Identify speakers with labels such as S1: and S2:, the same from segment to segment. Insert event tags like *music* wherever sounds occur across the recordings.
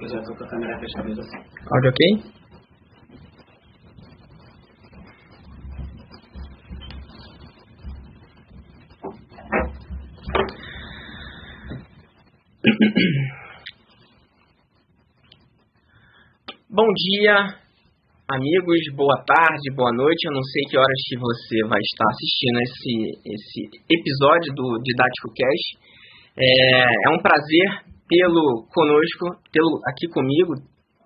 S1: Eu já tô com a câmera fechada já.
S2: Áudio ok? Bom dia, amigos, boa tarde, boa noite. Eu não sei que horas que você vai estar assistindo esse, esse episódio do Didático Cast. É, é um prazer tê-lo conosco, tê-lo aqui comigo,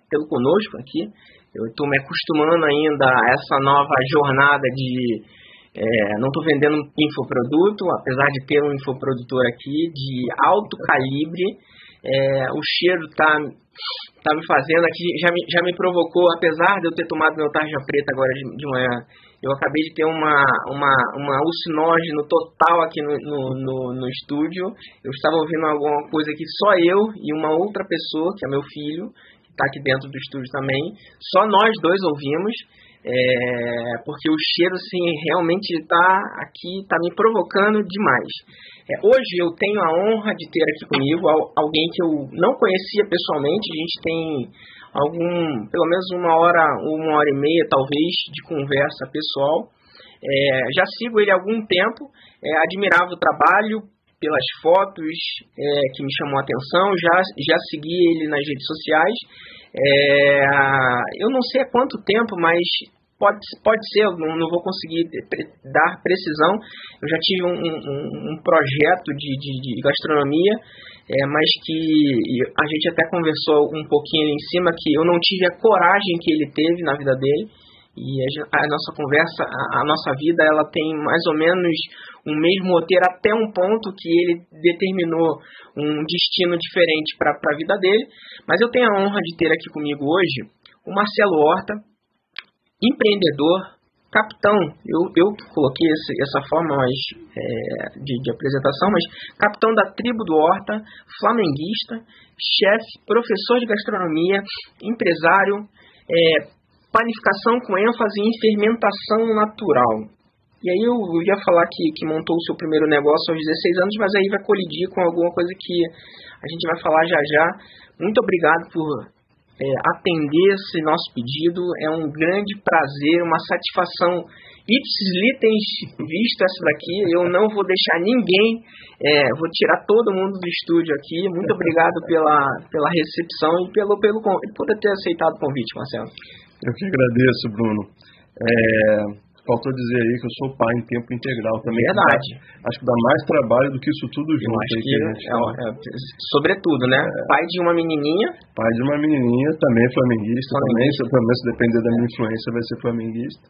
S2: tê-lo conosco aqui. Eu estou me acostumando ainda a essa nova jornada de. É, não estou vendendo infoproduto, apesar de ter um infoprodutor aqui de alto calibre. É, o cheiro está tá me fazendo aqui, já me, já me provocou, apesar de eu ter tomado meu tarja preta agora de, de manhã, eu acabei de ter uma, uma, uma alucinógeno total aqui no, no, no, no, estúdio. Eu estava ouvindo alguma coisa que só eu e uma outra pessoa, que é meu filho, que está aqui dentro do estúdio também, só nós dois ouvimos. É, porque o cheiro assim, realmente está aqui, está me provocando demais. É, hoje eu tenho a honra de ter aqui comigo alguém que eu não conhecia pessoalmente. A gente tem algum, pelo menos uma hora, uma hora e meia talvez de conversa pessoal. É, já sigo ele há algum tempo, é, admirava o trabalho pelas fotos é, que me chamou a atenção, já, já segui ele nas redes sociais. É, eu não sei há quanto tempo, mas pode, pode ser, eu não, não vou conseguir dar precisão. Eu já tive um, um, um projeto de, de, de gastronomia, é, mas que a gente até conversou um pouquinho ali em cima, que eu não tive a coragem que ele teve na vida dele. E a, a nossa conversa, a, a, nossa vida, ela tem mais ou menos o mesmo roteiro até um ponto que ele determinou um destino diferente para a vida dele. Mas eu tenho a honra de ter aqui comigo hoje o Marcelo Horta, empreendedor, capitão, eu, eu coloquei esse, essa forma mais, é, de, de, apresentação, mas capitão da tribo do Horta, flamenguista, chefe, professor de gastronomia, empresário, é, panificação com ênfase em fermentação natural. E aí eu ia falar que, que montou o seu primeiro negócio aos 16 anos, mas aí vai colidir com alguma coisa que a gente vai falar já já. Muito obrigado por é, atender esse nosso pedido. É um grande prazer, uma satisfação ipsis litens visto essa daqui. Eu não vou deixar ninguém, é, vou tirar todo mundo do estúdio aqui. Muito *laughs* obrigado pela, pela recepção e pelo, pelo por ter aceitado o convite, Marcelo.
S3: Eu que agradeço, Bruno. É, faltou dizer aí que eu sou pai em tempo integral também.
S2: Verdade.
S3: Dá, acho que dá mais trabalho do que isso tudo junto.
S2: acho que, que é, é, sobretudo, né? É. Pai de uma menininha.
S3: Pai de uma menininha, também flamenguista, também, se, também se depender da minha influência vai ser flamenguista.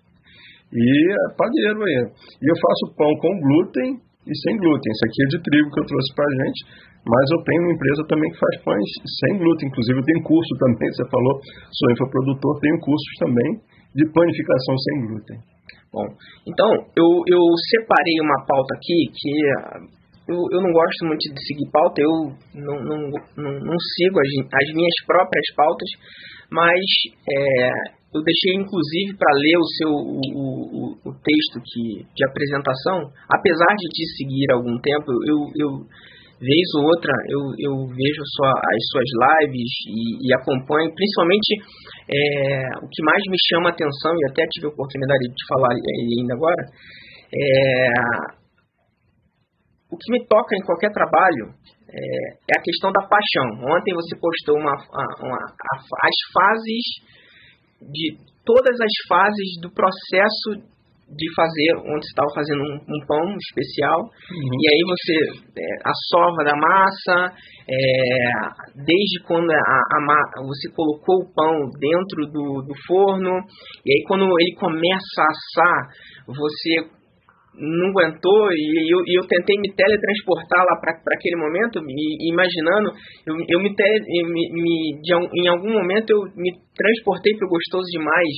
S3: E é padeiro aí. E eu faço pão com glúten e sem glúten. Esse aqui é de trigo que eu trouxe pra gente. Mas eu tenho uma empresa também que faz pães sem glúten. Inclusive eu tenho curso também, você falou, sou infoprodutor, tenho cursos também de panificação sem glúten.
S2: Bom, então eu, eu separei uma pauta aqui que eu, eu não gosto muito de seguir pauta, eu não, não, não, não sigo as, as minhas próprias pautas, mas é, eu deixei inclusive para ler o seu o, o, o, texto que, de apresentação, apesar de te seguir algum tempo, eu, eu vez ou outra eu, eu vejo sua, as suas lives e, e acompanho, principalmente é, o que mais me chama a atenção, e até tive a oportunidade de falar ainda agora, é, o que me toca em qualquer trabalho é, é a questão da paixão. Ontem você postou uma, uma, as fases de todas as fases do processo de fazer, onde estava fazendo um, um, pão especial, uhum. e aí você, é, a sova da massa, é, desde quando a, a, você colocou o pão dentro do, do forno, e aí quando ele começa a assar, você não aguentou e eu, eu tentei me teletransportar lá para aquele momento, me, imaginando, eu, eu me, tele, me, me de, em algum momento eu me transportei para o Gostoso Demais,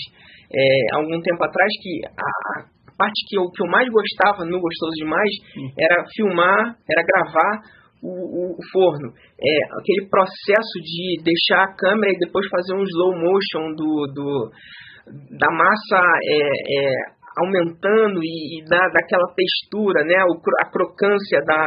S2: é, algum tempo atrás, que a, parte que eu, que eu mais gostava no Gostoso Demais era filmar, era gravar o, o, o, forno. É, aquele processo de deixar a câmera e depois fazer um slow motion do, do da massa é, é, aumentando e, e dá, daquela textura, né? A crocância da,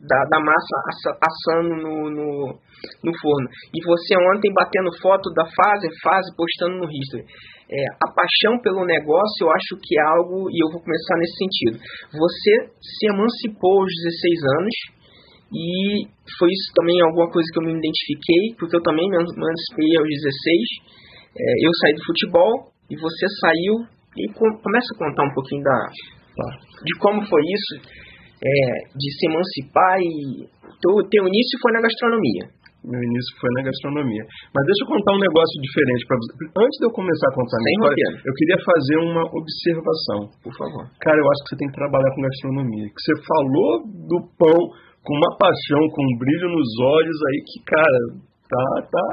S2: da, da massa assando no, no, no, forno. E você ontem batendo foto da fase, fase, postando no history. É, a paixão pelo negócio, eu acho que é algo, e eu vou começar nesse sentido. Você se emancipou aos 16 anos, e foi isso também alguma coisa que eu me identifiquei, porque eu também me emancipei aos 16. É, eu saí do futebol e você saiu e começa a contar um pouquinho da, de como foi isso, é, de se emancipar e o teu início foi na gastronomia.
S3: Meu início foi na gastronomia. Mas deixa eu contar um negócio diferente para você. Antes de eu começar a contar a minha história, eu queria fazer uma observação.
S2: Por favor.
S3: Cara, eu acho que você tem que trabalhar com gastronomia. Que você falou do pão com uma paixão, com um brilho nos olhos aí que, cara, tá, tá.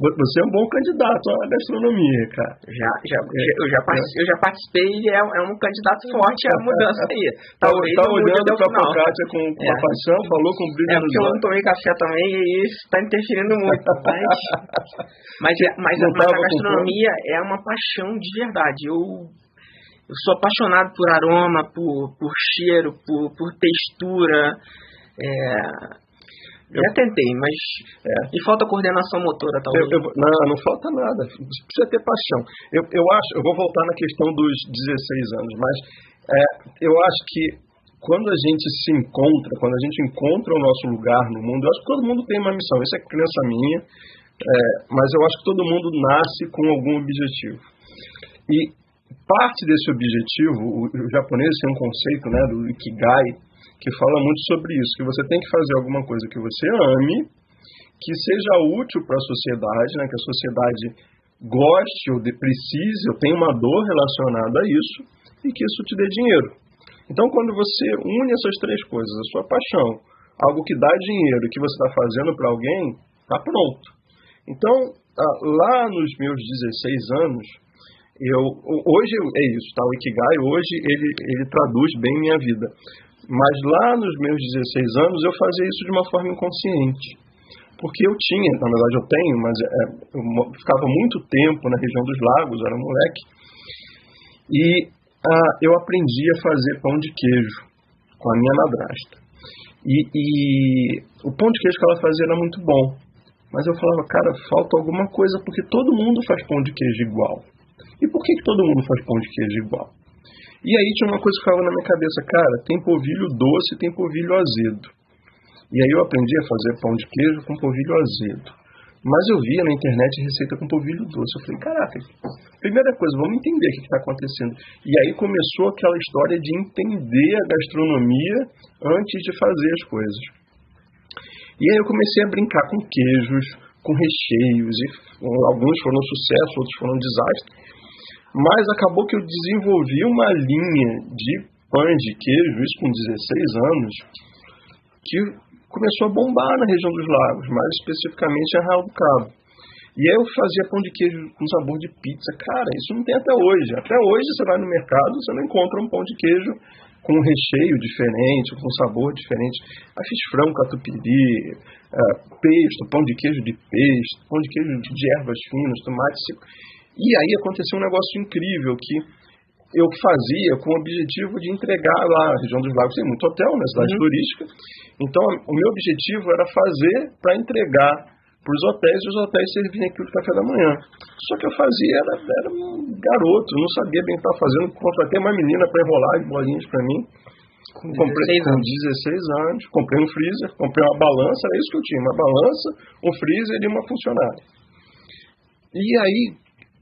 S3: Você é um bom candidato à gastronomia, cara.
S2: Já, já, é, eu, já participei, eu já participei e é, é, um candidato forte à mudança aí.
S3: Tá, tá olhando pra Focátia com, com é. paixão, falou com brilho
S2: É porque eu não tomei café também e isso tá interferindo muito. *laughs* Mas, mas, mas, mas a gastronomia é uma paixão de verdade. Eu eu sou apaixonado por aroma, por, por cheiro, por, por textura. É, eu já tentei, mas. É. E falta coordenação motora, talvez.
S3: Eu, eu, não, não falta nada. Precisa ter paixão. Eu, eu acho, eu vou voltar na questão dos 16 anos, mas é, eu acho que quando a gente se encontra, quando a gente encontra o nosso lugar no mundo, eu acho que todo mundo tem uma missão. Isso é crença minha, é, mas eu acho que todo mundo nasce com algum objetivo. E parte desse objetivo, o, o japonês tem um conceito né, do Ikigai, que fala muito sobre isso, que você tem que fazer alguma coisa que você ame, que seja útil para a sociedade, né, que a sociedade goste ou precise, ou tenha uma dor relacionada a isso, e que isso te dê dinheiro. Então, quando você une essas três coisas, a sua paixão, algo que dá dinheiro e que você está fazendo para alguém, está pronto. Então, lá nos meus 16 anos, eu, hoje é isso, tá? O Ikigai hoje ele, ele traduz bem minha vida. Mas lá nos meus 16 anos eu fazia isso de uma forma inconsciente. Porque eu tinha, na verdade eu tenho, mas é, eu ficava muito tempo na região dos lagos, era moleque, e ah, eu aprendi a fazer pão de queijo com a minha madrasta. E, e o pão de queijo que ela fazia era muito bom. Mas eu falava, cara, falta alguma coisa, porque todo mundo faz pão de queijo igual. E por que, que todo mundo faz pão de queijo igual? E aí tinha uma coisa que ficava na minha cabeça, cara, tem polvilho doce e tem polvilho azedo. E aí eu aprendi a fazer pão de queijo com polvilho azedo. Mas eu via na internet receita com polvilho doce. Eu falei, caraca, primeira coisa, vamos entender o que está acontecendo. E aí começou aquela história de entender a gastronomia antes de fazer as coisas. E aí eu comecei a brincar com queijos, com recheios, e alguns foram sucesso, outros foram desastre. Mas acabou que eu desenvolvi uma linha de pães de queijo, isso com 16 anos, que começou a bombar na região dos lagos, mais especificamente em Arraial do Cabo. E aí eu fazia pão de queijo com sabor de pizza. Cara, isso não tem até hoje. Até hoje você vai no mercado, você não encontra um pão de queijo com um recheio diferente, com um sabor diferente. Aí fiz frango catupiry, uh, pesto, pão de queijo de pesto, pão de queijo de ervas finas, tomate seco. E aí aconteceu um negócio incrível que eu fazia com o objetivo de entregar lá, a região dos lagos tem muito hotel, né, cidade uhum. turística. Então, o meu objetivo era fazer para entregar para os hotéis e os hotéis servirem aquilo de café da manhã. Só que eu fazia, era, era um garoto, não sabia bem o que estava fazendo. Contratei uma menina para enrolar as bolinhas para mim.
S2: Com comprei, 16
S3: anos. Com 16 anos. Comprei um freezer, comprei uma balança, era isso que eu tinha: uma balança, um freezer e uma funcionária. E aí,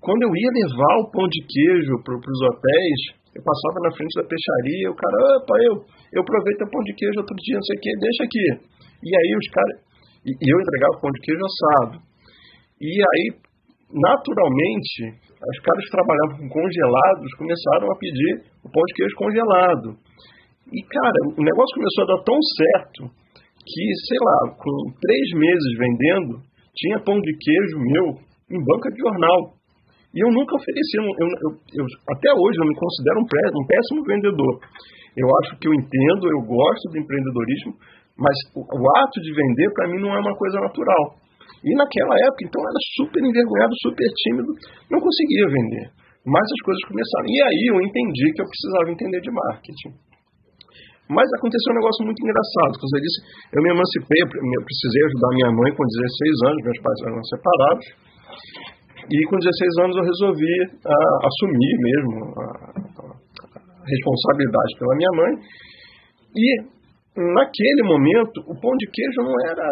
S3: quando eu ia levar o pão de queijo para os hotéis, eu passava na frente da peixaria, o cara, opa, eu, eu aproveito o pão de queijo outro dia, não sei o que, deixa aqui. E aí os caras, e eu entregava o pão de queijo assado. E aí, naturalmente, os caras que trabalhavam com congelados começaram a pedir o pão de queijo congelado. E, cara, o negócio começou a dar tão certo que, sei lá, com três meses vendendo, tinha pão de queijo meu em banca de jornal. E eu nunca ofereci, eu, eu, eu, até hoje eu me considero um, pré, um péssimo vendedor. Eu acho que eu entendo, eu gosto do empreendedorismo, mas o, o ato de vender para mim não é uma coisa natural. E naquela época, então, eu era super envergonhado, super tímido, não conseguia vender. Mas as coisas começaram. E aí eu entendi que eu precisava entender de marketing. Mas aconteceu um negócio muito engraçado. Como eu disse, eu me emancipei, eu precisei ajudar minha mãe com 16 anos, meus pais eram separados. E com 16 anos eu resolvi uh, assumir mesmo a, a responsabilidade pela minha mãe. E naquele momento, o pão de queijo não era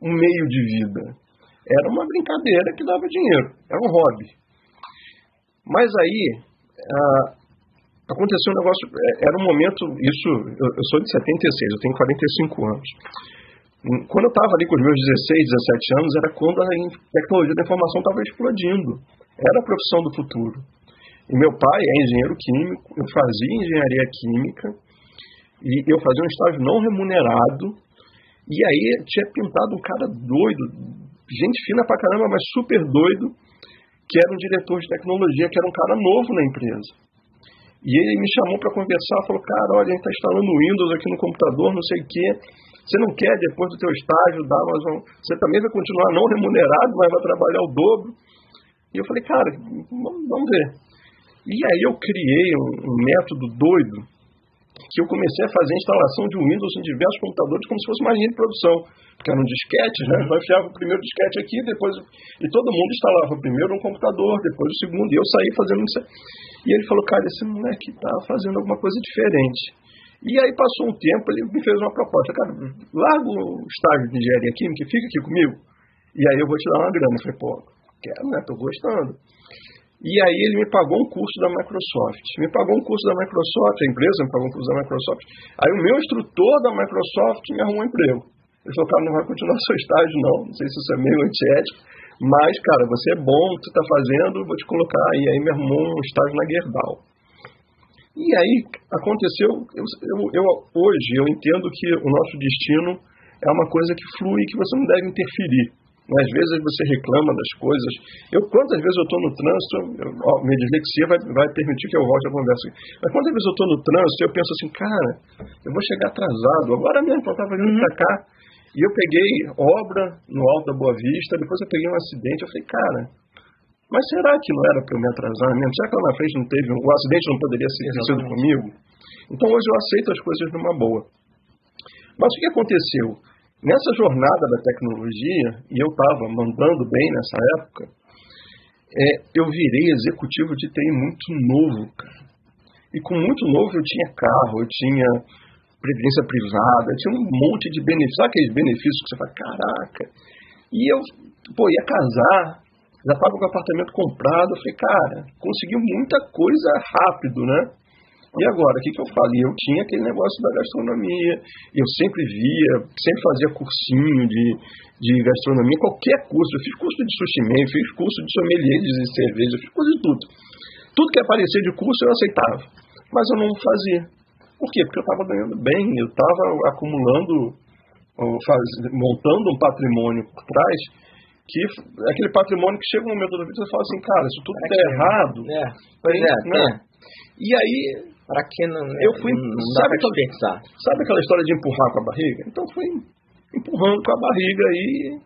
S3: um meio de vida. Era uma brincadeira que dava dinheiro. Era um hobby. Mas aí, uh, aconteceu um negócio. É, era um momento. Isso. Eu, eu sou de 76, eu tenho 45 anos. Quando eu estava ali com os meus 16, 17 anos, era quando a tecnologia da informação estava explodindo. Era a profissão do futuro. E meu pai é engenheiro químico, eu fazia engenharia química, e eu fazia um estágio não remunerado, e aí tinha pintado um cara doido, gente fina pra caramba, mas super doido, que era um diretor de tecnologia, que era um cara novo na empresa. E ele me chamou para conversar, falou, cara, olha, a gente está instalando Windows aqui no computador, não sei o quê. Você não quer, depois do teu estágio da Amazon, você também vai continuar não remunerado, mas vai trabalhar o dobro. E eu falei, cara, vamos ver. E aí eu criei um, um método doido, que eu comecei a fazer a instalação de Windows em diversos computadores como se fosse uma linha de produção. Porque eram disquetes, né? Então eu enfiava o primeiro disquete aqui, depois. E todo mundo instalava primeiro um computador, depois o segundo, e eu saí fazendo isso. E ele falou, cara, esse moleque tá fazendo alguma coisa diferente. E aí passou um tempo, ele me fez uma proposta, cara, larga o estágio de engenharia química e fica aqui comigo. E aí eu vou te dar uma grana. Eu falei, pô, quero, né? Tô gostando. E aí ele me pagou um curso da Microsoft. Me pagou um curso da Microsoft, a empresa me pagou um curso da Microsoft. Aí o meu instrutor da Microsoft me arrumou um emprego. Ele falou, cara, não vai continuar *laughs* seu estágio não, não sei se isso é meio antiético, mas, cara, você é bom, tu tá fazendo, vou te colocar. E aí me arrumou um estágio na Gerdau. E aí aconteceu, eu, eu, eu, hoje eu entendo que o nosso destino é uma coisa que flui, que você não deve interferir. Às vezes você reclama das coisas. Eu quantas vezes eu estou no trânsito, eu, ó, minha dislexia vai, vai permitir que eu volte a conversa. Mas quantas vezes eu estou no trânsito eu penso assim, cara, eu vou chegar atrasado. Agora mesmo eu estava vindo uhum. para cá e eu peguei obra no Alto da Boa Vista, depois eu peguei um acidente, eu falei, cara, mas será que não era para eu me atrasar mesmo? Será que lá na frente não teve, o acidente não poderia ser sido comigo? Então hoje eu aceito as coisas numa boa. Mas o que aconteceu? Nessa jornada da tecnologia, e eu estava mandando bem nessa época, é, eu virei executivo de TI muito novo, cara. E com muito novo eu tinha carro, eu tinha previdência privada, tinha um monte de benefícios. Sabe aqueles benefícios que você fala, caraca. E eu, pô, ia casar, já estava com o apartamento comprado. Eu falei, cara, conseguiu muita coisa rápido, né? E agora, o que, que eu falei? Eu tinha aquele negócio da gastronomia, eu sempre via, sempre fazia cursinho de, de gastronomia, qualquer curso. Eu fiz curso de sushi fiz curso de sommelier de cerveja, fiz curso de tudo. Tudo que aparecia de curso eu aceitava, mas eu não fazia. Por quê? Porque eu estava ganhando bem, eu estava acumulando, faz, montando um patrimônio por trás, que é aquele patrimônio que chega um momento da vida e você fala assim, cara, isso tudo está é errado.
S2: É, pois é, né? é.
S3: E aí.
S2: Para que não.
S3: Eu fui. Não sabe, aquela, pensar. sabe aquela história de empurrar com a barriga? Então fui empurrando com a barriga aí.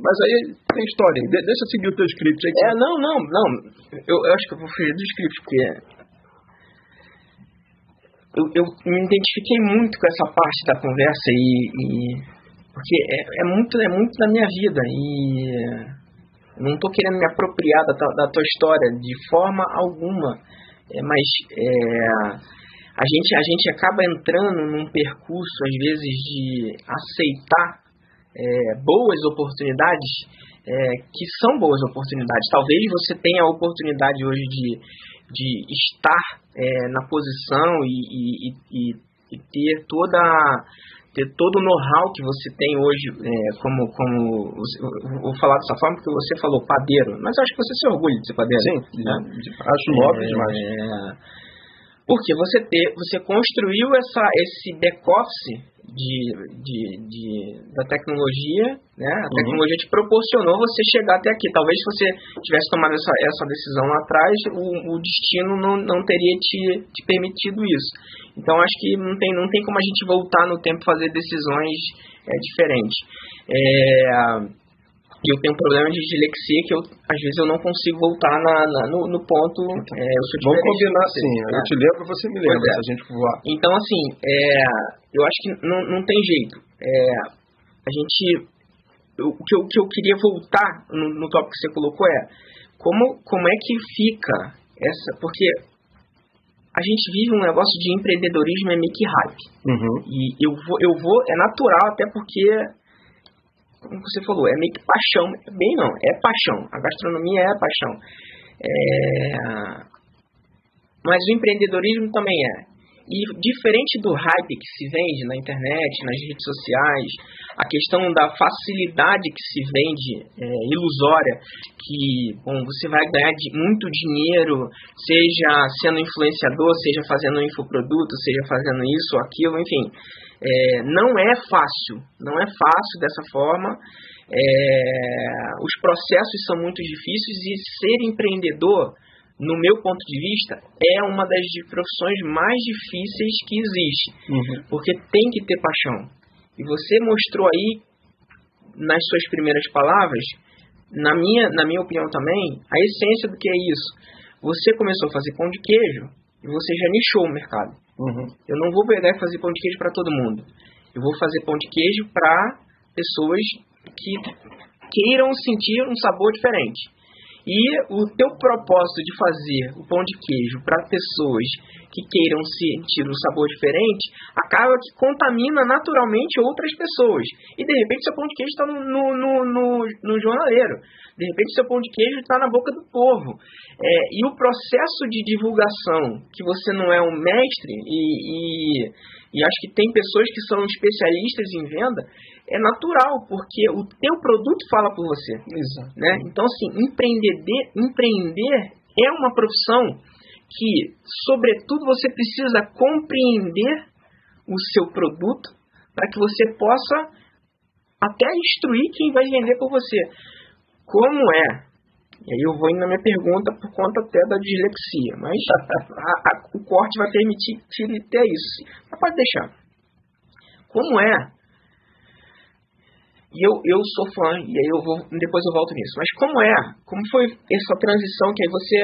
S3: Mas aí tem história. De, deixa eu seguir o teu script aí.
S2: É, não, não, não. Eu, eu acho que eu vou fugir do script, porque eu, eu me identifiquei muito com essa parte da conversa e, e porque é, é, muito é muito da minha vida e não estou querendo me apropriar da, da tua história de forma alguma, é, mas é, a gente a gente acaba entrando num percurso às vezes de aceitar é, boas oportunidades é, que são boas oportunidades. Talvez você tenha a oportunidade hoje de de estar é, na posição e, e, e, e, ter toda ter todo o know-how que você tem hoje é, como como vou falar dessa forma porque você falou padeiro mas acho que você se orgulha de ser padeiro
S3: sim né? acho nobre é, demais
S2: porque você ter você construiu essa esse back office de, de, de, da tecnologia, né? A uhum. tecnologia te proporcionou você chegar até aqui. Talvez se você tivesse tomado essa, essa decisão lá atrás, o, o destino não, não teria te, te permitido isso. Então acho que não tem, não tem como a gente voltar no tempo fazer decisões é, diferentes. É, eu tenho um problema de dislexia que eu, às vezes eu não consigo voltar na, na no, no, ponto.
S3: Então, é, Vamos combinar assim, né? eu te lembro, você me lembra, é. se a gente voar.
S2: Então, assim, é, eu acho que não, não tem jeito. É, a gente. O que, eu, o que eu queria voltar no, no tópico que você colocou é como, como é que fica essa. Porque a gente vive um negócio de empreendedorismo é meio que hype.
S3: Uhum.
S2: E eu vou, eu vou, é natural até porque, como você falou, é meio que paixão. Bem não, é paixão. A gastronomia é paixão. É... Mas o empreendedorismo também é. E diferente do hype que se vende na internet, nas redes sociais, a questão da facilidade que se vende é, ilusória, que bom, você vai ganhar de, muito dinheiro, seja sendo influenciador, seja fazendo infoproduto, seja fazendo isso ou aquilo, enfim. É, não é fácil, não é fácil dessa forma. É, os processos são muito difíceis e ser empreendedor no meu ponto de vista, é uma das profissões mais difíceis que existe.
S3: Uhum.
S2: Porque tem que ter paixão. E você mostrou aí, nas suas primeiras palavras, na minha, na minha opinião também, a essência do que é isso. Você começou a fazer pão de queijo e você já nichou o mercado.
S3: Uhum.
S2: Eu não vou pegar e fazer pão de queijo para todo mundo. Eu vou fazer pão de queijo para pessoas que queiram sentir um sabor diferente. E o teu propósito de fazer o pão de queijo para pessoas que queiram sentir um sabor diferente acaba que contamina naturalmente outras pessoas. E de repente seu pão de queijo está no, no, no, no, jornaleiro. De repente seu pão de queijo está na boca do povo. É, e o processo de divulgação, que você não é um mestre e, e e acho que tem pessoas que são especialistas em venda, é natural, porque o teu produto fala por você.
S3: Exato.
S2: Né? Então, assim, empreender, empreender é uma profissão que, sobretudo, você precisa compreender o seu produto para que você possa até instruir quem vai vender por você. Como é e aí eu vou indo na minha pergunta por conta até da dislexia, mas *laughs* a, a, o corte vai permitir ter isso. Mas pode deixar. Como é? E eu, eu sou fã, e aí eu vou, depois eu volto nisso. Mas como é? Como foi essa transição que aí você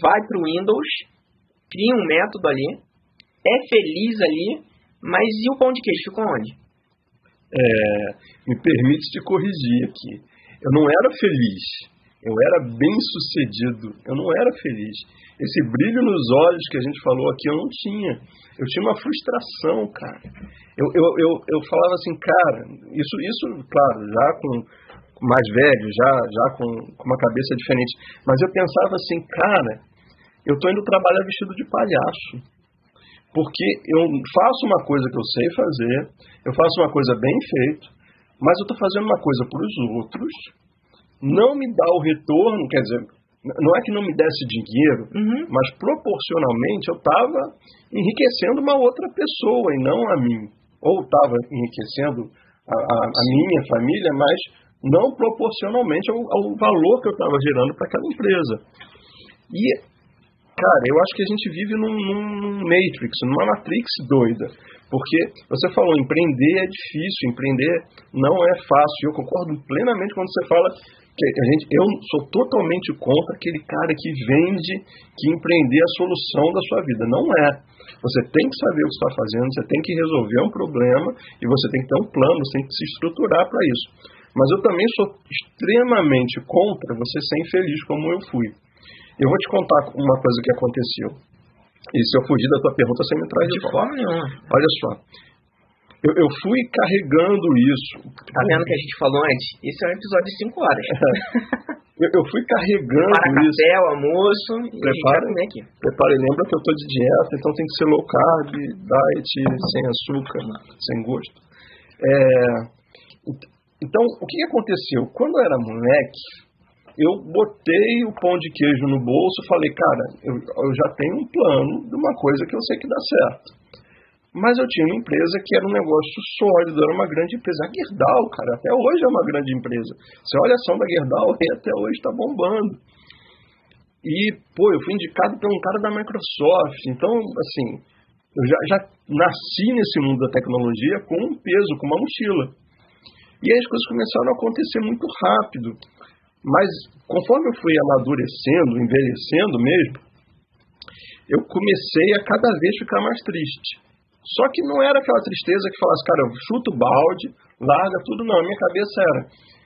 S2: vai para o Windows, cria um método ali, é feliz ali, mas e o pão de queijo ficou onde?
S3: É, me permite te corrigir aqui. Eu não era feliz eu era bem sucedido, eu não era feliz. Esse brilho nos olhos que a gente falou aqui eu não tinha. Eu tinha uma frustração, cara. Eu, eu, eu, eu falava assim, cara, isso, isso, claro, já com mais velho, já, já com, com uma cabeça diferente. Mas eu pensava assim, cara, eu tô indo trabalhar vestido de palhaço. Porque eu faço uma coisa que eu sei fazer, eu faço uma coisa bem feita, mas eu tô fazendo uma coisa para os outros não me dá o retorno, quer dizer, não é que não me desse dinheiro,
S2: uhum.
S3: mas proporcionalmente eu estava enriquecendo uma outra pessoa e não a mim. Ou estava enriquecendo a, a, a, minha família, mas não proporcionalmente ao, ao valor que eu estava gerando para aquela empresa. E, cara, eu acho que a gente vive num, num Matrix, numa Matrix doida. Porque você falou, empreender é difícil, empreender não é fácil. Eu concordo plenamente quando você fala a gente, eu sou totalmente contra aquele cara que vende que empreender é a solução da sua vida. Não é. Você tem que saber o que está fazendo, você tem que resolver um problema e você tem que ter um plano, você tem que se estruturar para isso. Mas eu também sou extremamente contra você ser infeliz como eu fui. Eu vou te contar uma coisa que aconteceu. E se eu fugir da tua pergunta, você me traz
S2: de, de forma nenhuma.
S3: Olha só. Eu, eu fui carregando isso.
S2: Tá vendo que a gente falou antes? Isso é um episódio de 5 horas. *laughs*
S3: eu, eu, fui carregando
S2: Para
S3: isso.
S2: café, almoço e aqui.
S3: Prepare, lembra que eu estou de dieta, então tem que ser low carb, diet, sem açúcar, sem gosto. É, então, o que aconteceu? Quando eu era moleque, eu botei o pão de queijo no bolso e falei, cara, eu, eu já tenho um plano de uma coisa que eu sei que dá certo. Mas eu tinha uma empresa que era um negócio sólido, era uma grande empresa. A Gerdau, cara, até hoje é uma grande empresa. Você olha a ação da Gerdau e *laughs* até hoje está bombando. E, pô, eu fui indicado por um cara da Microsoft. Então, assim, eu já, já nasci nesse mundo da tecnologia com um peso, com uma mochila. E aí as coisas começaram a acontecer muito rápido. Mas conforme eu fui amadurecendo, envelhecendo mesmo, eu comecei a cada vez ficar mais triste. Só que não era aquela tristeza que falasse, cara, eu chuto o balde, larga tudo, não. A minha cabeça era,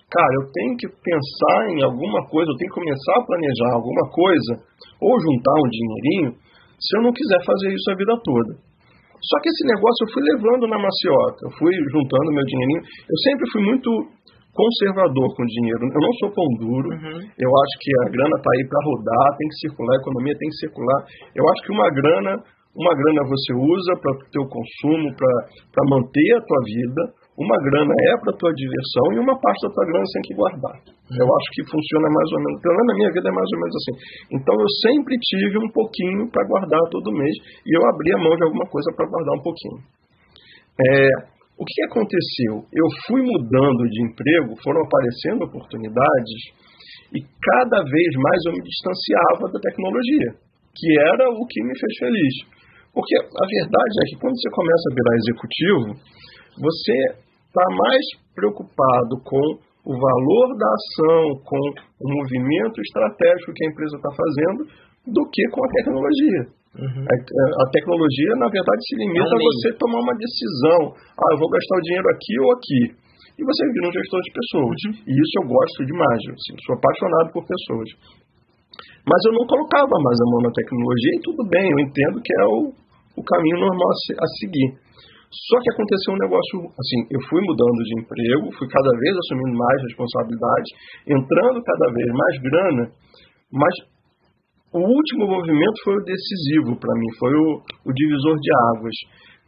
S3: cara, eu tenho que pensar em alguma coisa, eu tenho que começar a planejar alguma coisa, ou juntar um dinheirinho, se eu não quiser fazer isso a vida toda. Só que esse negócio eu fui levando na maciota, eu fui juntando meu dinheirinho. Eu sempre fui muito conservador com dinheiro. Eu não sou pão duro. Uhum. Eu acho que a grana está aí para rodar, tem que circular, a economia tem que circular. Eu acho que uma grana, uma grana você usa para o teu consumo, para manter a tua vida. Uma grana é para tua diversão e uma parte da tua grana você tem que guardar. Uhum. Eu acho que funciona mais ou menos, pelo menos na minha vida é mais ou menos assim. Então eu sempre tive um pouquinho para guardar todo mês e eu abri a mão de alguma coisa para guardar um pouquinho. É, o que aconteceu? Eu fui mudando de emprego, foram aparecendo oportunidades e cada vez mais eu me distanciava da tecnologia, que era o que me fez feliz. Porque a verdade é que quando você começa a virar executivo, você está mais preocupado com o valor da ação, com o movimento estratégico que a empresa está fazendo, do que com a tecnologia. Uhum. A, a, tecnologia, na verdade, se limita a você tomar uma decisão. Ah, eu vou gastar o dinheiro aqui ou aqui. E você vira um gestor de pessoas. Uhum. E isso eu gosto demais. Eu sou apaixonado por pessoas. Mas eu não colocava mais a mão na tecnologia e tudo bem, eu entendo que é o, o caminho normal a, seguir. Só que aconteceu um negócio assim, eu fui mudando de emprego, fui cada vez assumindo mais responsabilidade, entrando cada vez mais grana, mas o último movimento foi o decisivo para mim, foi o, o divisor de águas,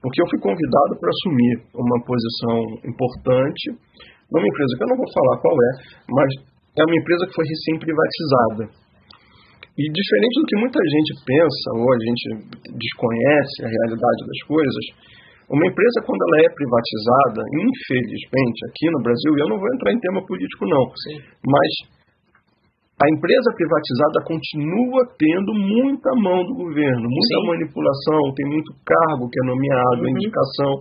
S3: porque eu fui convidado para assumir uma posição importante numa empresa que eu não vou falar qual é, mas é uma empresa que foi recém-privatizada. E diferente do que muita gente pensa, ou a gente desconhece a realidade das coisas, uma empresa, quando ela é privatizada, infelizmente, aqui no Brasil, e eu não vou entrar em tema político, não, Sim. mas a empresa privatizada continua tendo muita mão do governo, muita Sim. manipulação, tem muito cargo que é nomeado, uhum. indicação.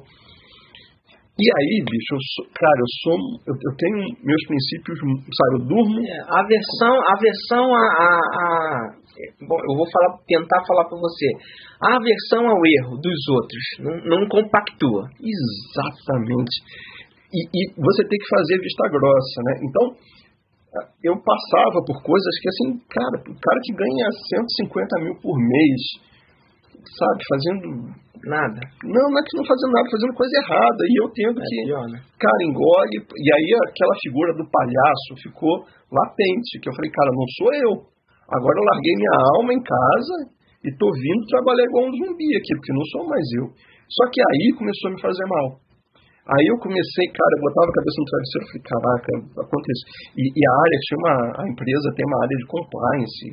S3: E aí, bicho, eu sou, cara, eu sou, eu, eu, tenho meus princípios, sabe, eu durmo.
S2: É, a versão, a versão a, a, a, bom, eu vou falar, tentar falar para você. A aversão ao erro dos outros não, não compactua.
S3: Exatamente. E, e você tem que fazer vista grossa, né? Então, eu passava por coisas que, assim, cara, o cara que ganha 150 mil por mês, sabe, fazendo
S2: nada.
S3: Não, não é que não fazendo nada, fazendo coisa errada. E eu tendo é que, pior, né? cara, engole. E aí aquela figura do palhaço ficou latente, que eu falei, cara, não sou eu. Agora eu larguei minha alma em casa e tô vindo trabalhar igual um zumbi aqui, porque não sou mais eu. Só que aí começou a me fazer mal. Aí eu comecei, cara, eu botava a cabeça no travesseiro e falei, caraca, acontece. E, e, a área, tinha uma, a empresa tem uma área de compliance,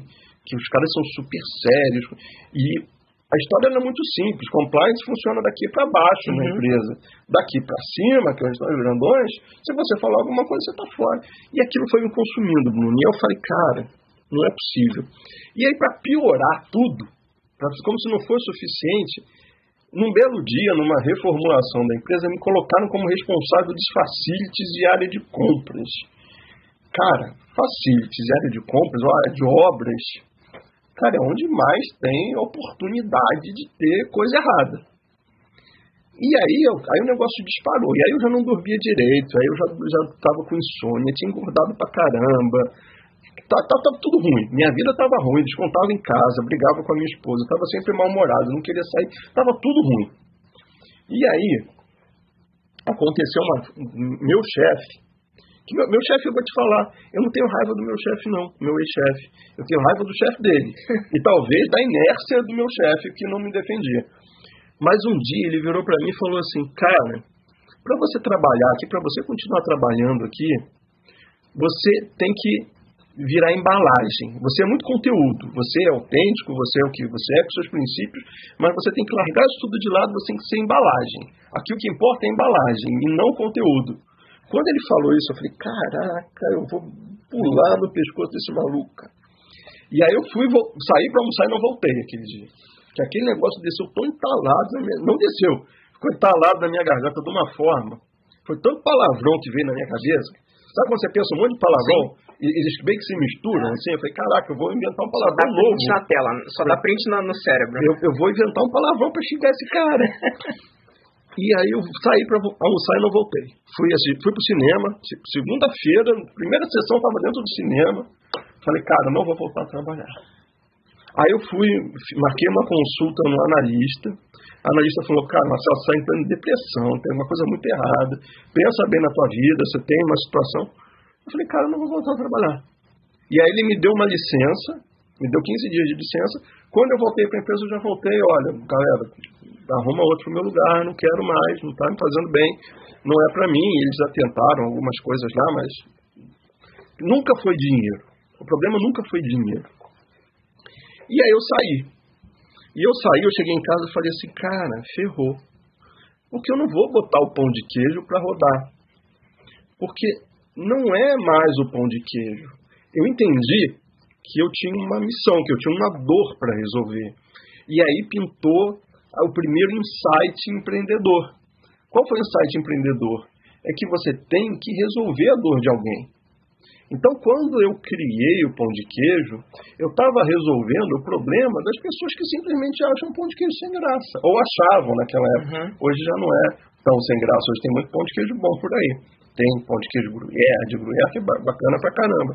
S3: que os caras são super sérios. E a história não é muito simples. Compliance funciona daqui para baixo uhum. na empresa. Daqui para cima, que é onde estão os grandões, se você falar alguma coisa, você está fora. E aquilo foi me consumindo, Bruno. E eu falei, cara, não é possível. E aí, para piorar tudo, pra, como se não fosse suficiente, num belo dia, numa reformulação da empresa, me colocaram como responsável de facilities e área de compras. Cara, facilities e área de compras, área de obras, cara, é onde mais tem oportunidade de ter coisa errada. E aí, eu, aí o negócio disparou. E aí eu já não dormia direito, aí eu já, já tava com insônia, tinha engordado pra caramba, Tá, tá, tá, tudo ruim. Minha vida estava ruim, descontava em casa, brigava com a minha esposa, estava sempre mal-humorado, não queria sair, estava tudo ruim. E aí, aconteceu uma. Meu chefe, meu, meu chefe, eu vou te falar, eu não tenho raiva do meu chefe, não, meu ex-chefe. Eu tenho raiva do chefe dele. *laughs* E talvez da inércia do meu chefe que não me defendia. Mas um dia ele virou para mim e falou assim: Cara, para você trabalhar aqui, para você continuar trabalhando aqui, você tem que virar embalagem. Você é muito conteúdo, você é autêntico, você é o que você é com seus princípios, mas você tem que largar isso tudo de lado, você tem que ser embalagem. Aqui o que importa é embalagem e não conteúdo. Quando ele falou isso, eu falei, caraca, eu vou pular no pescoço desse maluco. E aí eu fui, saí para almoçar e não voltei aquele dia. Que aquele negócio desceu tão entalado, não desceu, ficou entalado na minha garganta de uma forma Foi tanto palavrão que veio na minha cabeça. Sabe quando você pensa um monte de palavrão e eles bem que se misturam, assim? Eu falei, caraca, eu vou inventar um palavrão
S2: dá
S3: novo.
S2: print na tela, só dá print no, no cérebro.
S3: Eu, eu vou inventar um palavrão pra xingar esse cara. *laughs* E aí eu saí para almoçar e não voltei. Fui, fui pro cinema, segunda-feira, primeira sessão estava dentro do cinema. Falei, cara, não vou voltar a trabalhar. Aí eu fui, marquei uma consulta no analista. A analista falou, cara, Marcelo, você está entrando em depressão, tem uma coisa muito errada. Pensa bem na tua vida, você tem uma situação. Eu falei, cara, não vou voltar a trabalhar. E aí ele me deu uma licença, me deu 15 dias de licença. Quando eu voltei para a empresa, eu já voltei, olha, galera, arruma outro meu lugar, não quero mais, não está me fazendo bem, não é para mim. Eles já tentaram algumas coisas lá, mas nunca foi dinheiro. O problema nunca foi dinheiro. E aí eu saí. E eu saí, eu cheguei em casa e falei assim, cara, ferrou. Porque eu não vou botar o pão de queijo para rodar. Porque não é mais o pão de queijo. Eu entendi que eu tinha uma missão, que eu tinha uma dor para resolver. E aí pintou o primeiro insight empreendedor. Qual foi o insight empreendedor? É que você tem que resolver a dor de alguém. Então, quando eu criei o pão de queijo, eu estava resolvendo o problema das pessoas que simplesmente acham pão de queijo sem graça. Ou achavam naquela época. Uhum. Hoje já não é tão sem graça. Hoje tem muito pão de queijo bom por aí. Tem pão de queijo gruyère, de gruyère, que é bacana pra caramba.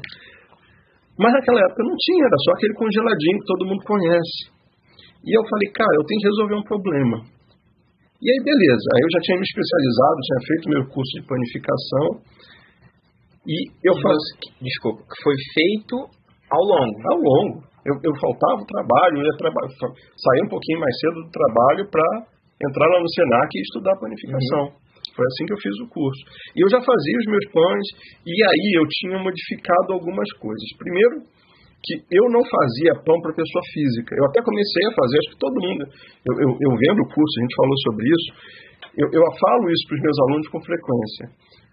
S3: Mas naquela época não tinha, era só aquele congeladinho que todo mundo conhece. E eu falei, cara, eu tenho que resolver um problema. E aí, beleza. Aí eu já tinha me especializado, tinha feito meu curso de panificação. E eu
S2: faço. Desculpa, que foi feito ao longo.
S3: Ao longo. Eu, eu faltava o trabalho, eu ia traba sair um pouquinho mais cedo do trabalho para entrar lá no Senac e estudar panificação. Uhum. Foi assim que eu fiz o curso. E eu já fazia os meus pães, e aí eu tinha modificado algumas coisas. Primeiro, que eu não fazia pão para pessoa física. Eu até comecei a fazer, acho que todo mundo. Eu, eu, eu vendo o curso, a gente falou sobre isso. Eu, eu falo isso para os meus alunos com frequência.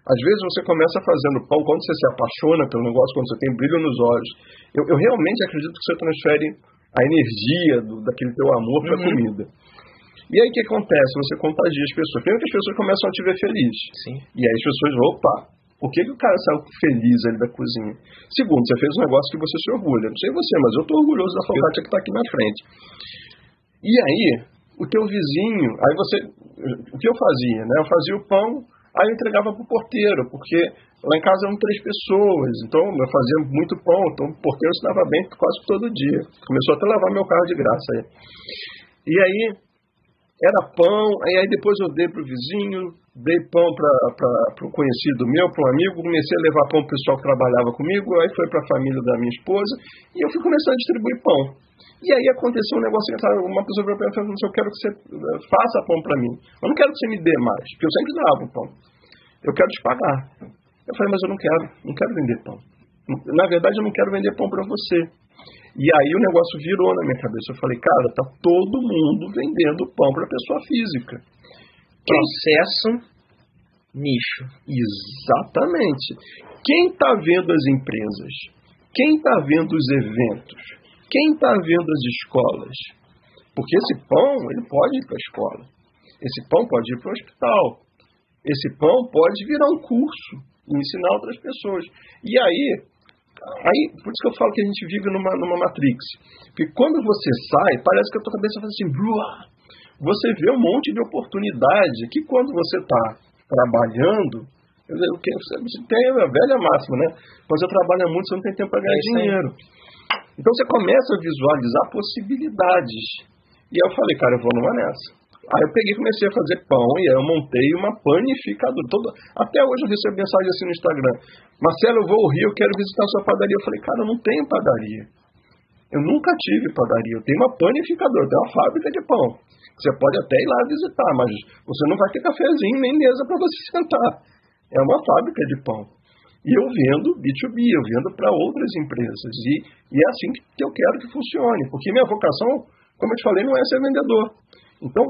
S3: Às vezes você começa fazendo pão, quando você se apaixona pelo negócio, quando você tem brilho nos olhos. Eu, eu realmente acredito que você transfere a energia do, daquele teu amor para a uhum. comida. E aí o que acontece? Você contagia as pessoas. Primeiro que as pessoas começam a te ver feliz.
S2: Sim.
S3: E aí as pessoas, opa, por que, que o cara saiu feliz ali da cozinha? Segundo, você fez um negócio que você se orgulha. Não sei você, mas eu estou orgulhoso da focaccia que está aqui na frente. E aí, o teu vizinho, aí você, o que eu fazia, né? Eu fazia o pão, aí eu entregava para o porteiro, porque lá em casa eram três pessoas, então eu fazia muito pão, então o porteiro estava bem quase todo dia. Começou até a lavar meu carro de graça aí. E aí, era pão, e aí depois eu dei para o vizinho, dei pão para um conhecido meu, para um amigo, comecei a levar pão para o pessoal que trabalhava comigo, aí foi para a família da minha esposa, e eu fui começando a distribuir pão. E aí aconteceu um negócio que uma pessoa veio para mim e eu quero que você eh, faça pão para mim. Eu não quero que você me dê mais, porque eu sempre dava o pão. Eu quero te pagar. Eu falei, mas eu não quero, não quero vender pão. Na verdade, eu não quero vender pão para você. E aí o negócio virou na minha cabeça. Eu falei, cara, tá todo mundo vendendo pão para pessoa física.
S2: Processo nicho.
S3: Exatamente. Quem está vendo as empresas? Quem está vendo os eventos? Quem está vendo as escolas? Porque esse pão, ele pode ir para a escola. Esse pão pode ir para o hospital. Esse pão pode virar um curso e ensinar outras pessoas. E aí, Aí, por isso que eu falo que a gente vive numa, numa matrix. Porque quando você sai, parece que a tua cabeça faz assim, você vê um monte de oportunidade que quando você está trabalhando, você tem a velha máxima, né? Quando você trabalha muito, você não tem tempo para ganhar é dinheiro. Então você começa a visualizar possibilidades. E aí eu falei, cara, eu vou numa nessa. Aí eu peguei e comecei a fazer pão e aí eu montei uma panificadora. Todo... Até hoje eu recebo mensagem assim no Instagram. Marcelo, eu vou ao Rio, eu quero visitar a sua padaria. Eu falei, cara, eu não tenho padaria. Eu nunca tive padaria. Eu tenho uma panificadora, eu tenho uma fábrica de pão. Você pode até ir lá visitar, mas você não vai ter cafezinho nem mesa para você *laughs* sentar. É uma fábrica de pão. E eu vendo B2B, eu vendo para outras empresas. E, e é assim que eu quero que funcione. Porque minha vocação, como eu te falei, não é ser vendedor. Então,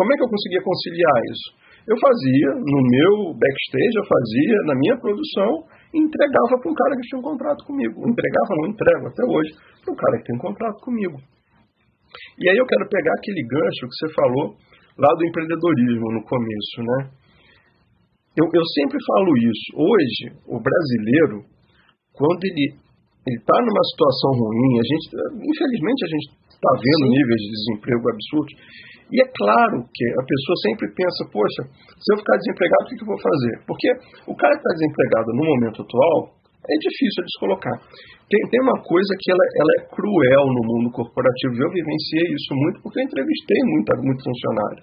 S3: como é que eu conseguia conciliar isso? Eu fazia no meu backstage, eu fazia na minha produção e entregava para um cara que tinha um contrato comigo. Entregava, não entrego até hoje, para um cara que tem um contrato comigo. E aí eu quero pegar aquele gancho que você falou lá do empreendedorismo no começo, né? eu, eu sempre falo isso. Hoje, o brasileiro, quando ele está numa situação ruim, a gente, infelizmente, a gente está vendo Sim. níveis de desemprego absurdos. E é claro que a pessoa sempre pensa, poxa, se eu ficar desempregado, o que, eu vou fazer? Porque o cara que está desempregado no momento atual é difícil de se colocar. Tem, tem uma coisa que ela, ela é cruel no mundo corporativo, eu vivenciei isso muito porque eu entrevistei muito, muito funcionário.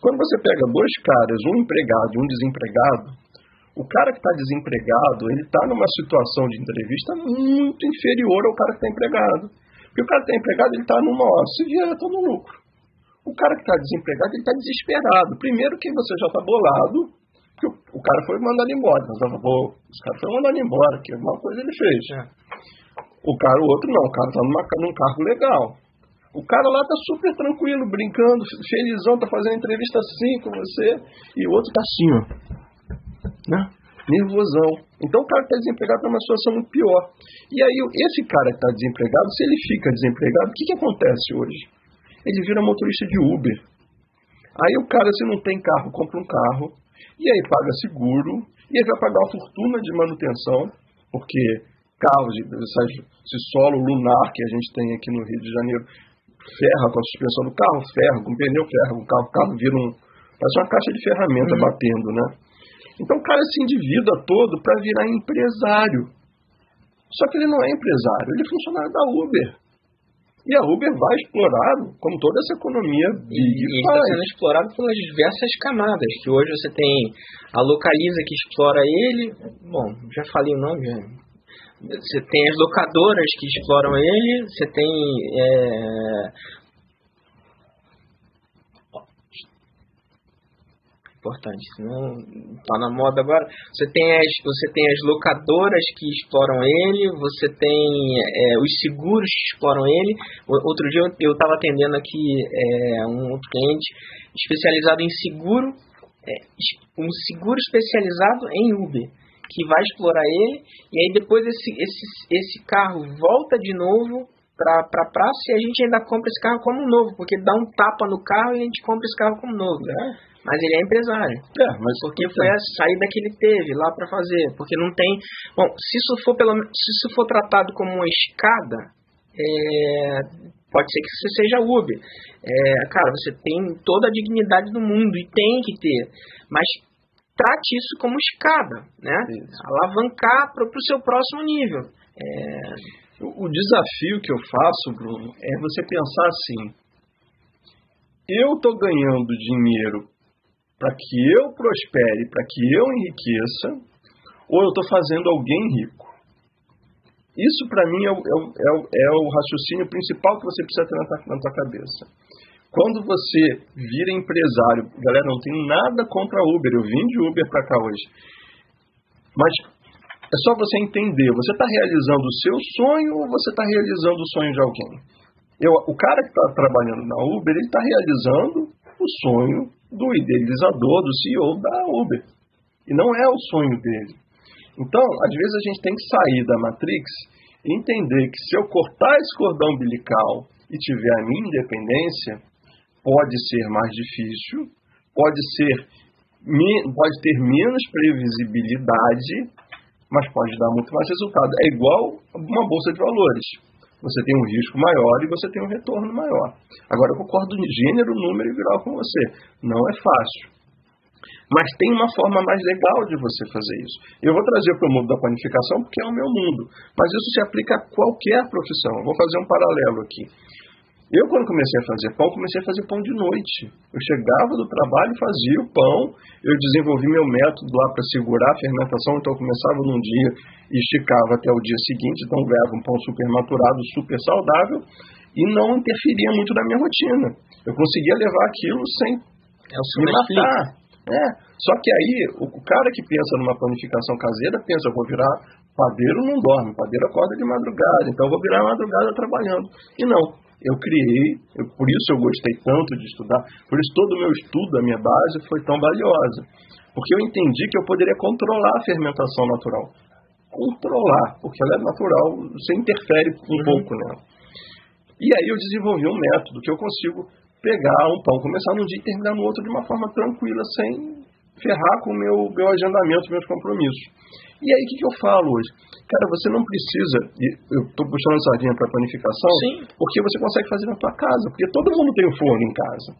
S3: Quando você pega dois caras, um empregado e um desempregado, o cara que está desempregado, ele está numa situação de entrevista muito inferior ao cara que está empregado. Porque o cara que está empregado, ele está numa, ó, se eu estou no lucro. O cara que está desempregado, ele está desesperado. Primeiro que você já está bolado, que o, o, cara foi mandado embora. Pô, os caras foram mandando embora, que alguma coisa ele fez. É. O cara, o outro não, o cara está num cargo legal. O cara lá tá super tranquilo, brincando, felizão, tá fazendo entrevista assim com você, e o outro tá assim, ó. Né? Nervosão. Então o cara que tá desempregado tá numa situação muito pior. E aí, esse cara que tá desempregado, se ele fica desempregado, o que, que acontece hoje? Ele vira motorista de Uber. Aí o cara, se não tem carro, compra um carro, e aí paga seguro, e aí vai pagar uma fortuna de manutenção, porque carros, esse solo lunar que a gente tem aqui no Rio de Janeiro, ferra com a suspensão do carro, ferra com o pneu, ferra com o carro, o carro vira um. Parece uma caixa de ferramenta uhum. batendo, né? Então o cara se endivida todo para virar empresário. Só que ele não é empresário, ele é funcionário da Uber. E a Uber vai explorar, como toda essa economia
S2: big e, e está sendo explorado pelas diversas camadas, que hoje você tem a Localiza que explora ele, bom, já falei o nome, já, você tem as locadoras que exploram ele, você tem é... importante, não tá na moda agora. Você tem as, você tem as locadoras que exploram ele, você tem é, os seguros que exploram ele. Outro dia eu estava atendendo aqui é, um cliente especializado em seguro, é, um seguro especializado em Uber que vai explorar ele, e aí depois esse, esse, esse carro volta de novo para a praça e a gente ainda compra esse carro como novo, porque dá um tapa no carro e a gente compra esse carro como novo. É. Mas ele é empresário.
S3: É, mas
S2: porque foi a saída que ele teve lá para fazer. Porque não tem. Bom, se isso for, pelo, se isso for tratado como uma escada, é, pode ser que você seja Uber. É, cara, você tem toda a dignidade do mundo e tem que ter. Mas trate isso como escada, né? Isso. Alavancar para o seu próximo nível. É...
S3: O, desafio que eu faço, Bruno, é você pensar assim: eu estou ganhando dinheiro para que eu prospere, para que eu enriqueça, ou eu estou fazendo alguém rico? Isso, para mim, é o, é, o, é o, raciocínio principal que você precisa ter na, na tua cabeça. Quando você vira empresário, galera, não tem nada contra Uber, eu vim de Uber para cá hoje. Mas é só você entender, você está realizando o seu sonho ou você está realizando o sonho de alguém? Eu, o cara que está trabalhando na Uber, ele está realizando o sonho do idealizador, do CEO da Uber. E não é o sonho dele. Então, às vezes a gente tem que sair da Matrix e entender que se eu cortar esse cordão umbilical e tiver a minha independência, pode ser mais difícil, pode ser pode ter menos previsibilidade, mas pode dar muito mais resultado. É igual uma bolsa de valores. Você tem um risco maior e você tem um retorno maior. Agora eu concordo em gênero, número e grau com você. Não é fácil. Mas tem uma forma mais legal de você fazer isso. Eu vou trazer para o mundo da planificação porque é o meu mundo. Mas isso se aplica a qualquer profissão. Eu vou fazer um paralelo aqui. Eu, quando comecei a fazer pão, comecei a fazer pão de noite. Eu chegava do trabalho, fazia o pão, eu desenvolvi meu método lá para segurar a fermentação, então eu começava num dia e esticava até o dia seguinte, então ganhava um pão super maturado, super saudável, e não interferia muito na minha rotina. Eu conseguia levar aquilo sem
S2: é me matar.
S3: É. Só que aí, o cara que pensa numa planificação caseira, pensa, eu vou virar padeiro, não dorme, padeiro acorda de madrugada, então eu vou virar madrugada trabalhando. E não, eu criei, eu, por isso eu gostei tanto de estudar, por isso todo o meu estudo, a minha base foi tão valiosa. Porque eu entendi que eu poderia controlar a fermentação natural. Controlar, porque ela é natural, você interfere um uhum. pouco nela. E aí eu desenvolvi um método que eu consigo pegar um pão, começar num dia e terminar no outro de uma forma tranquila, sem ferrar com o meu, meu agendamento, meus compromissos. E aí, o que, que eu falo hoje? Cara, você não precisa, eu estou puxando a sardinha para planificação,
S2: Sim.
S3: porque você consegue fazer na tua casa, porque todo mundo tem um forno em casa.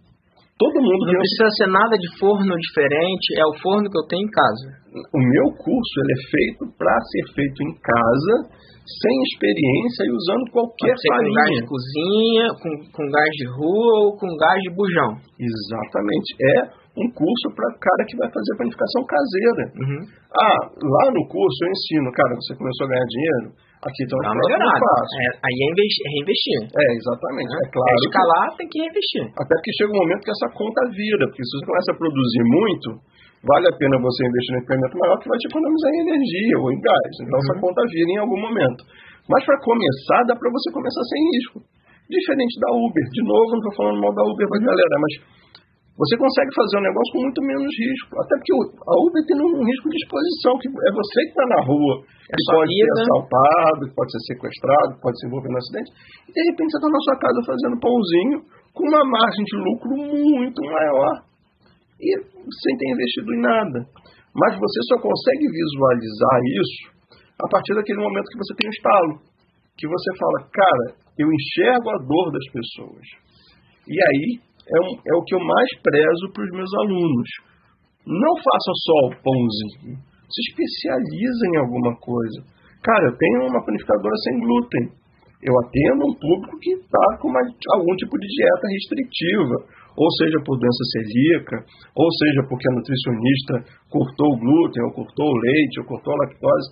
S3: Todo mundo
S2: Não
S3: tem um
S2: precisa ser nada de forno diferente, é o forno que eu tenho em casa.
S3: o meu curso ele é feito para ser feito em casa, sem experiência e usando qualquer
S2: Pode ser com gás
S3: farinha.
S2: de cozinha, com, com gás de rua ou com gás de bujão.
S3: Exatamente. É um curso para cara que vai fazer planificação caseira.
S2: Uhum.
S3: Ah, lá no curso eu ensino, cara, você começou a ganhar dinheiro, aqui
S2: uma
S3: próximo
S2: melhorada.
S3: passo.
S2: É, aí é, é reinvestir.
S3: É, exatamente. É
S2: É
S3: claro. que-
S2: escalar, tem que reinvestir.
S3: até porque chega um momento que essa conta vira, porque se você começa a produzir muito, vale a pena você investir no equipamento maior que vai te economizar em energia ou em gás. Então essa
S2: Uhum.
S3: conta vira em algum momento. Mas para começar, dá para você começar sem risco. Diferente da Uber. De novo, não estou falando mal da Uber pra galera, mas você consegue fazer um negócio com muito menos risco. Até porque a Uber tem um risco de exposição, que é você que está na rua,
S2: É
S3: que pode ser
S2: vida.
S3: assaltado, que pode ser sequestrado, que pode se envolver no acidente. E de repente você está na sua casa fazendo pãozinho com uma margem de lucro muito maior e sem ter investido em nada. Mas você só consegue visualizar isso a partir daquele momento que você tem um estalo. Que você fala, cara, eu enxergo a dor das pessoas. E aí é, um- é o que eu mais prezo para os meus alunos. Não faça só o pãozinho. Se especializa em alguma coisa. Cara, eu tenho uma panificadora sem glúten. Eu atendo um público que está com uma- algum tipo de dieta restritiva, ou seja por doença celíaca, ou seja porque a nutricionista cortou o glúten, ou cortou o leite, ou cortou a lactose.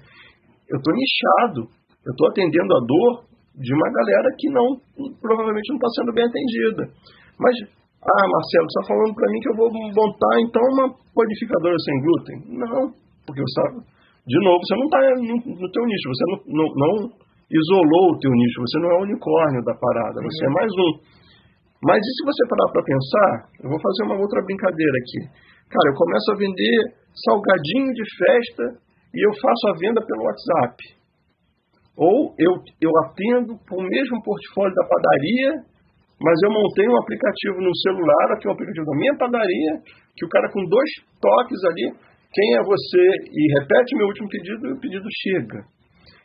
S3: Eu estou nichado. Eu estou atendendo a dor de uma galera que não provavelmente não está sendo bem atendida. Mas, ah, Marcelo, você está falando para mim que eu vou montar então uma panificadora sem glúten? Não, porque você tá, de novo, você não está no, teu nicho, você não, não, não isolou o teu nicho, você não é o unicórnio da parada, você é mais um. Mas e se você parar para pensar, eu vou fazer uma outra brincadeira aqui. Cara, eu começo a vender salgadinho de festa e eu faço a venda pelo WhatsApp. Ou eu, eu atendo com o mesmo portfólio da padaria, mas eu montei um aplicativo no celular, aqui um aplicativo da minha padaria, que o cara com dois toques ali, quem é você? E repete meu último pedido e o pedido chega.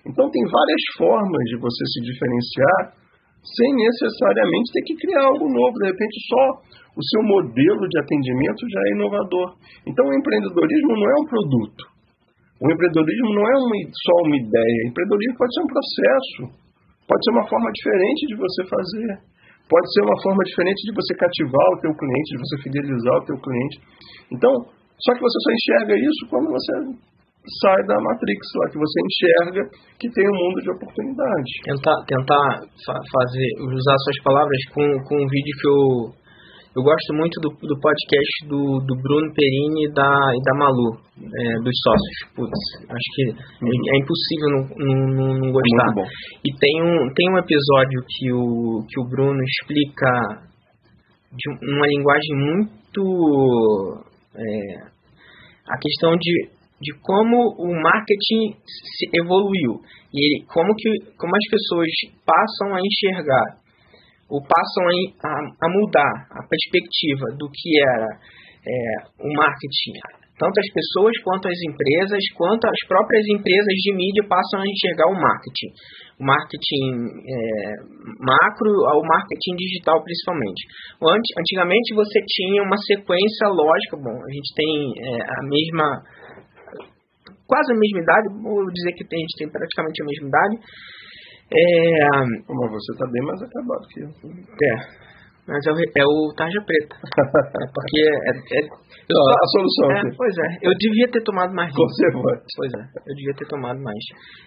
S3: Então tem várias formas de você se diferenciar sem necessariamente ter que criar algo novo. De repente, só o seu modelo de atendimento já é inovador. Então, o empreendedorismo não é um produto. O empreendedorismo não é uma, só uma ideia. O empreendedorismo pode ser um processo. Pode ser uma forma diferente de você fazer. Pode ser uma forma diferente de você cativar o teu cliente, de você fidelizar o teu cliente. Então, só que você só enxerga isso quando você sai da Matrix lá, que você enxerga que tem um mundo de oportunidades.
S2: Tentar, tentar fa- fazer, usar suas palavras com, com um vídeo que eu, eu gosto muito do, do podcast do, do Bruno Perini e da, e da Malu, é, dos sócios. Putz, acho que é, é impossível não, não, não- gostar. E tem um, tem um episódio que o, que o Bruno explica de uma linguagem muito. é, a questão de, de como o marketing se evoluiu e ele, como, que, como as pessoas passam a enxergar ou passam a, a, mudar a perspectiva do que era é, o marketing. Tanto as pessoas quanto as empresas, quanto as próprias empresas de mídia passam a enxergar o marketing. O marketing é, macro ao marketing digital, principalmente. Ant- Antigamente você tinha uma sequência lógica. Bom, a gente tem é, a mesma. quase a mesma idade, vou dizer que a gente tem praticamente a mesma idade. É,
S3: Mas você está bem mais acabado que eu.
S2: é, mas é o, é o tarja preta. *laughs* É porque é, é- eu
S3: Ó,
S2: só-
S3: a solução
S2: é, pois é, eu devia ter tomado mais vinho.
S3: Conservante.
S2: Pois é, eu devia ter tomado mais.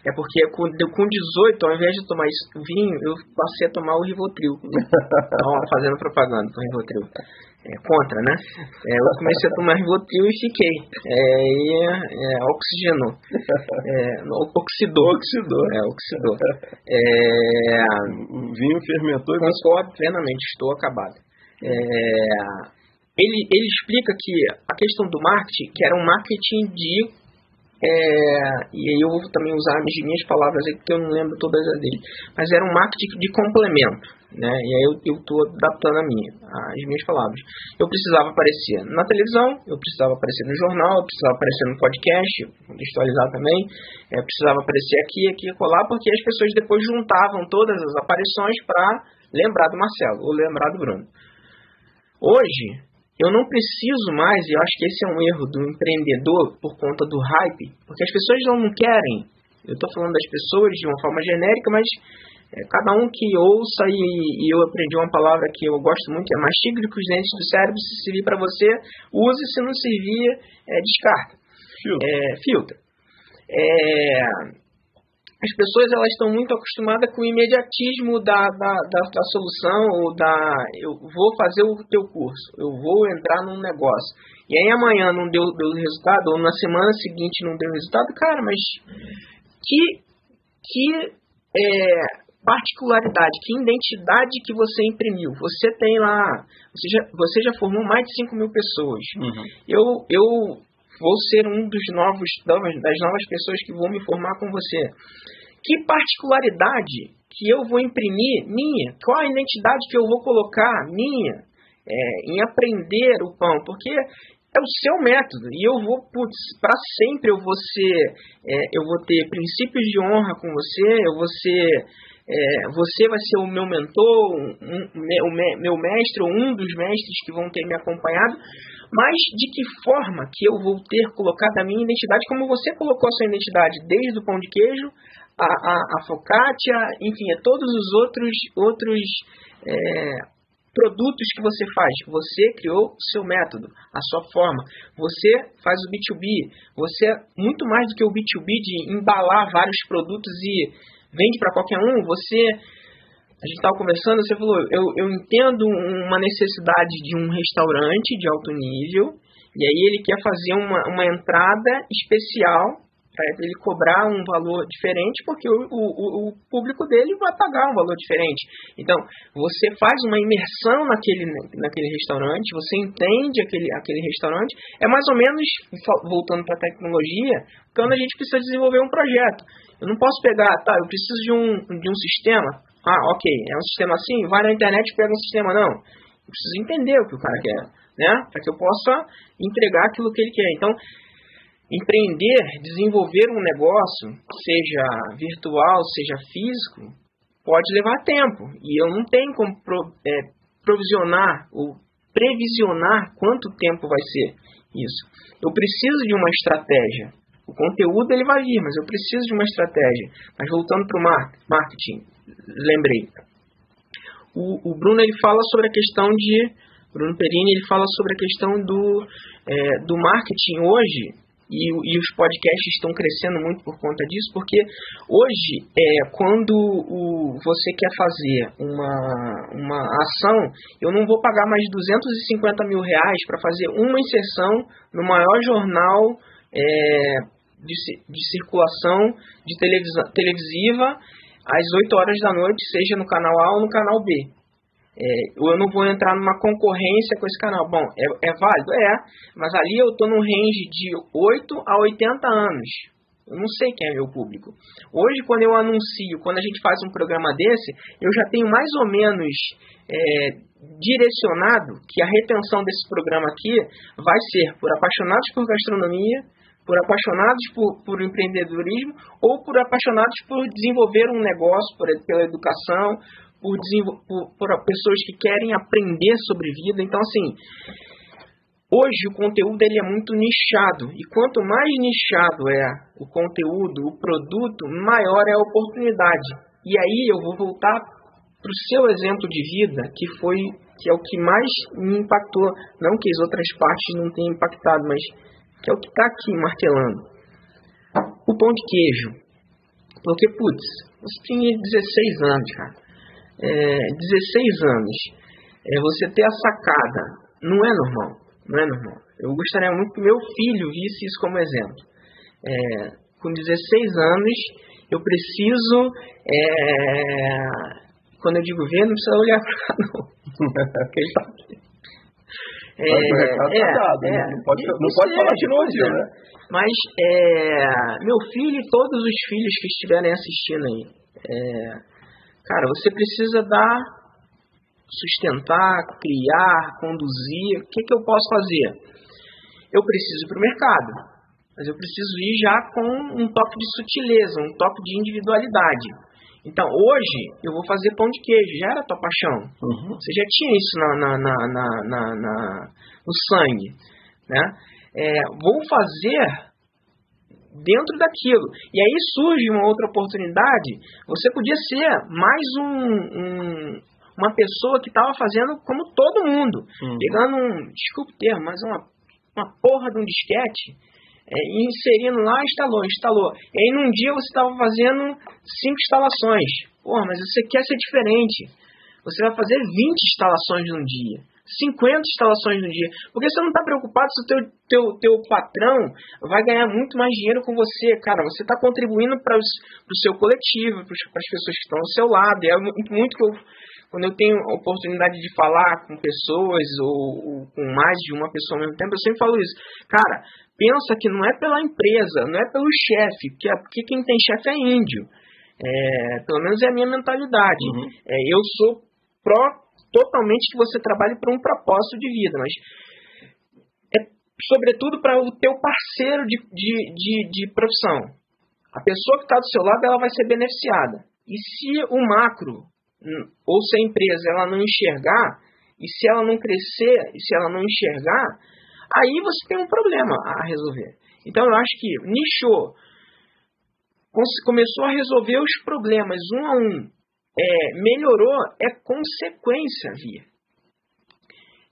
S2: É porque com, deu- com 18, ao invés de tomar isso, vinho, eu passei a tomar o Rivotril. *laughs* Então, fazendo propaganda com o Rivotril. É, contra, né? É, eu comecei a tomar Rivotril e fiquei. É, e é, oxigenou. É, oxidou.
S3: Oxidou.
S2: É, oxidou. É,
S3: O vinho fermentou e.
S2: Concordo plenamente, estou acabado. É, ele, ele explica que a questão do marketing, que era um marketing de é, e aí eu vou também usar as minhas palavras aí, porque eu não lembro todas as dele, mas era um marketing de complemento, né? E aí eu estou adaptando a minha, as minhas palavras. Eu precisava aparecer na televisão, eu precisava aparecer no jornal, eu precisava aparecer no podcast, contextualizar também, é, precisava aparecer aqui, aqui e colar, porque as pessoas depois juntavam todas as aparições para lembrar do Marcelo ou lembrar do Bruno. Hoje, eu não preciso mais, e eu acho que esse é um erro do empreendedor por conta do hype, porque as pessoas não querem. Eu estou falando das pessoas de uma forma genérica, mas é, cada um que ouça, e, e, eu aprendi uma palavra que eu gosto muito, é mastiga com os dentes do cérebro, se servir para você, use, se não servir, é, descarta. Filtra. É, filtra. É, as pessoas elas estão muito acostumadas com o imediatismo da, da, da, da, solução ou da eu vou fazer o teu curso, eu vou entrar num negócio. E aí amanhã não deu, deu resultado, ou na semana seguinte não deu resultado, cara, mas que, que é, particularidade, que identidade que você imprimiu. Você tem lá, você já, você já formou mais de 5 mil pessoas. Uhum. Eu, eu vou ser um dos novos, das novas pessoas que vão me formar com você. Que particularidade que eu vou imprimir minha? Qual a identidade que eu vou colocar minha é, em aprender o pão? Porque é o seu método e eu vou, para sempre eu vou ser, é, eu vou ter princípios de honra com você, eu vou ser, é, você vai ser o meu mentor, um, meu, meu mestre ou um dos mestres que vão ter me acompanhado, mas de que forma que eu vou ter colocado a minha identidade, como você colocou a sua identidade desde o pão de queijo a, a, a focaccia, enfim, a todos os outros, outros é, produtos que você faz. Você criou o seu método, a sua forma. Você faz o B2B. Você é muito mais do que o B2B de embalar vários produtos e vende para qualquer um. Você a gente estava conversando, você falou, eu, eu entendo uma necessidade de um restaurante de alto nível, e aí ele quer fazer uma, uma entrada especial para ele cobrar um valor diferente, porque o, o, o, público dele vai pagar um valor diferente. Então, você faz uma imersão naquele, naquele restaurante, você entende aquele, aquele restaurante. É mais ou menos, voltando para a tecnologia, quando a gente precisa desenvolver um projeto. Eu não posso pegar, tá, eu preciso de um, de um sistema. Ah, ok, é um sistema assim, vai na internet e pega um sistema. Não, eu preciso entender o que o cara quer, né? Para que eu possa entregar aquilo que ele quer. Então, Empreender, desenvolver um negócio, seja virtual, seja físico, pode levar tempo. E eu não tenho como é, provisionar ou previsionar quanto tempo vai ser isso. Eu preciso de uma estratégia. O conteúdo ele vai vir, mas eu preciso de uma estratégia. Mas voltando para o marketing, lembrei. O, o, Bruno ele fala sobre a questão de Bruno Perini ele fala sobre a questão do, é, do marketing hoje e, e, os podcasts estão crescendo muito por conta disso, porque hoje, é, quando o, você quer fazer uma, uma ação, eu não vou pagar mais 250 mil reais para fazer uma inserção no maior jornal é, de, de, circulação de televisiva às 8 horas da noite, seja no canal A ou no canal B. É, eu não vou entrar numa concorrência com esse canal. Bom, é, é válido? É, mas ali eu estou no range de 8 a 80 anos. Eu não sei quem é meu público. Hoje, quando eu anuncio, quando a gente faz um programa desse, eu já tenho mais ou menos é, direcionado que a retenção desse programa aqui vai ser por apaixonados por gastronomia, por apaixonados por, por empreendedorismo ou por apaixonados por desenvolver um negócio, por, pela educação, por, por, por pessoas que querem aprender sobre vida. Então, assim, hoje o conteúdo ele é muito nichado. E quanto mais nichado é o conteúdo, o produto, maior é a oportunidade. E aí eu vou voltar para o seu exemplo de vida, que foi que é o que mais me impactou. Não que as outras partes não tenham impactado, mas que é o que está aqui martelando. O pão de queijo. Porque, putz, você tinha 16 anos, cara é, 16 anos, é, você ter a sacada, não é normal, não é normal. Eu gostaria muito que meu filho visse isso como exemplo. É, com 16 anos, eu preciso, é, quando eu digo ver, não precisa olhar para não, porque ele tá aqui.
S3: É, tá é, dado, é, não pode, não pode falar que não ouviu, né?
S2: Mas é, meu filho e todos os filhos que estiverem assistindo aí, é, cara, você precisa dar, sustentar, criar, conduzir. O que, que eu posso fazer? Eu preciso ir para o mercado, mas eu preciso ir já com um toque de sutileza, um toque de individualidade. Então, hoje, eu vou fazer pão de queijo. Já era tua paixão. Uhum. Você já tinha isso na, na, na, na no sangue. Né? É, vou fazer dentro daquilo. E aí surge uma outra oportunidade. Você podia ser mais um, um uma pessoa que estava fazendo como todo mundo. Uhum. Pegando um, desculpe o termo, mas uma, uma porra de um disquete é, inserindo lá, instalou, instalou. E aí num dia você estava fazendo cinco instalações. Porra, mas você quer ser diferente. Você vai fazer 20 instalações num dia. 50 instalações no dia. Porque você não está preocupado se o teu, teu, teu patrão vai ganhar muito mais dinheiro com você. Cara, você está contribuindo para o seu coletivo, para as pessoas que estão ao seu lado. E é muito que eu, quando eu tenho a oportunidade de falar com pessoas ou, ou com mais de uma pessoa ao mesmo tempo, eu sempre falo isso. Cara, pensa que não é pela empresa, não é pelo chefe, porque, é porque quem tem chefe é índio. É, pelo menos é a minha mentalidade. Uhum. É, eu sou pró totalmente que você trabalhe para um propósito de vida, mas é sobretudo para o teu parceiro de, de, de, de profissão. A pessoa que está do seu lado ela vai ser beneficiada. E se o macro hum, ou se a empresa ela não enxergar, e se ela não crescer, e se ela não enxergar, aí você tem um problema a resolver. Então eu acho que nichou, começou a resolver os problemas um a um, é, melhorou, é consequência via.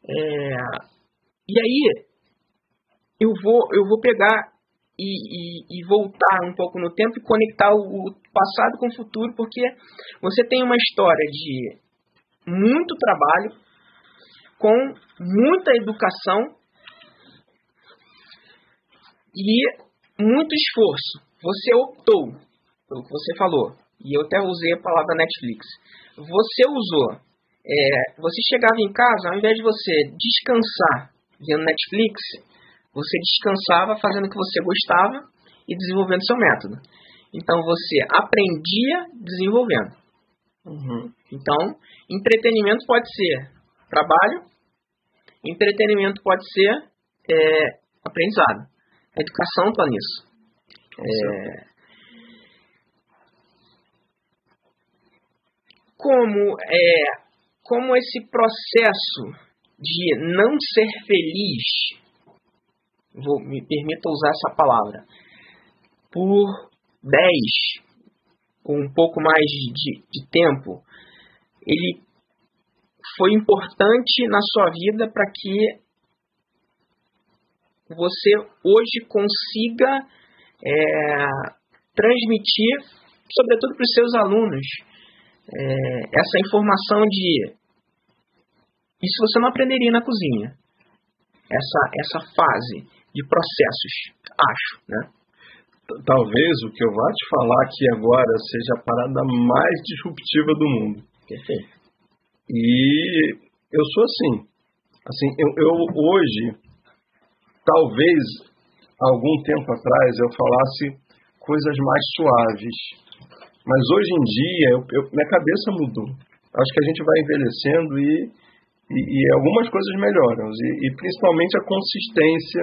S2: É, e aí eu vou, eu vou pegar e, e, e, voltar um pouco no tempo e conectar o, passado com o futuro, porque você tem uma história de muito trabalho, com muita educação e muito esforço. Você optou pelo que você falou, e eu até usei a palavra Netflix. Você usou. É, você chegava em casa, ao invés de você descansar vendo Netflix, você descansava fazendo o que você gostava e desenvolvendo seu método. Então você aprendia desenvolvendo. Uhum. Então, entretenimento pode ser trabalho, entretenimento pode ser é, aprendizado. A educação está nisso. É... Como, é, como esse processo de não ser feliz, vou, me permita usar essa palavra, por 10 ou um pouco mais de, de tempo, ele foi importante na sua vida para que você hoje consiga é, transmitir, sobretudo para os seus alunos, é, essa informação de isso você não aprenderia na cozinha. Essa, essa fase de processos, acho, né?
S3: Talvez o que eu vá te falar aqui agora seja a parada mais disruptiva do mundo.
S2: Perfeito.
S3: E eu sou assim. Assim, eu, eu hoje talvez algum tempo atrás eu falasse coisas mais suaves. Mas hoje em dia, eu, eu, minha cabeça mudou. Acho que a gente vai envelhecendo e, e, e algumas coisas melhoram, e, e principalmente a consistência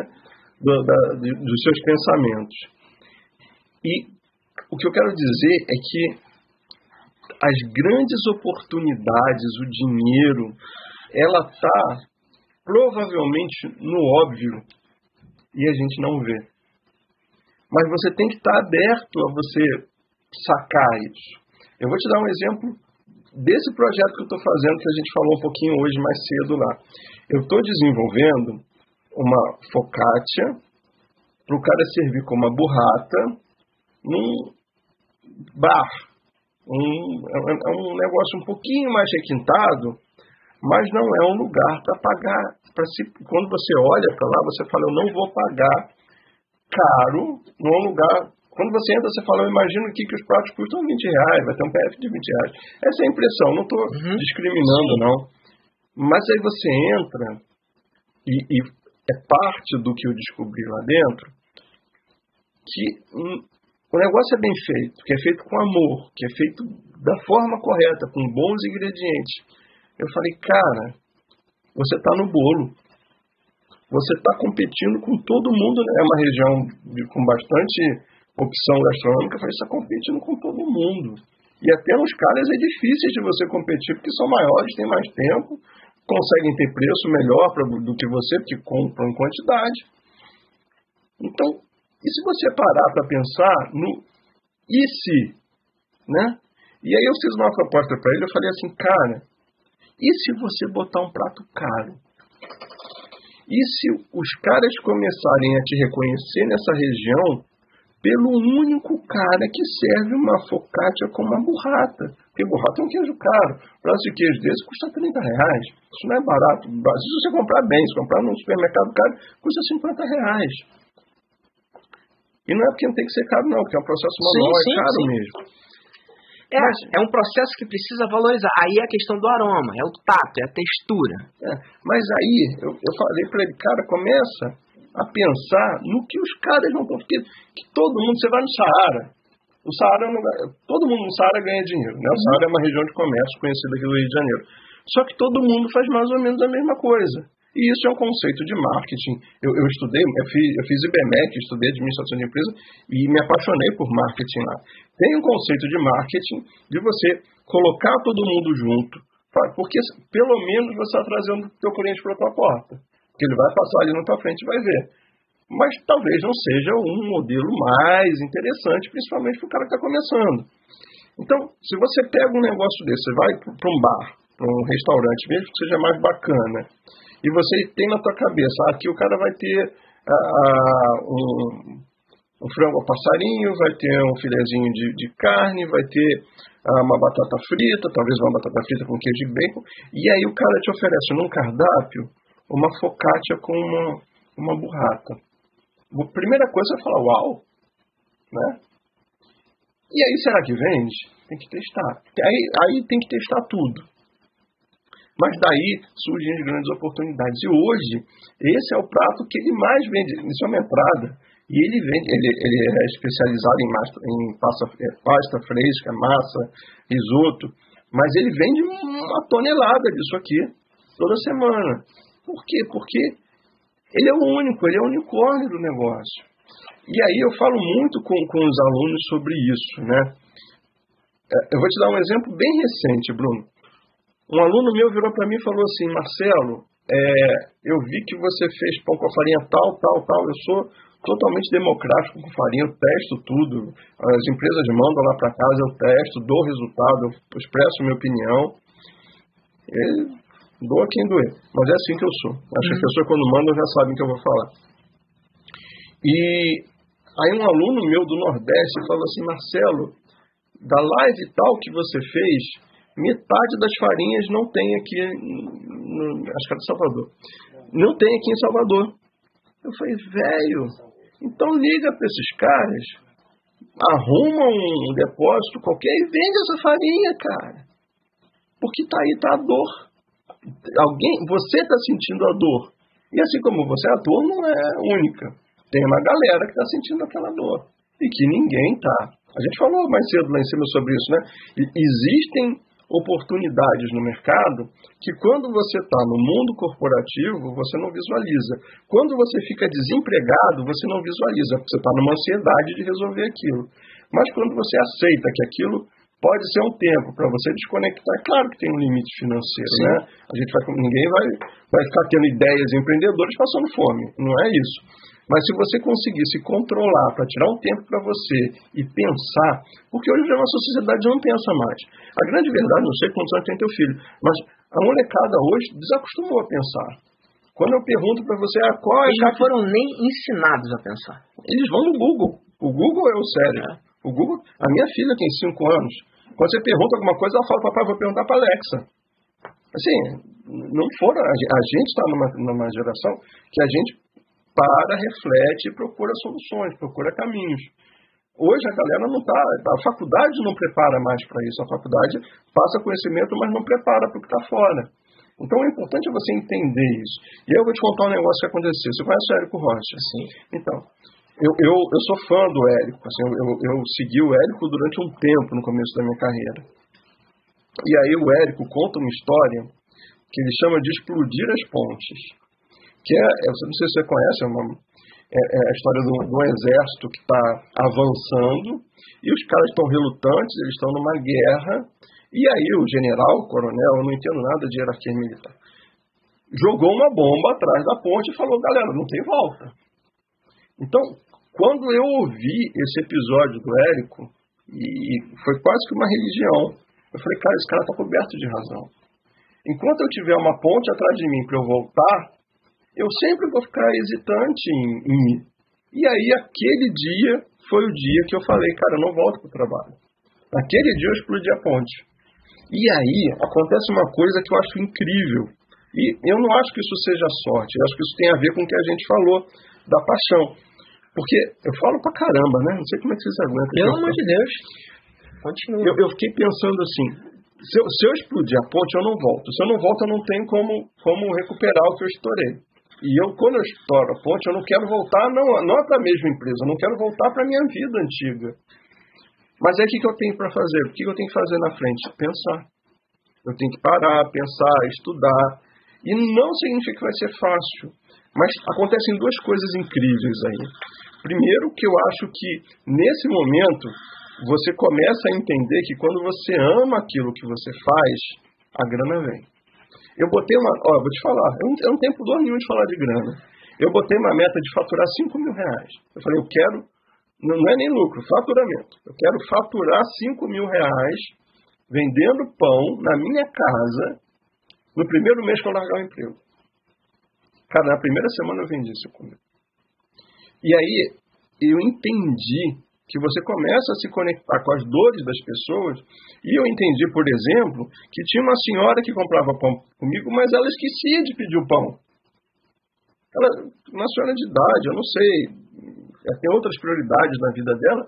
S3: do, da, de, dos seus pensamentos. E o que eu quero dizer é que as grandes oportunidades, o dinheiro, ela está provavelmente no óbvio e a gente não vê. Mas você tem que estar aberto a você sacar isso. Eu vou te dar um exemplo desse projeto que eu estou fazendo, que a gente falou um pouquinho hoje mais cedo lá. Eu estou desenvolvendo uma focaccia para o cara servir como uma burrata num bar. Um, é, é um negócio um pouquinho mais requintado, mas não é um lugar para pagar. Pra se, quando você olha para lá, você fala, eu não vou pagar caro num lugar. Quando você entra, você fala, eu imagino aqui que os pratos custam 20 reais, vai ter um PF de 20 reais. Essa é a impressão, não estou uhum. discriminando, não. Mas aí você entra e, e é parte do que eu descobri lá dentro, que um, o negócio é bem feito, que é feito com amor, que é feito da forma correta, com bons ingredientes. Eu falei, cara, você está no bolo. Você está competindo com todo mundo. Né? É uma região de, com bastante opção gastronômica, você está competindo com todo mundo. E até nos caras é difícil de você competir, porque são maiores, têm mais tempo, conseguem ter preço melhor pra, do que você, porque compram em quantidade. Então, e se você parar para pensar no e se, né? E aí eu fiz uma proposta para ele, eu falei assim, cara, e se você botar um prato caro? E se os caras começarem a te reconhecer nessa região pelo único cara que serve uma focaccia com uma burrata. Porque burrata é um queijo caro. Um braço de queijo desse custa 30 reais. Isso não é barato. Se você comprar bem, se comprar num supermercado caro, custa 50 reais. E não é porque não tem que ser caro, não, porque é um processo manual, sim, sim, é caro sim. mesmo.
S2: É, mas, é um processo que precisa valorizar. Aí é a questão do aroma, é o tato, é a textura.
S3: É, mas aí eu, eu falei para ele, cara, começa a pensar no que os caras não estão. Porque que todo mundo, você vai no Saara. O Saara é um lugar, todo mundo no Saara ganha dinheiro. Né? O uhum. Saara é uma região de comércio conhecida aqui do Rio de Janeiro. Só que todo mundo faz mais ou menos a mesma coisa. E isso é um conceito de marketing. Eu, eu estudei, eu fiz, eu fiz IBMEC, estudei administração de empresa e me apaixonei por marketing lá. Tem um conceito de marketing de você colocar todo mundo junto, porque pelo menos você está trazendo o teu cliente para a tua porta que ele vai passar ali na tua frente e vai ver. Mas talvez não seja um modelo mais interessante, principalmente para o cara que está começando. Então, se você pega um negócio desse, você vai para um bar, para um restaurante, mesmo que seja mais bacana, e você tem na tua cabeça, ah, aqui o cara vai ter ah, um, um frango a passarinho, vai ter um filezinho de, de carne, vai ter ah, uma batata frita, talvez uma batata frita com queijo e bacon, e aí o cara te oferece num cardápio uma focaccia com uma, uma burrata. A primeira coisa é falar, uau, né? E aí, será que vende? Tem que testar. Aí, aí tem que testar tudo. Mas daí surgem as grandes oportunidades. E hoje, esse é o prato que ele mais vende. Isso é uma entrada. E ele vende, ele, ele é especializado em, massa, em pasta, é, pasta fresca, massa, risoto. Mas ele vende uma tonelada disso aqui toda semana. Por quê? Porque ele é o único, ele é o unicórnio do negócio. E aí eu falo muito com, com os alunos sobre isso, né? É, eu vou te dar um exemplo bem recente, Bruno. Um aluno meu virou para mim e falou assim, Marcelo, é, eu vi que você fez pão com a farinha tal, tal, tal. Eu sou totalmente democrático com farinha, eu testo tudo. As empresas mandam lá para casa, eu testo, dou resultado, eu expresso minha opinião. Ele Doa quem doer. Mas é assim que eu sou. Acho uhum. que as pessoas, quando mandam, já sabem que eu vou falar. E aí um aluno meu do Nordeste falou assim, Marcelo, da live tal que você fez, metade das farinhas não tem aqui, no, acho que é de Salvador. Não tem aqui em Salvador. Eu falei, velho, então liga para esses caras, arruma um depósito qualquer e vende essa farinha, cara. Porque tá aí, tá a dor alguém, você está sentindo a dor. E assim como você, a dor não é única. Tem uma galera que está sentindo aquela dor. E que ninguém está. A gente falou mais cedo lá em cima sobre isso, né? Existem oportunidades no mercado que quando você está no mundo corporativo, você não visualiza. Quando você fica desempregado, você não visualiza, porque você está numa ansiedade de resolver aquilo. Mas quando você aceita que aquilo pode ser um tempo para você desconectar. É claro que tem um limite financeiro, Sim. né? A gente vai, ninguém vai, vai ficar tendo ideias empreendedores passando fome, não é isso. Mas se você conseguir se controlar para tirar um tempo para você e pensar, porque hoje a nossa sociedade não pensa mais. A grande verdade, não sei quantos anos tem teu filho, mas a molecada hoje desacostumou a pensar. Quando eu pergunto para você ah, qual
S2: é Eles não foram nem ensinados a pensar.
S3: Eles vão no Google. O Google é o cérebro. É. O Google, a minha filha tem 5 anos. Quando você pergunta alguma coisa, ela fala, papai, vou perguntar para Alexa. Assim, não foram. A gente está numa, numa geração que a gente para, reflete e procura soluções, procura caminhos. Hoje a galera não está. A faculdade não prepara mais para isso. A faculdade passa conhecimento, mas não prepara para o que está fora. Então é importante você entender isso. E eu vou te contar um negócio que aconteceu. Você conhece o Érico Rocha?
S2: Sim.
S3: Então, eu, eu, eu sou fã do Érico. Assim, eu, eu segui o Érico durante um tempo no começo da minha carreira. E aí o Érico conta uma história que ele chama de explodir as pontes. Que é, eu não sei se você conhece, é, uma, é, é a história do, do exército que está avançando e os caras estão relutantes, eles estão numa guerra. E aí o general, o coronel, eu não entendo nada de hierarquia militar, jogou uma bomba atrás da ponte e falou: galera, não tem volta. Então, quando eu ouvi esse episódio do Érico, e foi quase que uma religião, eu falei, cara, esse cara está coberto de razão. Enquanto eu tiver uma ponte atrás de mim para eu voltar, eu sempre vou ficar hesitante em, em. E aí, aquele dia foi o dia que eu falei, cara, eu não volto para o trabalho. Naquele dia eu explodi a ponte. E aí acontece uma coisa que eu acho incrível. E eu não acho que isso seja sorte, eu acho que isso tem a ver com o que a gente falou da paixão. Porque eu falo pra caramba, né? Não sei como é que vocês aguentam.
S2: Pelo amor de Deus. Continua.
S3: Eu, eu, fiquei pensando assim: se eu, se eu explodir a ponte, eu não volto. Se eu não volto, eu não tenho como, como recuperar o que eu estourei. E eu, quando eu estouro a ponte, eu não quero voltar, não, não é para a mesma empresa, eu não quero voltar para a minha vida antiga. Mas é o que, que eu tenho para fazer? O que, que eu tenho que fazer na frente? Pensar. Eu tenho que parar, pensar, estudar. E não significa que vai ser fácil. Mas acontecem duas coisas incríveis aí. Primeiro, que eu acho que nesse momento você começa a entender que quando você ama aquilo que você faz, a grana vem. Eu botei uma. Ó, vou te falar, eu não, eu não tenho nenhum de falar de grana. Eu botei uma meta de faturar 5 mil reais. Eu falei, eu quero. Não, não é nem lucro, faturamento. Eu quero faturar 5 mil reais vendendo pão na minha casa no primeiro mês que eu largar o emprego. Cara, na primeira semana eu vendi isso comigo. E aí eu entendi que você começa a se conectar com as dores das pessoas. E eu entendi, por exemplo, que tinha uma senhora que comprava pão comigo, mas ela esquecia de pedir o pão. Ela, uma senhora de idade, eu não sei, tem outras prioridades na vida dela,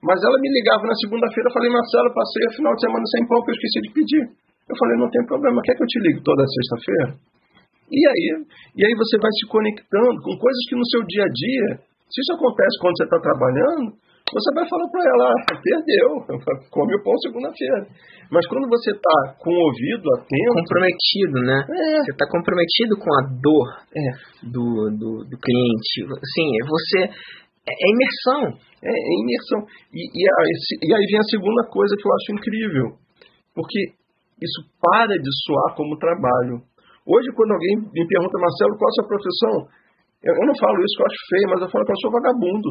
S3: mas ela me ligava na segunda-feira, eu falei, Marcelo, passei a final de semana sem pão que eu esqueci de pedir. Eu falei, não tem problema, quer que eu te ligue toda sexta-feira? E aí, e aí você vai se conectando com coisas que no seu dia a dia, se isso acontece quando você está trabalhando, você vai falar para ela, ah, perdeu, *laughs* come o pão segunda-feira. Mas quando você está com o ouvido atento.
S2: Comprometido, né?
S3: É.
S2: Você está comprometido com a dor
S3: é.
S2: do, do, do cliente. Assim, você. É, é imersão.
S3: É, é imersão. E, e, aí, e aí vem a segunda coisa que eu acho incrível. Porque isso para de soar como trabalho. Hoje, quando alguém me pergunta, Marcelo, qual a sua profissão? Eu, eu não falo isso que eu acho feio, mas eu falo que eu sou vagabundo.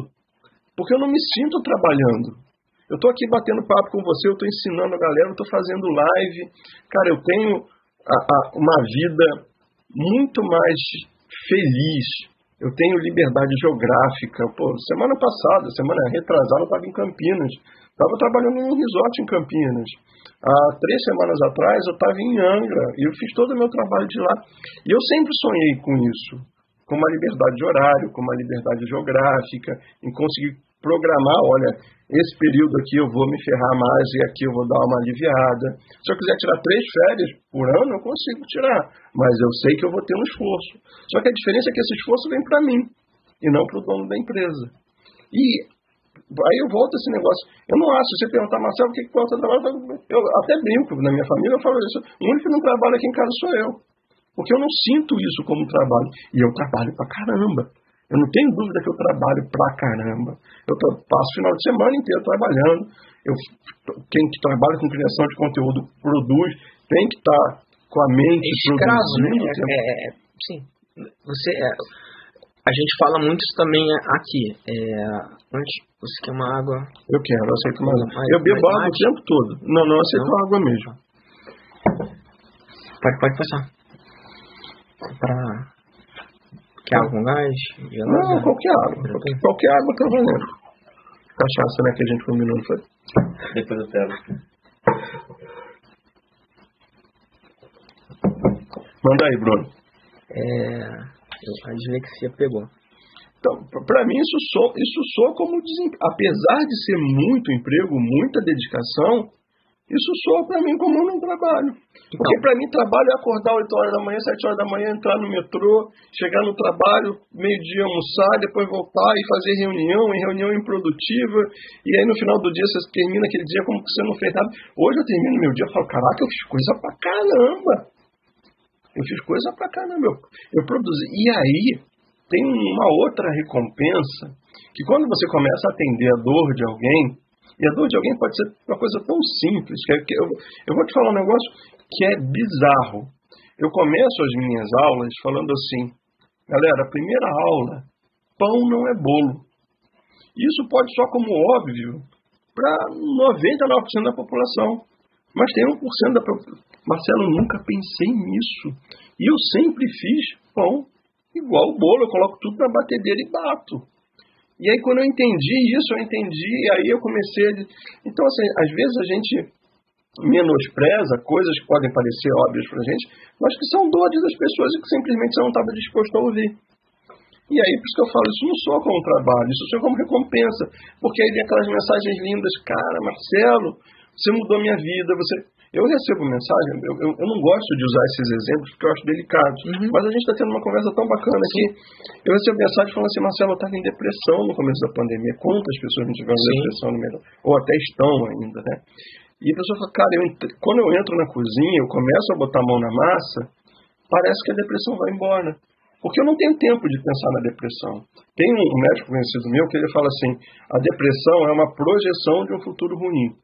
S3: Porque eu não me sinto trabalhando. Eu estou aqui batendo papo com você, eu estou ensinando a galera, eu estou fazendo live. Cara, eu tenho a, a, uma vida muito mais feliz. Eu tenho liberdade geográfica. Pô, semana passada, semana retrasada, eu estava em Campinas. Estava trabalhando em um resort em Campinas. Há três semanas atrás, eu estava em Angra e eu fiz todo o meu trabalho de lá. E eu sempre sonhei com isso com uma liberdade de horário, com uma liberdade geográfica, em conseguir programar, olha, esse período aqui eu vou me ferrar mais e aqui eu vou dar uma aliviada. Se eu quiser tirar três férias por ano, eu consigo tirar, mas eu sei que eu vou ter um esforço. Só que a diferença é que esse esforço vem para mim e não para o dono da empresa. E aí eu volto a esse negócio. Eu não acho, se você perguntar, Marcelo, o que, que pode trabalhar? Eu até brinco na minha família, eu falo isso. O único que não trabalha aqui em casa sou eu. Porque eu não sinto isso como trabalho. E eu trabalho pra caramba. Eu não tenho dúvida que eu trabalho pra caramba. Eu passo o final de semana inteiro trabalhando. Eu, quem que trabalha com criação de conteúdo produz, tem que estar tá com a mente
S2: Escravo. Né? É, é, é, sim. Você, é, a gente fala muito isso também aqui. É, antes, você quer uma água?
S3: Eu quero, eu aceito uma água. Eu bebo água o tempo todo. Não, não aceito não? água mesmo.
S2: Pode, pode passar. Pra Quer água com gás?
S3: Não, qualquer água. Qualquer, qualquer água tá valendo. Cachaça, né, que a gente combinou, não foi?
S2: Depois eu pego.
S3: Manda aí, Bruno.
S2: É, a dislexia pegou.
S3: Então, para mim isso soa, isso soa como apesar de ser muito emprego, muita dedicação, Isso soa para mim como um trabalho. Então, Porque para mim trabalho é acordar 8 horas da manhã, 7 horas da manhã, entrar no metrô, chegar no trabalho, meio-dia almoçar, depois voltar e fazer reunião, em reunião improdutiva, e aí no final do dia você termina aquele dia como que você não fez nada. Hoje eu termino meu dia e falo, caraca, eu fiz coisa pra caramba. Eu fiz coisa pra caramba. Eu, eu produzi. E aí tem uma outra recompensa que quando você começa a atender a dor de alguém, e a dor de alguém pode ser uma coisa tão simples, que, é que eu, eu vou te falar um negócio que é bizarro. Eu começo as minhas aulas falando assim, galera, a primeira aula, pão não é bolo. Isso pode soar como óbvio para 99% da população, mas tem 1% da população. Marcelo, nunca pensei nisso. E eu sempre fiz pão igual o bolo, eu coloco tudo na batedeira e bato. E aí quando eu entendi isso, eu entendi, aí eu comecei a... Então, assim, às vezes a gente menospreza coisas que podem parecer óbvias para a gente, mas que são dores das pessoas e que simplesmente você não estava disposto a ouvir. E aí, por isso que eu falo, isso não soa como trabalho, isso soa como recompensa. Porque aí vem aquelas mensagens lindas, cara, Marcelo, você mudou minha vida, você eu recebo mensagem, eu, eu, eu, não gosto de usar esses exemplos porque eu acho delicados, uhum. mas a gente está tendo uma conversa tão bacana que eu recebo mensagem falando assim, Marcelo, eu estava em depressão no começo da pandemia. Quantas pessoas não tiveram Sim. depressão no meio? Ou até estão ainda, né? E a pessoa fala, cara, eu, quando eu entro na cozinha, eu começo a botar a mão na massa, parece que a depressão vai embora. Porque eu não tenho tempo de pensar na depressão. Tem um médico conhecido meu que ele fala assim: a depressão é uma projeção de um futuro ruim.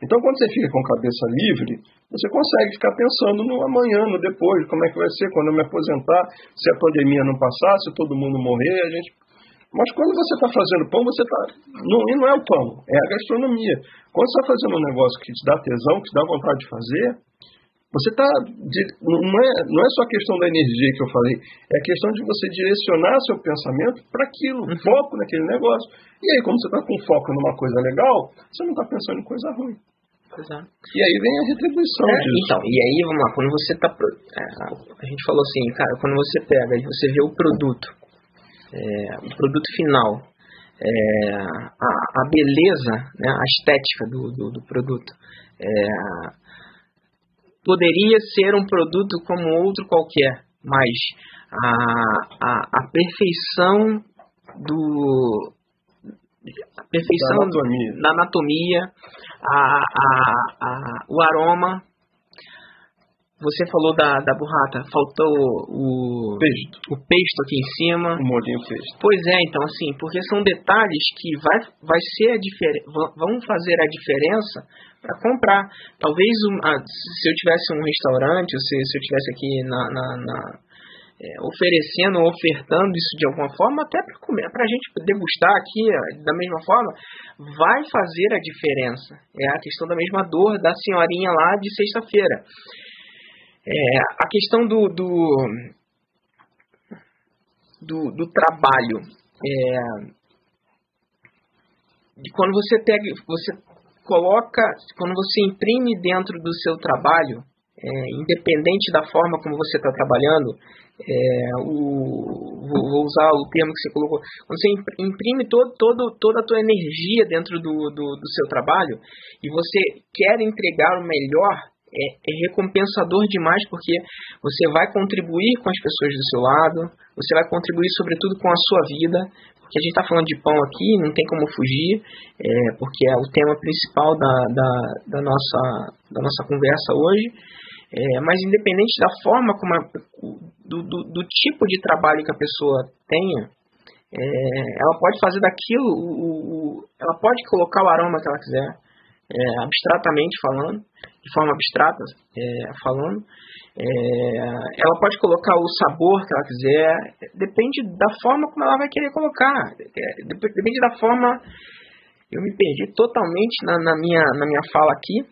S3: Então, quando você fica com a cabeça livre, você consegue ficar pensando no amanhã, no depois, como é que vai ser quando eu me aposentar, se a pandemia não passar, se todo mundo morrer, a gente. Mas quando você está fazendo pão, você está. Não, e não é o pão, é a gastronomia. Quando você está fazendo um negócio que te dá tesão, que te dá vontade de fazer, você está. Não é, não é só a questão da energia que eu falei, é a questão de você direcionar seu pensamento para aquilo, uhum. foco naquele negócio. E aí, como você está com foco numa coisa legal, você não está pensando em coisa ruim.
S2: Exato.
S3: E aí vem a retribuição é, disso.
S2: Então, e aí, vamos lá, quando você tá. É, a gente falou assim, cara, quando você pega e você vê o produto, é, o produto final, é, a, a, beleza, né, a estética do, do, do produto, é, poderia ser um produto como outro qualquer, mas a, a, a perfeição do, a perfeição da anatomia, da anatomia a, a, a, o aroma. Você falou da, da burrata, faltou o
S3: pesto.
S2: o pesto aqui em cima.
S3: O molhinho pesto.
S2: Pois é, então assim, porque são detalhes que vai, vai ser a vão fazer a diferença para comprar. Talvez um, se eu tivesse um restaurante, ou se, se eu tivesse aqui na, na, na é, oferecendo, ofertando isso de alguma forma, até para comer, para a gente degustar aqui da mesma forma, vai fazer a diferença. É a questão da mesma dor da senhorinha lá de sexta-feira. É, a questão do, do, do, do trabalho. É, de quando você pega, você coloca, quando você imprime dentro do seu trabalho, é, independente da forma como você está trabalhando, é, o, vou usar o termo que você colocou, quando você imprime todo, todo, toda a tua energia dentro do, do, do seu trabalho e você quer entregar o melhor, é, é, recompensador demais porque você vai contribuir com as pessoas do seu lado, você vai contribuir sobretudo com a sua vida, porque a gente está falando de pão aqui, não tem como fugir, é, porque é o tema principal da, da, da, nossa, da nossa conversa hoje. É, mas independente da forma como a, do, do, do, tipo de trabalho que a pessoa tenha, é, ela pode fazer daquilo, o, o, ela pode colocar o aroma que ela quiser, é, abstratamente falando, de forma abstrata é, falando, é, ela pode colocar o sabor que ela quiser, depende da forma como ela vai querer colocar, é, depende da forma. Eu me perdi totalmente na, na minha, na minha fala aqui,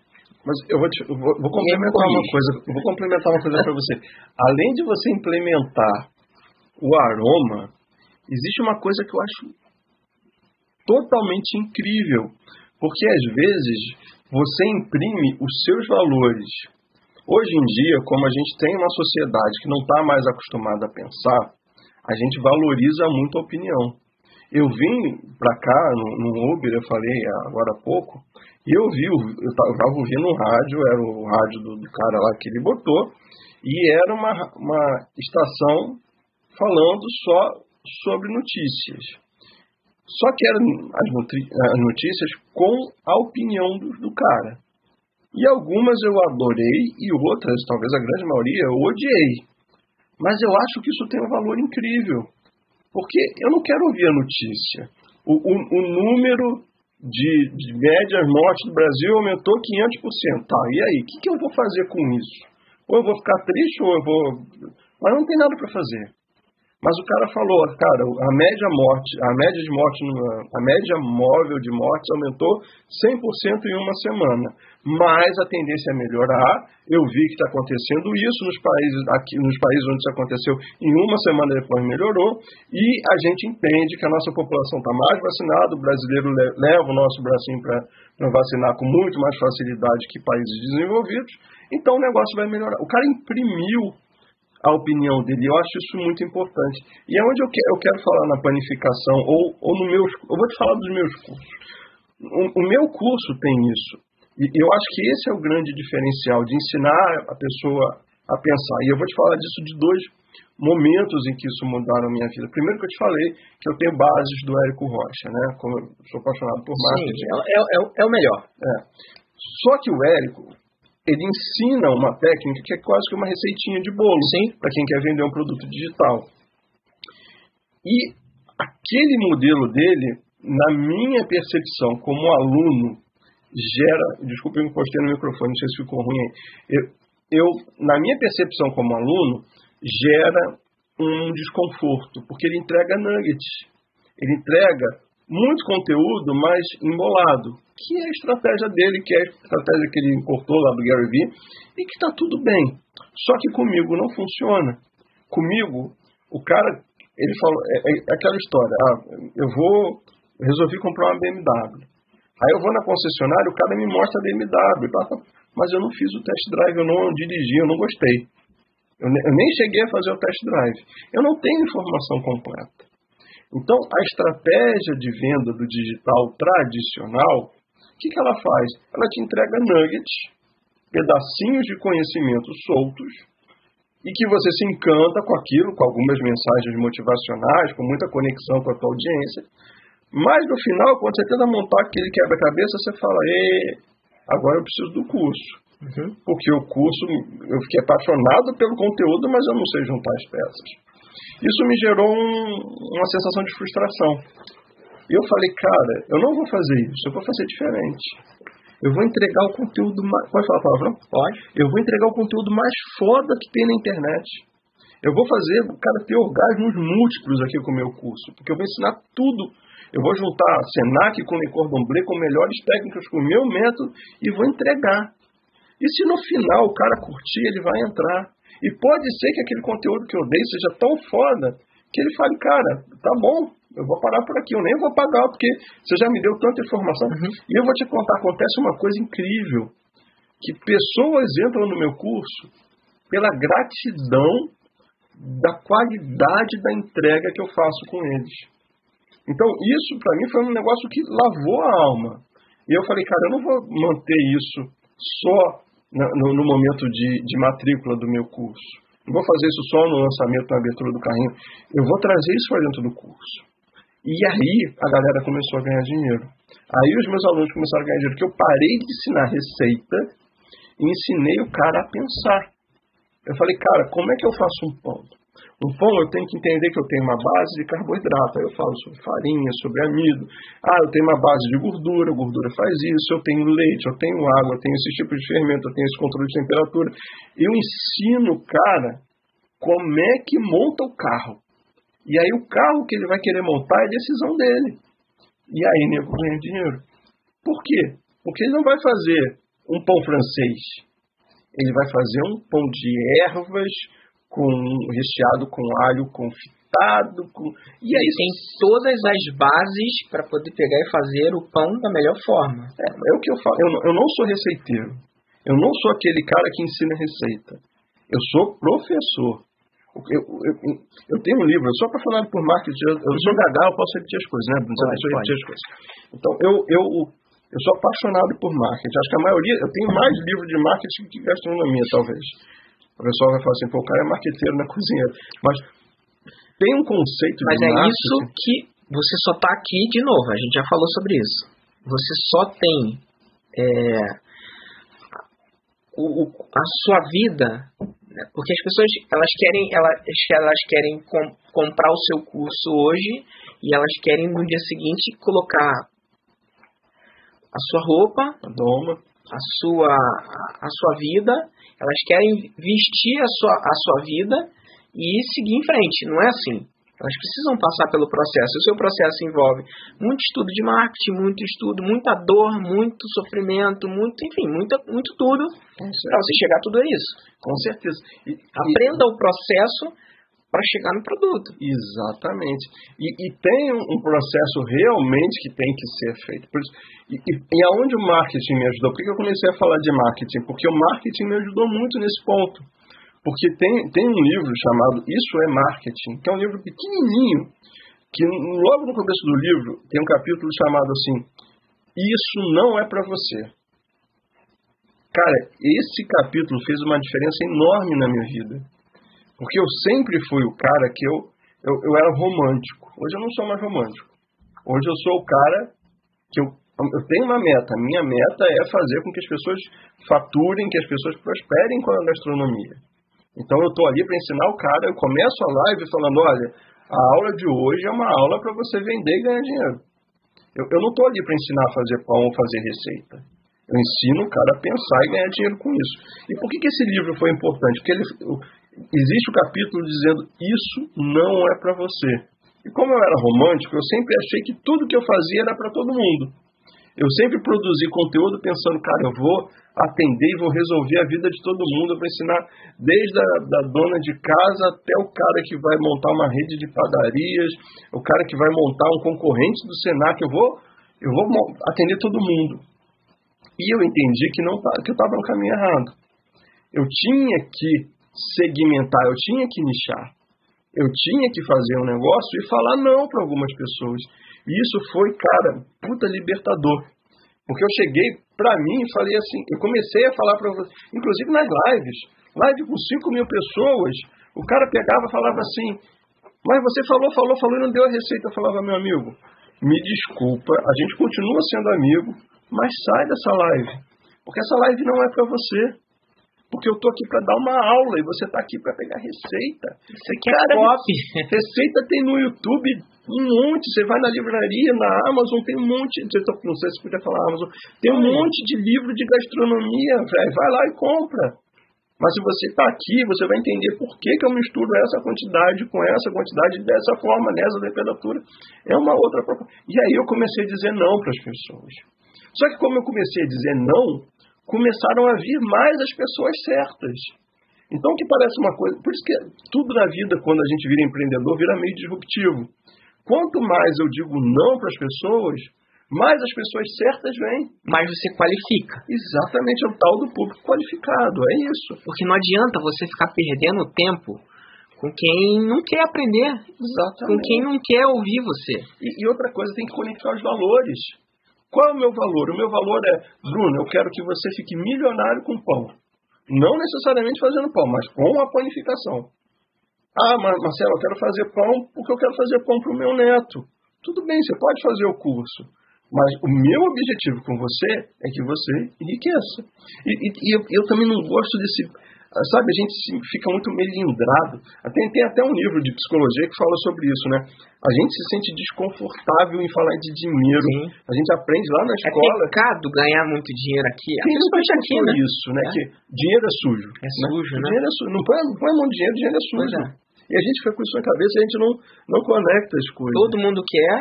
S3: mas eu vou, te, vou, vou complementar uma coisa. Vou complementar uma coisa para você. *laughs* Além de você implementar o aroma, existe uma coisa que eu acho totalmente incrível, porque às vezes você imprime os seus valores. Hoje em dia, como a gente tem uma sociedade que não está mais acostumada a pensar, a gente valoriza muito a opinião. Eu vim para cá no, no Uber, eu falei agora há pouco, e eu vi, eu estava ouvindo um rádio, era o rádio do, do, cara lá que ele botou, e era uma, uma estação falando só sobre notícias. Só que eram as notícias com a opinião do, do cara. E algumas eu adorei e outras, talvez a grande maioria, eu odiei. Mas eu acho que isso tem um valor incrível. Porque eu não quero ouvir a notícia. O, o, o número de, de médias mortes do Brasil aumentou 500%. Tá, e aí? O que, que eu vou fazer com isso? Ou eu vou ficar triste ou eu vou. Mas não tem nada para fazer. Mas o cara falou, cara, a média morte, a média de morte, a média móvel de mortes aumentou 100% em uma semana. Mas a tendência é melhorar. Eu vi que está acontecendo isso nos países, aqui, nos países onde isso aconteceu, em uma semana depois melhorou. E a gente entende que a nossa população está mais vacinada, o brasileiro leva o nosso bracinho para vacinar com muito mais facilidade que países desenvolvidos. Então o negócio vai melhorar. O cara imprimiu a opinião dele. Eu acho isso muito importante. E é onde eu, que, eu quero falar na planificação, ou, ou no meu. Eu vou te falar dos meus cursos. O, o meu curso tem isso. E eu acho que esse é o grande diferencial, de ensinar a pessoa a pensar. E eu vou te falar disso de dois momentos em que isso mudaram a minha vida. Primeiro que eu te falei que eu tenho bases do Érico Rocha, né? Como eu sou apaixonado por marketing.
S2: Sim, é, é, é o melhor.
S3: É. Só que o Érico, ele ensina uma técnica que é quase que uma receitinha de bolo para quem quer vender um produto digital. E aquele modelo dele, na minha percepção como aluno, gera. Desculpa, eu encostei no microfone, não sei se ficou ruim aí. Eu, eu, na minha percepção como aluno, gera um desconforto, porque ele entrega nuggets. Ele entrega muito conteúdo, mas embolado, que é a estratégia dele, que é a estratégia que ele importou lá do Gary Vee, e que está tudo bem. Só que comigo não funciona. Comigo, o cara, ele falou, é, é aquela história, ah, eu vou, resolvi comprar uma BMW. Aí eu vou na concessionária, o cara me mostra a BMW, mas eu não fiz o test drive, eu não dirigi, eu não gostei. Eu nem cheguei a fazer o test drive. Eu não tenho informação completa. Então, a estratégia de venda do digital tradicional, o que, que ela faz? Ela te entrega nuggets, pedacinhos de conhecimento soltos, e que você se encanta com aquilo, com algumas mensagens motivacionais, com muita conexão com a tua audiência. Mas no final, quando você tenta montar aquele quebra-cabeça, você fala: agora eu preciso do curso. Uhum. Porque o curso, eu fiquei apaixonado pelo conteúdo, mas eu não sei juntar as peças. Isso me gerou um, uma sensação de frustração. E eu falei, cara, eu não vou fazer isso, eu vou fazer diferente. Eu vou entregar o conteúdo mais. Pode falar a palavra?
S2: Pode.
S3: Eu vou entregar o conteúdo mais foda que tem na internet. Eu vou fazer o cara ter orgasmos múltiplos aqui com o meu curso, porque eu vou ensinar tudo. Eu vou juntar Senac com Le Cordon Bleu, com melhores técnicas, com o meu método, e vou entregar. E se no final o cara curtir, ele vai entrar. E pode ser que aquele conteúdo que eu dei seja tão foda que ele fale, cara, tá bom, eu vou parar por aqui, eu nem vou pagar, porque você já me deu tanta informação. Uhum. E eu vou te contar, acontece uma coisa incrível, que pessoas entram no meu curso pela gratidão da qualidade da entrega que eu faço com eles. Então, isso para mim foi um negócio que lavou a alma. E eu falei, cara, eu não vou manter isso só no, no momento de, de matrícula do meu curso. Não vou fazer isso só no lançamento, na abertura do carrinho. Eu vou trazer isso para dentro do curso. E aí a galera começou a ganhar dinheiro. Aí os meus alunos começaram a ganhar dinheiro, porque eu parei de ensinar receita e ensinei o cara a pensar. Eu falei, cara, como é que eu faço um pão? No pão eu tenho que entender que eu tenho uma base de carboidrato. Aí eu falo sobre farinha, sobre amido. Ah, eu tenho uma base de gordura, gordura faz isso. Eu tenho leite, eu tenho água, eu tenho esse tipo de fermento, eu tenho esse controle de temperatura. Eu ensino o cara como é que monta o carro. E aí o carro que ele vai querer montar é decisão dele. E aí nego ganha dinheiro. Por quê? Porque ele não vai fazer um pão francês. Ele vai fazer um pão de ervas com recheado com alho confitado. Com...
S2: E aí tem todas as bases para poder pegar e fazer o pão da melhor forma.
S3: É, é o que eu falo. Eu, eu não sou receiteiro. Eu não sou aquele cara que ensina receita. Eu sou professor. Eu, eu, eu, tenho um livro, eu sou apaixonado por marketing, eu, eu sou gagal, eu posso repetir as coisas, né? Bruno? Pode. repetir as coisas. Então, eu, eu Eu sou apaixonado por marketing. Acho que a maioria, eu tenho mais livro de marketing que gastronomia, talvez. O pessoal vai falar assim, pô, o cara é marqueteiro na cozinha. Mas tem um conceito
S2: Mas
S3: de
S2: é
S3: marketing.
S2: isso que você só tá aqui de novo, a gente já falou sobre isso. Você só tem é, o, o, a sua vida, né, porque as pessoas elas querem, elas, elas querem com, comprar o seu curso hoje e elas querem no dia seguinte colocar a sua roupa,
S3: a doma,
S2: a sua, a sua vida, elas querem vestir a sua, a sua vida e seguir em frente. Não é assim. Elas precisam passar pelo processo. O seu processo envolve muito estudo de marketing, muito estudo, muita dor, muito sofrimento, muito, enfim, muito, muito tudo para você chegar a tudo isso.
S3: Com certeza.
S2: E, Aprenda e... o processo para chegar no produto.
S3: Exatamente. E, e, tem um processo realmente que tem que ser feito. Isso, e, e, e aonde o marketing me ajudou? Por que eu comecei a falar de marketing? Porque o marketing me ajudou muito nesse ponto. Porque tem, tem um livro chamado Isso é Marketing, que é um livro pequenininho, que logo no começo do livro tem um capítulo chamado assim, Isso não é para você. Cara, esse capítulo fez uma diferença enorme na minha vida porque eu sempre fui o cara que eu, eu, eu era romântico. Hoje eu não sou mais romântico. Hoje eu sou o cara que eu, eu tenho uma meta. Minha meta é fazer com que as pessoas faturem, que as pessoas prosperem com a gastronomia. Então eu estou ali para ensinar o cara. Eu começo a live falando: olha, a aula de hoje é uma aula para você vender e ganhar dinheiro. Eu, eu não estou ali para ensinar a fazer pão ou fazer receita. Eu ensino o cara a pensar e ganhar dinheiro com isso. E por que, que esse livro foi importante? Porque ele, existe o capítulo dizendo isso não é para você. E como eu era romântico, eu sempre achei que tudo que eu fazia era para todo mundo. Eu sempre produzi conteúdo pensando, cara, eu vou atender e vou resolver a vida de todo mundo. Eu vou ensinar desde a da dona de casa até o cara que vai montar uma rede de padarias, o cara que vai montar um concorrente do Senac. Eu vou, eu vou atender todo mundo. E eu entendi que, não, que eu estava no caminho errado. Eu tinha que segmentar, eu tinha que nichar. Eu tinha que fazer um negócio e falar não para algumas pessoas. E isso foi, cara, puta libertador. Porque eu cheguei para mim e falei assim, eu comecei a falar para inclusive nas lives, live com 5 mil pessoas, o cara pegava e falava assim, mas você falou, falou, falou e não deu a receita. Eu falava, meu amigo, me desculpa, a gente continua sendo amigo, mas sai dessa live. Porque essa live não é para você. Porque eu tô aqui para dar uma aula e você tá aqui para pegar receita.
S2: Você quer Cara, copy. *laughs*
S3: Receita tem no YouTube um monte. Você vai na livraria, na Amazon, tem um monte. Não sei se podia falar Amazon. Tem um monte de livro de gastronomia, velho. Vai lá e compra. Mas se você está aqui, você vai entender por que, que eu misturo essa quantidade com essa quantidade dessa forma, nessa temperatura. É uma outra proposta. E aí eu comecei a dizer não para as pessoas. Só que como eu comecei a dizer não, começaram a vir mais as pessoas certas. Então, que parece uma coisa. Por isso que tudo na vida, quando a gente vira empreendedor, vira meio disruptivo. Quanto mais eu digo não para as pessoas, mais as pessoas certas vêm.
S2: Mais você qualifica.
S3: Exatamente, é o tal do público qualificado, é isso.
S2: Porque não adianta você ficar perdendo tempo com quem não quer aprender,
S3: Exatamente.
S2: com quem não quer ouvir você.
S3: E, e outra coisa, tem que conectar os valores. Qual é o meu valor? O meu valor é, Bruno, eu quero que você fique milionário com pão. Não necessariamente fazendo pão, mas com a panificação. Ah, Marcelo, eu quero fazer pão porque eu quero fazer pão para o meu neto. Tudo bem, você pode fazer o curso. Mas o meu objetivo com você é que você enriqueça. E, e, e eu, eu, também não gosto desse sabe, a gente fica muito melindrado. Tem, tem até um livro de psicologia que fala sobre isso, né? A gente se sente desconfortável em falar de dinheiro. Sim. A gente aprende lá na escola.
S2: É pecado ganhar muito dinheiro aqui.
S3: Tem
S2: principalmente
S3: aqui, né? isso, né? É? Que dinheiro é sujo.
S2: É né? sujo, né?
S3: Dinheiro é sujo. Não põe, não põe a mão de dinheiro, dinheiro é sujo. É. E a gente fica com isso na cabeça e a gente não, não conecta as coisas.
S2: Todo mundo quer,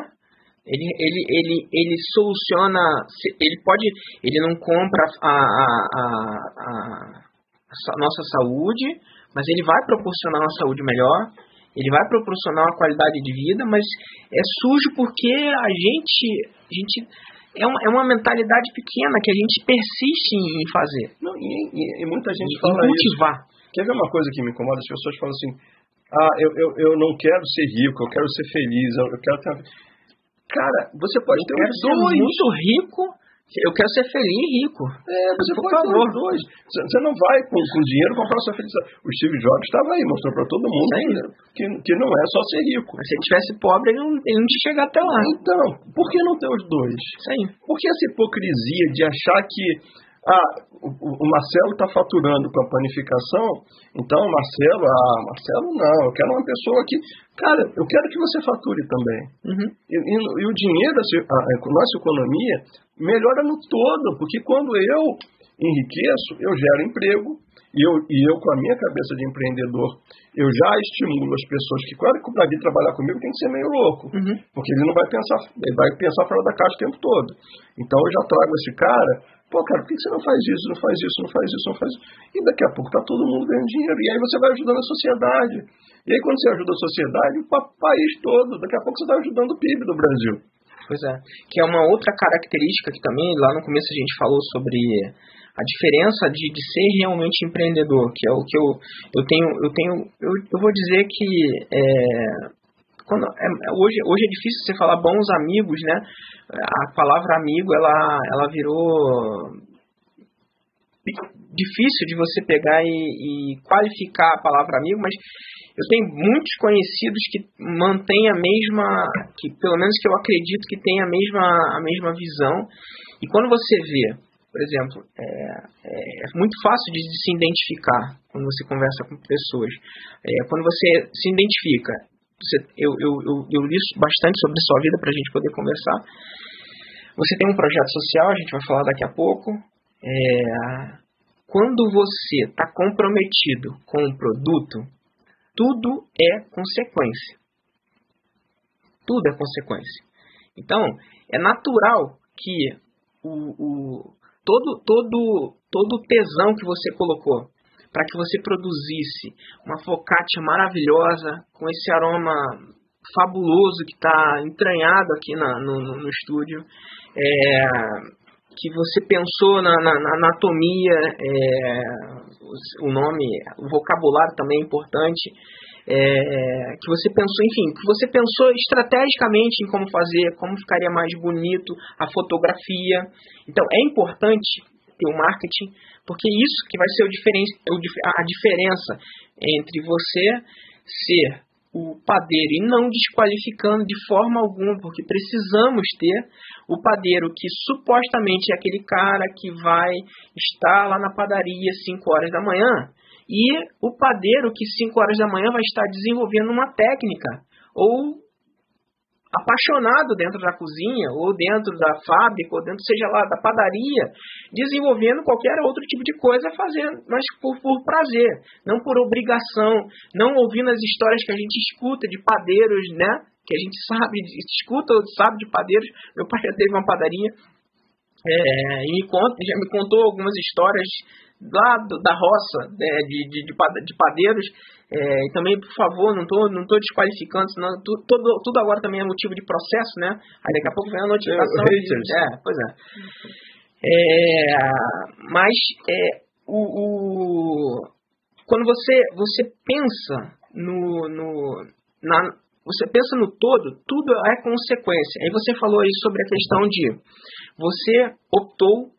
S2: ele, ele, ele, ele soluciona, ele pode, ele não compra a, a, a, a a nossa saúde, mas ele vai proporcionar uma saúde melhor, ele vai proporcionar uma qualidade de vida, mas é sujo porque a gente, a gente é, uma, é uma mentalidade pequena que a gente persiste em fazer.
S3: Não, e, e, e muita gente e, fala
S2: cultivar.
S3: Isso. Quer ver uma coisa que me incomoda? As pessoas falam assim, ah, eu, eu, eu não quero ser rico, eu quero ser feliz, eu, eu quero ter... Cara, você pode
S2: eu
S3: ter
S2: os dois. muito rico Eu quero ser feliz e rico.
S3: É, você Por favor. dois. Você não vai com, com dinheiro comprar sua felicidade. O Steve Jobs estava aí, mostrou para todo mundo que, que não é só ser rico.
S2: Mas se ele tivesse pobre, ele não, ele não tinha chegado até lá.
S3: Então, por que não ter os dois?
S2: Aí.
S3: Por que essa hipocrisia de achar que ah, o, o Marcelo está faturando com a panificação, então Marcelo, ah, Marcelo não, eu quero uma pessoa que, cara, eu quero que você fature também.
S2: Uhum.
S3: E, e, e, o dinheiro, a, a, nossa economia, melhora no todo, porque quando eu enriqueço, eu gero emprego, e eu, e eu com a minha cabeça de empreendedor, eu já estimulo as pessoas que, claro que para vir trabalhar comigo tem que ser meio louco,
S2: uhum.
S3: porque ele não vai pensar, ele vai pensar fora da caixa o tempo todo. Então eu já trago esse cara Pô, cara, por que você não faz isso, não faz isso, não faz isso, não faz isso? E daqui a pouco tá todo mundo ganhando dinheiro. E aí você vai ajudando a sociedade. E aí quando você ajuda a sociedade, o país todo, daqui a pouco você está ajudando o PIB do Brasil.
S2: Pois é. Que é uma outra característica que também lá no começo a gente falou sobre a diferença de, de ser realmente empreendedor, que é o que eu, eu tenho, eu tenho, eu, eu vou dizer que é, quando, é, hoje, hoje é difícil você falar bons amigos, né? A palavra amigo, ela, ela virou difícil de você pegar e, e qualificar a palavra amigo, mas eu tenho muitos conhecidos que mantêm a mesma, que pelo menos que eu acredito que tem a mesma, a mesma visão. E quando você vê, por exemplo, é, é, é muito fácil de, se identificar quando você conversa com pessoas. É, quando você se identifica, eu, eu, eu, eu li bastante sobre sua vida para a gente poder conversar. Você tem um projeto social, a gente vai falar daqui a pouco. É, quando você está comprometido com um produto, tudo é consequência. Tudo é consequência. Então, é natural que o, o, todo, todo, todo tesão que você colocou para que você produzisse uma focaccia maravilhosa com esse aroma fabuloso que está entranhado aqui na, no, no, estúdio, é, que você pensou na, na, na anatomia, é, o nome, o vocabulário também é importante, é, que você pensou, enfim, que você pensou estrategicamente em como fazer, como ficaria mais bonito a fotografia. Então é importante ter o marketing porque isso que vai ser diferen a diferença entre você ser o padeiro e não desqualificando de forma alguma, porque precisamos ter o padeiro que supostamente é aquele cara que vai estar lá na padaria 5 horas da manhã e o padeiro que 5 horas da manhã vai estar desenvolvendo uma técnica ou apaixonado dentro da cozinha, ou dentro da fábrica, ou dentro, seja lá, da padaria, desenvolvendo qualquer outro tipo de coisa, fazendo, mas por, por prazer, não por obrigação, não ouvindo as histórias que a gente escuta de padeiros, né? Que a gente *laughs* sabe, escuta, sabe de padeiros. Meu pai já teve uma padaria é, e me conta, já me contou algumas histórias lá do, da roça né, de, de, de, padeiros. É, e também, por favor, não estou não tô desqualificando, senão tu, tudo, tudo agora também é motivo de processo, né? Aí daqui a pouco vem a notificação.
S3: É, de,
S2: é pois é. é mas é, o, o, quando você, você pensa no, no, na, você pensa no todo, tudo é consequência. Aí você falou aí sobre a questão de você optou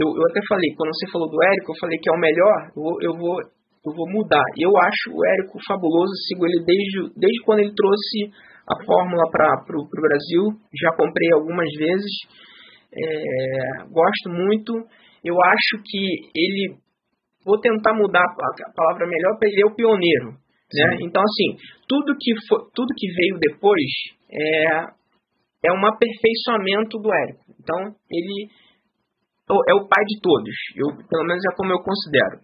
S2: eu, eu até falei, quando você falou do Érico, eu falei que é o melhor, eu, eu vou eu vou mudar. Eu acho o Érico fabuloso, sigo ele desde, desde quando ele trouxe a fórmula para o Brasil. Já comprei algumas vezes, é, gosto muito. Eu acho que ele, vou tentar mudar a palavra melhor para ele é o pioneiro. Né? Então, assim, tudo que, for, tudo que veio depois é, é um aperfeiçoamento do Érico. Então, ele é o pai de todos. Eu, pelo menos é como eu considero.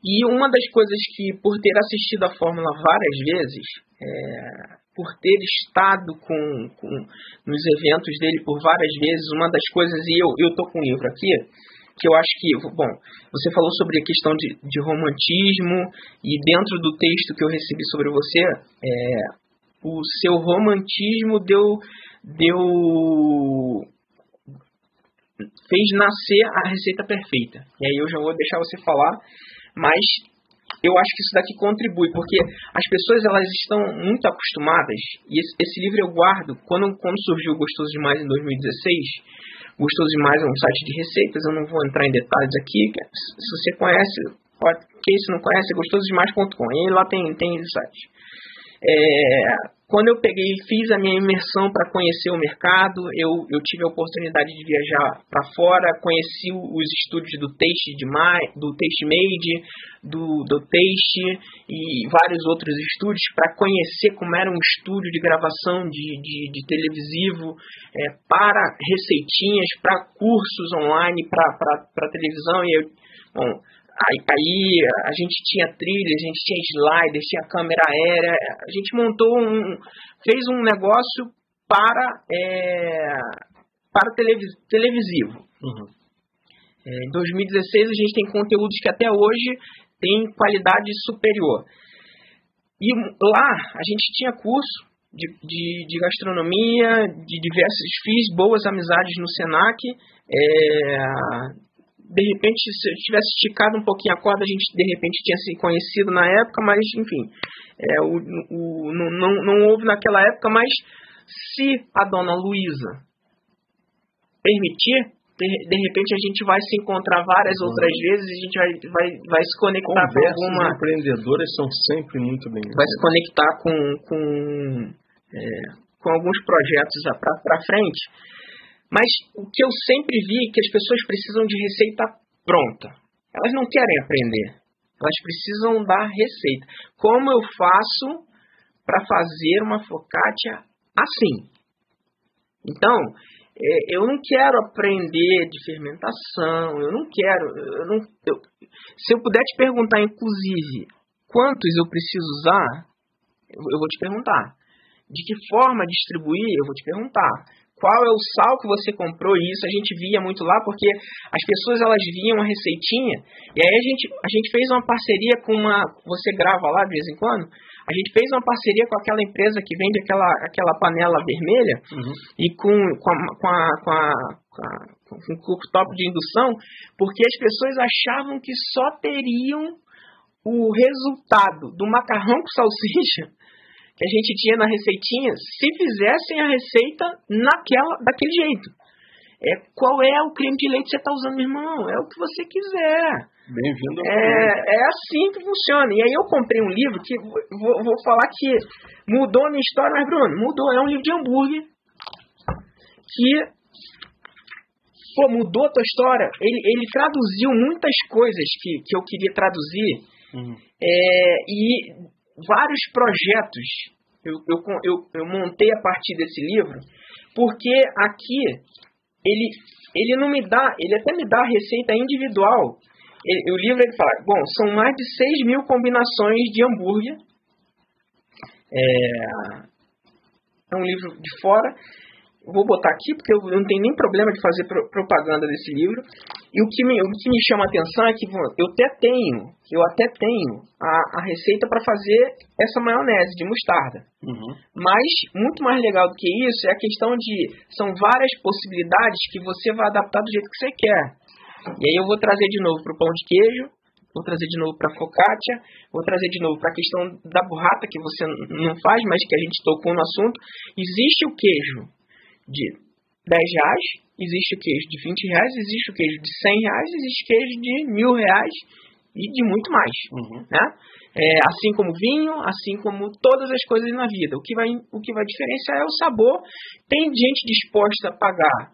S2: E uma das coisas que, por ter assistido a Fórmula várias vezes, é, por ter estado com, com, nos eventos dele por várias vezes, uma das coisas, e eu, tô com um livro aqui, que eu acho que, bom, você falou sobre a questão de, de romantismo, e dentro do texto que eu recebi sobre você, é, o seu romantismo deu, deu fez nascer a receita perfeita. E aí eu já vou deixar você falar, mas eu acho que isso daqui contribui, porque as pessoas elas estão muito acostumadas, e esse, esse livro eu guardo, quando, quando surgiu Gostoso Demais em 2016, Gostoso Demais é um site de receitas, eu não vou entrar em detalhes aqui. Se você conhece, quem se não conhece, é gostosodemais.com. E lá tem, tem esse site. É, quando eu peguei e fiz a minha imersão para conhecer o mercado, eu, eu tive a oportunidade de viajar para fora, conheci os estúdios do Taste de do Taste Made, do, do Taste e vários outros estúdios para conhecer como era um estúdio de gravação de, de, de televisivo é, para receitinhas, para cursos online, para televisão. E eu, bom, Aí, aí, a gente tinha trilha, a gente tinha sliders, tinha câmera aérea, a gente montou um. fez um negócio para, é, para televis, televisivo. Uhum. É, em 2016 a gente tem conteúdos que até hoje tem qualidade superior. E lá a gente tinha curso de, de, de gastronomia, de diversos, fiz boas amizades no Senac. É, de repente, se eu tivesse esticado um pouquinho a corda, a gente de repente tinha se conhecido na época, mas enfim, é, o, o, não, não, não houve naquela época, mas se a dona Luísa permitir, de, de, repente a gente vai se encontrar várias uhum. outras vezes e a gente vai, vai, vai se conectar
S3: Conversas
S2: com alguma.
S3: empreendedores são sempre muito bem.
S2: Vai se conectar com, com, é, com alguns projetos para frente. Mas o que eu sempre vi é que as pessoas precisam de receita pronta. Elas não querem aprender. Elas precisam da receita. Como eu faço para fazer uma focaccia assim? Então, é, eu não quero aprender de fermentação, eu não quero. Eu não, eu, se eu puder te perguntar, inclusive, quantos eu preciso usar, eu vou te perguntar. De que forma distribuir, eu vou te perguntar qual é o sal que você comprou e isso a gente via muito lá porque as pessoas elas viam a receitinha e aí a gente, a gente fez uma parceria com uma você grava lá de vez em quando a gente fez uma parceria com aquela empresa que vende aquela, aquela panela vermelha uhum. e com, com, a, com, a, com, a, com, a, com um cooktop de indução porque as pessoas achavam que só teriam o resultado do macarrão com salsicha que a gente tinha na receitinha se fizessem a receita naquela, daquele jeito. É, qual é o creme de leite que você está usando, meu irmão? É o que você quiser.
S3: Bem-vindo.
S2: É, é assim que funciona. E aí eu comprei um livro que vou, vou falar que mudou a minha história, mas Bruno, mudou. É um livro de hambúrguer que pô, mudou a tua história. Ele, ele traduziu muitas coisas que, que eu queria traduzir. Uhum. É, e vários projetos eu, eu, eu, eu montei a partir desse livro, porque aqui ele, ele não me dá, ele até me dá a receita individual. Ele, o livro ele fala, bom, são mais de 6 mil combinações de hambúrguer. É, é um livro de fora vou botar aqui porque eu não tenho nem problema de fazer propaganda desse livro. E o que me, o que me chama a atenção é que eu até tenho, eu até tenho a, a receita para fazer essa maionese de mostarda. Uhum. Mas muito mais legal do que isso é a questão de são várias possibilidades que você vai adaptar do jeito que você quer. E aí eu vou trazer de novo para o pão de queijo, vou trazer de novo para a focaccia, vou trazer de novo para a questão da burrata que você não faz, mas que a gente tocou no assunto. Existe o queijo de 10 reais, existe o queijo de 20 reais, existe o queijo de 100 reais, existe queijo de mil reais e de muito mais, uhum. né? É, assim como vinho, assim como todas as coisas na vida. O que vai, o que vai diferenciar é o sabor. Tem gente disposta a pagar.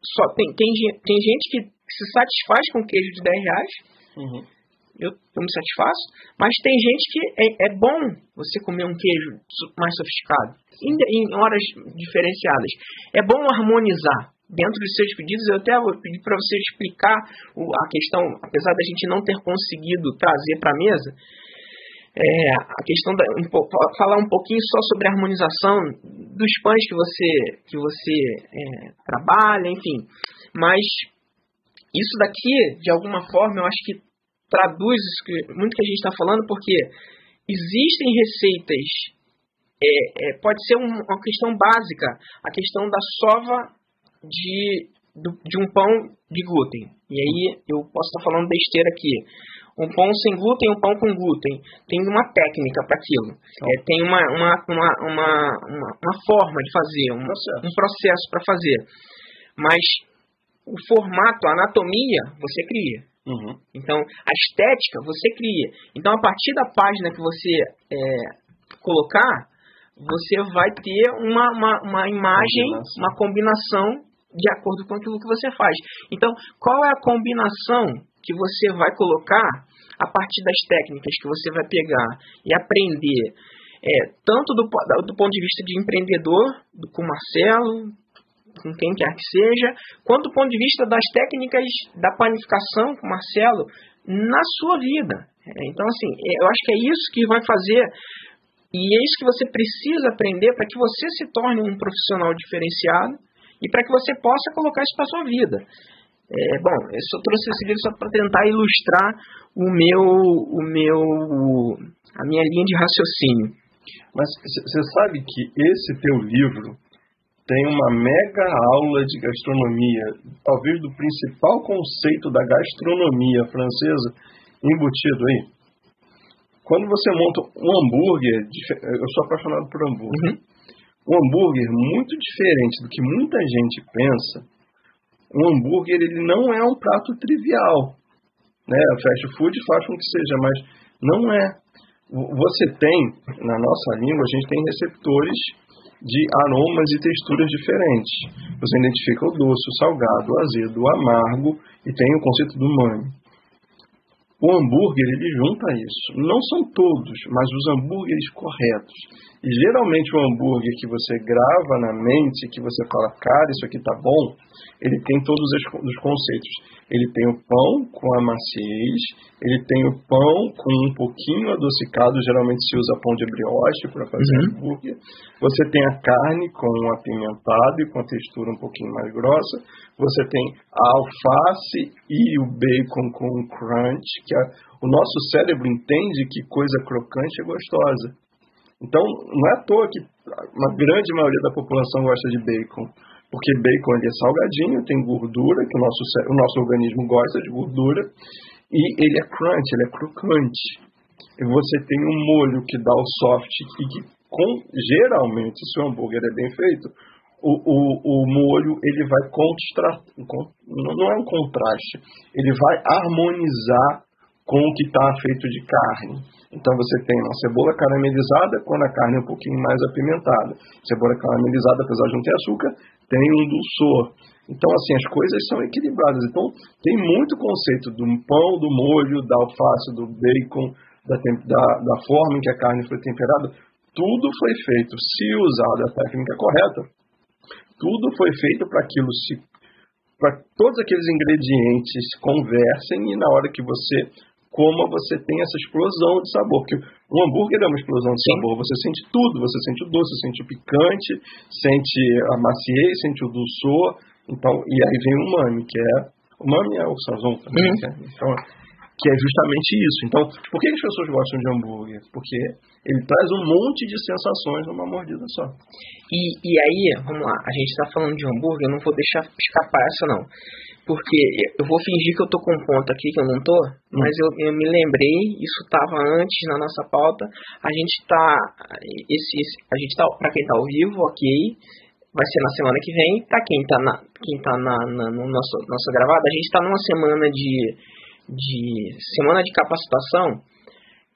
S2: Só tem, tem, tem gente que se satisfaz com queijo de 10 reais. Uhum eu, eu me satisfaço, mas tem gente que é, é bom você comer um queijo mais sofisticado, em, em horas diferenciadas. É bom harmonizar dentro dos seus pedidos, eu até vou pedir para você explicar a questão, apesar da gente não ter conseguido trazer para a mesa, é, a questão da um, falar um pouquinho só sobre a harmonização dos pães que você que você é, trabalha, enfim. Mas isso daqui, de alguma forma, eu acho que traduz muito que a gente está falando, porque existem receitas, é, é, pode ser um, uma questão básica, a questão da sova de, de um pão de glúten. E aí eu posso estar falando besteira aqui. Um pão sem glúten, um pão com glúten. Tem uma técnica para aquilo. É, tem uma, uma, uma, uma, uma, uma forma de fazer, um processo, um processo para fazer. Mas o formato, a anatomia, você cria.
S3: Uhum.
S2: Então, a estética você cria. Então, a partir da página que você é, colocar, você vai ter uma, uma, uma imagem, combinação. uma combinação de acordo com aquilo que você faz. Então, qual é a combinação que você vai colocar a partir das técnicas que você vai pegar e aprender, é, tanto do, do ponto de vista de empreendedor, do, com Marcelo, com quem quer que seja, quanto do ponto de vista das técnicas da planificação com Marcelo na sua vida. É, então, assim, é, eu acho que é isso que vai fazer e é isso que você precisa aprender para que você se torne um profissional diferenciado e para que você possa colocar isso para sua vida. É, bom, eu só trouxe esse livro só para tentar ilustrar o meu, o meu, a minha linha de raciocínio.
S3: Mas você sabe que esse teu livro tem uma mega aula de gastronomia, talvez do principal conceito da gastronomia francesa embutido aí. Quando você monta um hambúrguer, eu sou apaixonado por hambúrguer. Uhum. Um hambúrguer muito diferente do que muita gente pensa. Um hambúrguer ele não é um prato trivial, né? A fast food faz com que seja, mas não é. Você tem na nossa língua a gente tem receptores de aromas e texturas diferentes. Você identifica o doce, o salgado, o azedo, o amargo e tem o conceito do umami. O hambúrguer, ele junta isso. Não são todos, mas os hambúrgueres corretos. E geralmente o hambúrguer que você grava na mente, que você fala, cara, isso aqui tá bom, ele tem todos os conceitos. Ele tem o pão com a maciez, ele tem o pão com um pouquinho adocicado, geralmente se usa pão de brioche para fazer uhum. hambúrguer. Você tem a carne com apimentado e com a textura um pouquinho mais grossa. Você tem a alface e o bacon com crunch, que é, o nosso cérebro entende que coisa crocante é gostosa. Então, não é à toa que uma grande maioria da população gosta de bacon porque bacon é salgadinho, tem gordura, que o nosso, o nosso organismo gosta de gordura, e ele é crunch, ele é crocante. E você tem um molho que dá o soft e que, com, geralmente, se o hambúrguer é bem feito, o, o, o molho ele vai contrastar, não é um contraste, ele vai harmonizar com o que está feito de carne. Então você tem uma cebola caramelizada quando a carne é um pouquinho mais apimentada. Cebola caramelizada, apesar de não ter açúcar, tem um dulçor. Então, assim, as coisas são equilibradas. Então, tem muito conceito do pão, do molho, da alface, do bacon, da, da, da forma em que a carne foi temperada. Tudo foi feito, se usada a técnica correta, tudo foi feito para aquilo se para todos aqueles ingredientes conversem e na hora que você coma você tem essa explosão de sabor, porque um hambúrguer é uma explosão de sabor, você sente tudo, você sente o doce, sente o picante, sente a maciez, sente o dulçor, então, e aí vem o umami, que é, o umami é o sazon também, uhum. é, então, que é justamente isso. Então, por que as pessoas gostam de hambúrguer? Porque ele traz um monte de sensações numa mordida só.
S2: E, e aí, vamos lá, a gente está falando de hambúrguer, eu não vou deixar escapar essa não porque eu vou fingir que eu tô com ponto aqui que eu não tô, mas eu, eu me lembrei, isso estava antes na nossa pauta. A gente tá esse, esse a gente tá para quem tá ao vivo, OK, vai ser na semana que vem. Para quem tá na quem tá na, na no nosso nossa gravada, a gente tá numa semana de de semana de capacitação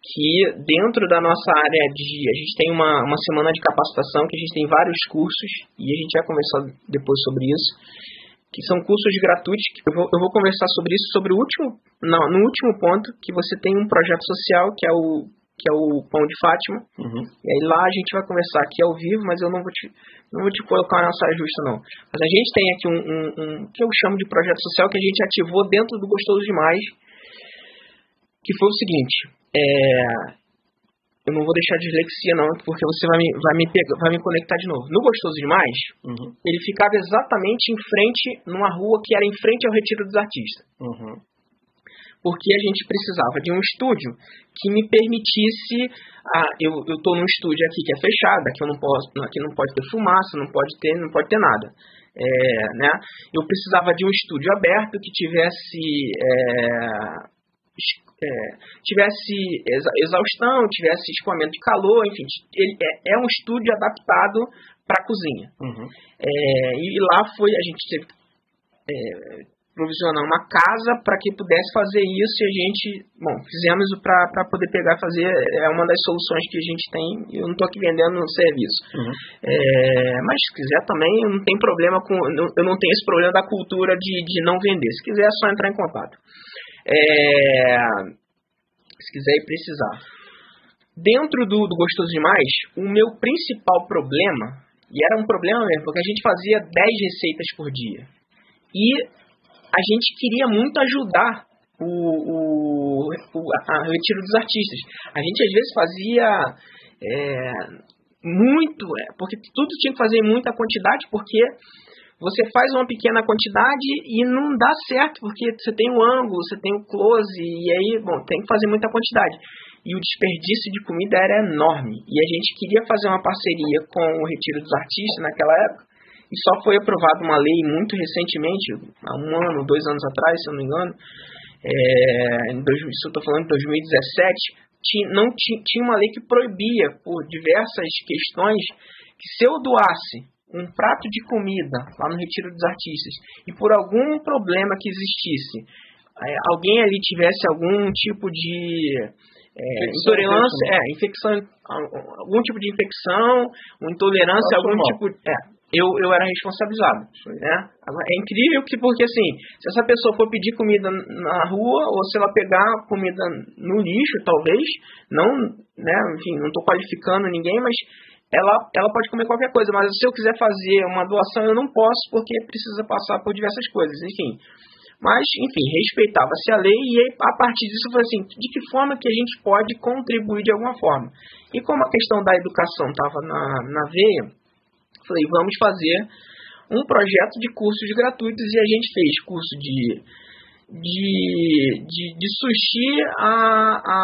S2: que dentro da nossa área de a gente tem uma, uma semana de capacitação que a gente tem vários cursos e a gente vai conversar depois sobre isso que são cursos gratuitos. Eu vou, eu vou conversar sobre isso sobre o último, não, no último ponto, que você tem um projeto social que é o que é o Pão de Fátima. Uhum. E aí lá a gente vai conversar aqui ao vivo, mas eu não vou te, não vou te colocar na saia justa, não. Mas a gente tem aqui um, um, um, que eu chamo de projeto social que a gente ativou dentro do Gostoso Demais, que foi o seguinte, é, eu não vou deixar dislexia não, porque você vai me, vai me, pegar, vai me conectar de novo. No Gostoso Demais, uhum. ele ficava exatamente em frente, numa rua que era em frente ao Retiro dos Artistas. Uhum. Porque a gente precisava de um estúdio que me permitisse. Ah, eu, eu tô num estúdio aqui que é fechado, aqui eu não posso, aqui não pode ter fumaça, não pode ter, não pode ter nada. É, né? Eu precisava de um estúdio aberto que tivesse é, é, tivesse exaustão, tivesse escoamento de calor, enfim, ele é, é um estúdio adaptado para a cozinha. Uhum. É, e lá foi, a gente teve é, provisionar uma casa para que pudesse fazer isso e a gente, bom, fizemos para poder pegar e fazer, é uma das soluções que a gente tem, eu não estou aqui vendendo um serviço. Uhum. É, mas se quiser também, não tem problema com, eu não tenho esse problema da cultura de, de não vender, se quiser é só entrar em contato. É, se quiser e precisar. Dentro do, do Gostoso Demais, o meu principal problema, e era um problema mesmo, porque a gente fazia 10 receitas por dia. E a gente queria muito ajudar o, o, o, a, o retiro dos artistas. A gente às vezes fazia é, muito, é, porque tudo tinha que fazer em muita quantidade, porque você faz uma pequena quantidade e não dá certo, porque você tem o ângulo, você tem o close, e aí, bom, tem que fazer muita quantidade. E o desperdício de comida era enorme. E a gente queria fazer uma parceria com o Retiro dos Artistas naquela época, e só foi aprovada uma lei muito recentemente, há um ano, dois anos atrás, se eu não me engano, é, em dois, eu estou falando de 2017, tinha, não, tinha, tinha uma lei que proibia, por diversas questões, que se eu doasse um prato de comida lá no Retiro dos Artistas e por algum problema que existisse, é, alguém ali tivesse algum tipo de é, intolerância, é, infecção, algum tipo de infecção, uma intolerância, algum tipo, é, eu, eu era responsabilizado. Né? É incrível que, porque assim, se essa pessoa for pedir comida na rua, ou se ela pegar comida no lixo, talvez, não, né, enfim, não estou qualificando ninguém, mas ela, ela pode comer qualquer coisa, mas se eu quiser fazer uma doação, eu não posso, porque precisa passar por diversas coisas, enfim. Mas, enfim, respeitava-se a lei e a partir disso foi assim, de que forma que a gente pode contribuir de alguma forma? E como a questão da educação estava na, na veia, Falei, vamos fazer um projeto de cursos gratuitos e a gente fez curso de, de, de, de sushi a, a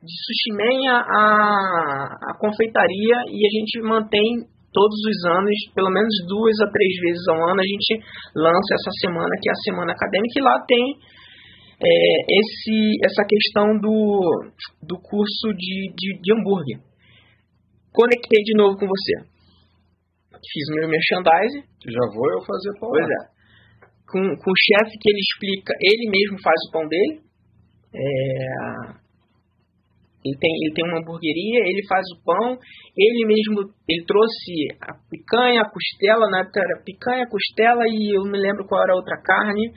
S2: de sushi man a, a confeitaria e a gente mantém todos os anos, pelo menos duas a três vezes ao ano, a gente lança essa semana, que é a semana acadêmica, e lá tem é, esse, essa questão do, do curso de, de, de hambúrguer. Conectei de novo com você fiz meu merchandising.
S3: Já vou eu fazer pão.
S2: Pois é. Com, com o chefe que ele explica, ele mesmo faz o pão dele. É, ele tem, ele tem uma hamburgueria, ele faz o pão, ele mesmo, ele trouxe a picanha, a costela, na época era picanha, costela e eu não me lembro qual era a outra carne,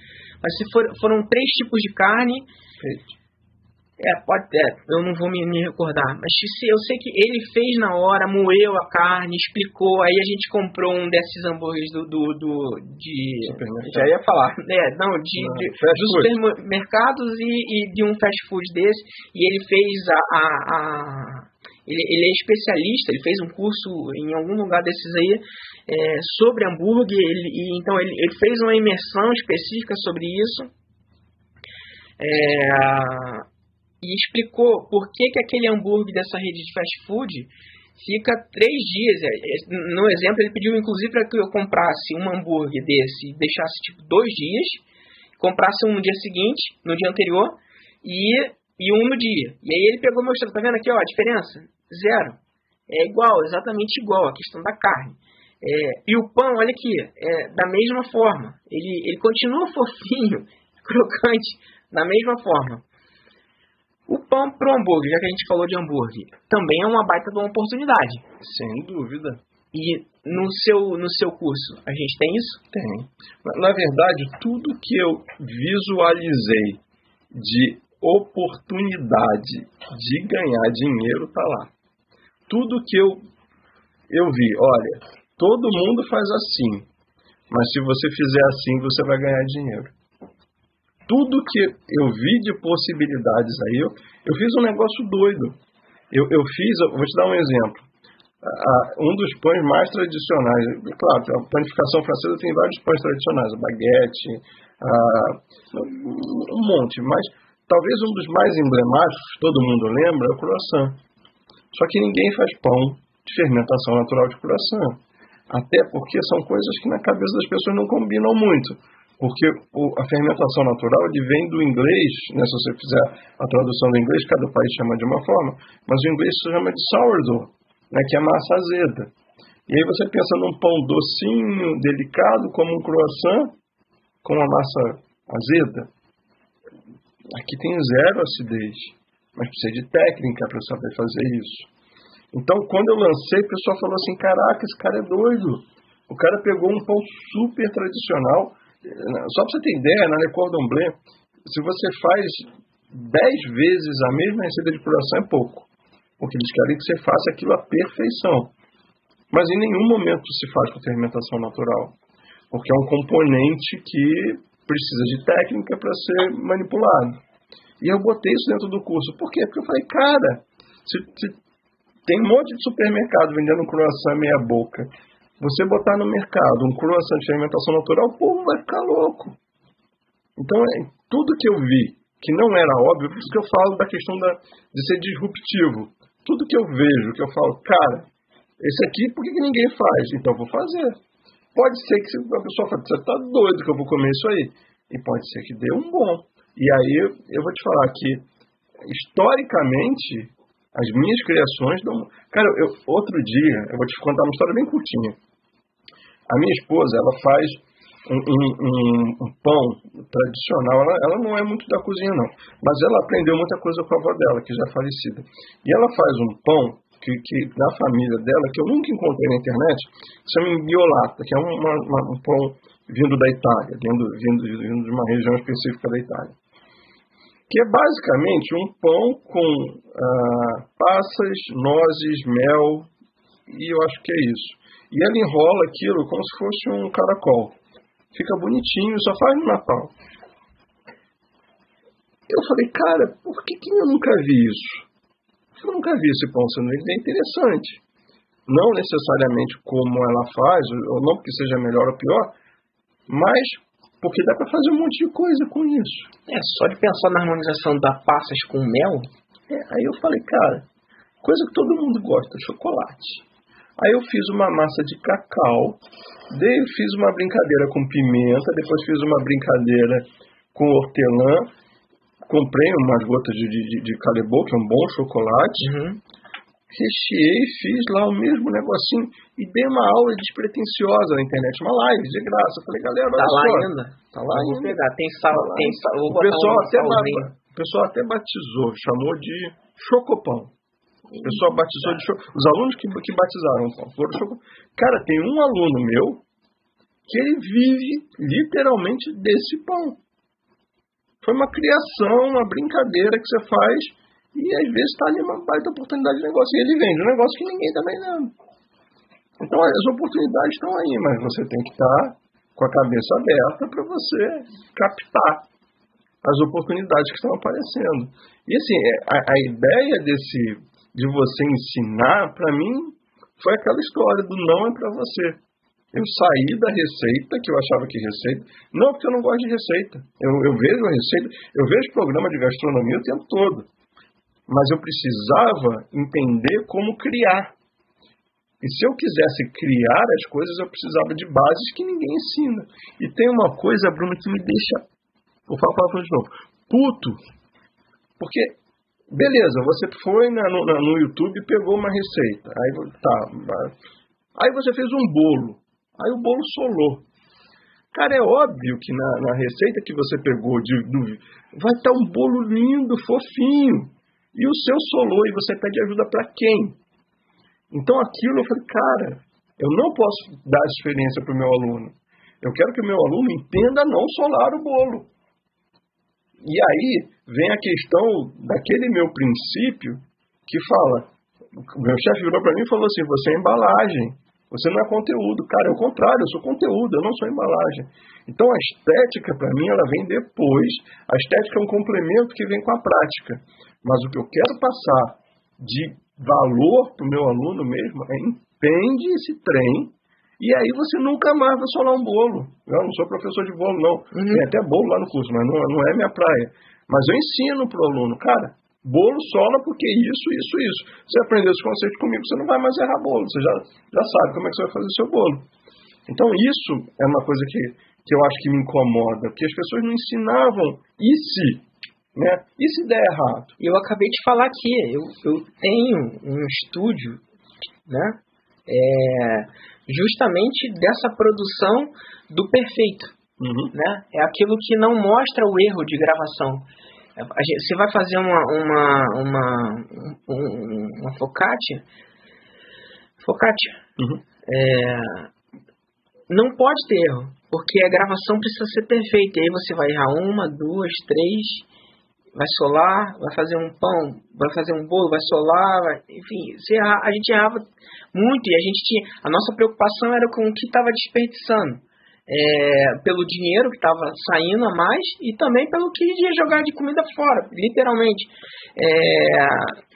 S2: mas se for, foram três tipos de carne. É, pode é, eu não vou me, me, recordar. Mas se, eu sei que ele fez na hora, moeu a carne, explicou, aí a gente comprou um desses hambúrgueres do. do, do de. Já ia falar. É, não, de, não, de dos supermercados e, e, de um fast food desse. E ele fez a. a, a ele, ele, é especialista, ele fez um curso em algum lugar desses aí é, sobre hambúrguer. Ele, e, então ele, ele fez uma imersão específica sobre isso. É, e explicou por que, que aquele hambúrguer dessa rede de fast food fica três dias. É, é, no exemplo, ele pediu inclusive para que eu comprasse um hambúrguer desse e deixasse tipo dois dias, comprasse um no dia seguinte, no dia anterior, e, e um no dia. E aí ele pegou e mostrou, tá vendo aqui ó, a diferença? Zero. É igual, exatamente igual, a questão da carne. É, e o pão, olha aqui, é da mesma forma. Ele, ele continua *laughs* fofinho, crocante, da mesma forma. O pão pro hambúrguer, já que a gente falou de hambúrguer, também é uma baita de uma oportunidade.
S3: Sem dúvida.
S2: E no seu, no seu curso, a gente tem isso?
S3: Tem. Na verdade, tudo que eu visualizei de oportunidade de ganhar dinheiro está lá. Tudo que eu, eu vi, olha, todo mundo faz assim, mas se você fizer assim, você vai ganhar dinheiro tudo que eu vi de possibilidades aí, eu, eu fiz um negócio doido. Eu, eu fiz, eu vou te dar um exemplo. um dos pães mais tradicionais, claro, a panificação francesa tem vários pães tradicionais, a baguete, um monte, mas talvez um dos mais emblemáticos, todo mundo lembra, é o croissant. Só que ninguém faz pão de fermentação natural de croissant. Até porque são coisas que na cabeça das pessoas não combinam muito porque o, a fermentação natural vem do inglês, né, se você fizer a tradução do inglês, cada país chama de uma forma, mas o inglês se chama de sourdough, né, que é massa azeda. E aí você pensa num pão docinho, delicado, como um croissant, com a massa azeda, aqui tem zero acidez, mas precisa de técnica para saber fazer isso. Então, quando eu lancei, o pessoal falou assim: caraca, esse cara é doido. O cara pegou um pão super tradicional. Só para você ter ideia, na Le Cordon Bleu, se você faz 10 vezes a mesma receita de croissant, é pouco. Porque eles querem que você faça aquilo à perfeição. Mas em nenhum momento se faz com fermentação natural. Porque é um componente que precisa de técnica para ser manipulado. E eu botei isso dentro do curso. Por quê? Porque eu falei, cara, se, se tem um monte de supermercado vendendo croissant meia boca. Você botar no mercado um croissant de fermentação natural, o povo vai ficar louco. Então, é, tudo que eu vi que não era óbvio, por isso que eu falo da questão da, de ser disruptivo. Tudo que eu vejo, que eu falo, cara, esse aqui, por que, que ninguém faz? Então eu vou fazer. Pode ser que a pessoa fale, você está doido que eu vou comer isso aí. E pode ser que dê um bom. E aí eu vou te falar que, historicamente, as minhas criações. Cara, eu, outro dia, eu vou te contar uma história bem curtinha. A minha esposa, ela faz um, um, um pão tradicional. Ela, ela, não é muito da cozinha, não. Mas ela aprendeu muita coisa com a avó dela, que já é falecida. E ela faz um pão que, que na família dela, que eu nunca encontrei na internet, que chama biolata, que é uma, uma, um pão vindo da Itália, vindo, vindo, vindo de uma região específica da Itália que é basicamente um pão com ah, passas, nozes, mel, e eu acho que é isso. E ela enrola aquilo como se fosse um caracol. Fica bonitinho, só faz no Natal. Eu falei, cara, por que, que eu nunca vi isso? Eu nunca vi esse pão sendo é interessante. Não necessariamente como ela faz, ou não porque seja melhor ou pior, mas porque dá para fazer um monte de coisa com isso.
S2: É, só de pensar na harmonização da passas com mel.
S3: É, aí eu falei, cara, coisa que todo mundo gosta, chocolate. Aí eu fiz uma massa de cacau, daí fiz uma brincadeira com pimenta, depois fiz uma brincadeira com hortelã, comprei umas gotas de, de, de que é um bom chocolate, uhum recheei, fiz lá o mesmo negocinho e dei uma aula despretensiosa na internet, uma live de graça. Eu falei, galera, olha
S2: tá
S3: só.
S2: lá ainda?
S3: Tá lá ainda.
S2: Pegar. Tem sal, tá tem sal.
S3: O pessoal, um até o pessoal até batizou, chamou de chocopão. O pessoal batizou de chocopão. Os alunos que, que batizaram foram chocopão. Cara, tem um aluno meu que ele vive literalmente desse pão. Foi uma criação, uma brincadeira que você faz e às vezes está ali uma baita oportunidade de negócio. E ele vende um negócio que ninguém também vendo. Então as oportunidades estão aí, mas você tem que estar tá com a cabeça aberta para você captar as oportunidades que estão aparecendo. E assim, é, a, a ideia desse de você ensinar, para mim, foi aquela história do não é para você. Eu saí da receita, que eu achava que receita. Não, porque eu não gosto de receita. Eu, eu vejo a receita, eu vejo programa de gastronomia o tempo todo mas eu precisava entender como criar. E se eu quisesse criar as coisas, eu precisava de bases que ninguém ensina. E tem uma coisa, Bruno, que me deixa, vou falar de novo, puto. Porque, beleza, você foi na, no, no YouTube e pegou uma receita. Aí, tá, aí você fez um bolo. Aí o bolo solou. Cara, é óbvio que na, na receita que você pegou de, do, vai estar um bolo lindo, fofinho e o seu solou e você pede ajuda para quem? Então aquilo eu falei, cara, eu não posso dar experiência para o meu aluno. Eu quero que o meu aluno entenda não solar o bolo. E aí vem a questão daquele meu princípio que fala, o meu chefe virou para mim e falou assim, você é embalagem, você não é conteúdo. Cara, é o contrário, eu sou conteúdo, eu não sou embalagem. Então a estética para mim ela vem depois. A estética é um complemento que vem com a prática. Mas o que eu quero passar de valor para o meu aluno mesmo é entende esse trem e aí você nunca mais vai solar um bolo. Eu não sou professor de bolo, não. Uhum. Tem até bolo lá no curso, mas não, não é minha praia. Mas eu ensino para o aluno, cara, bolo sola porque isso, isso, isso. Você aprender esse conceito comigo, você não vai mais errar bolo. Você já, já sabe como é que você vai fazer o seu bolo. Então isso é uma coisa que, que eu acho que me incomoda, porque as pessoas não ensinavam e se né? E se der errado?
S2: Eu acabei de falar aqui, eu, eu tenho um estúdio, né? É, justamente dessa produção do perfeito. Uhum. Né? É aquilo que não mostra o erro de gravação. Gente, você vai fazer uma, uma, uma, um, uma focaccia, focaccia uhum. é, não pode ter erro, porque a gravação precisa ser perfeita. E aí você vai errar uma, duas, três, vai solar, vai fazer um pão, vai fazer um bolo, vai solar, vai, enfim, a gente errava muito e a gente tinha, a nossa preocupação era com o que estava desperdiçando. É, pelo dinheiro que estava saindo a mais e também pelo que ia jogar de comida fora, literalmente. É,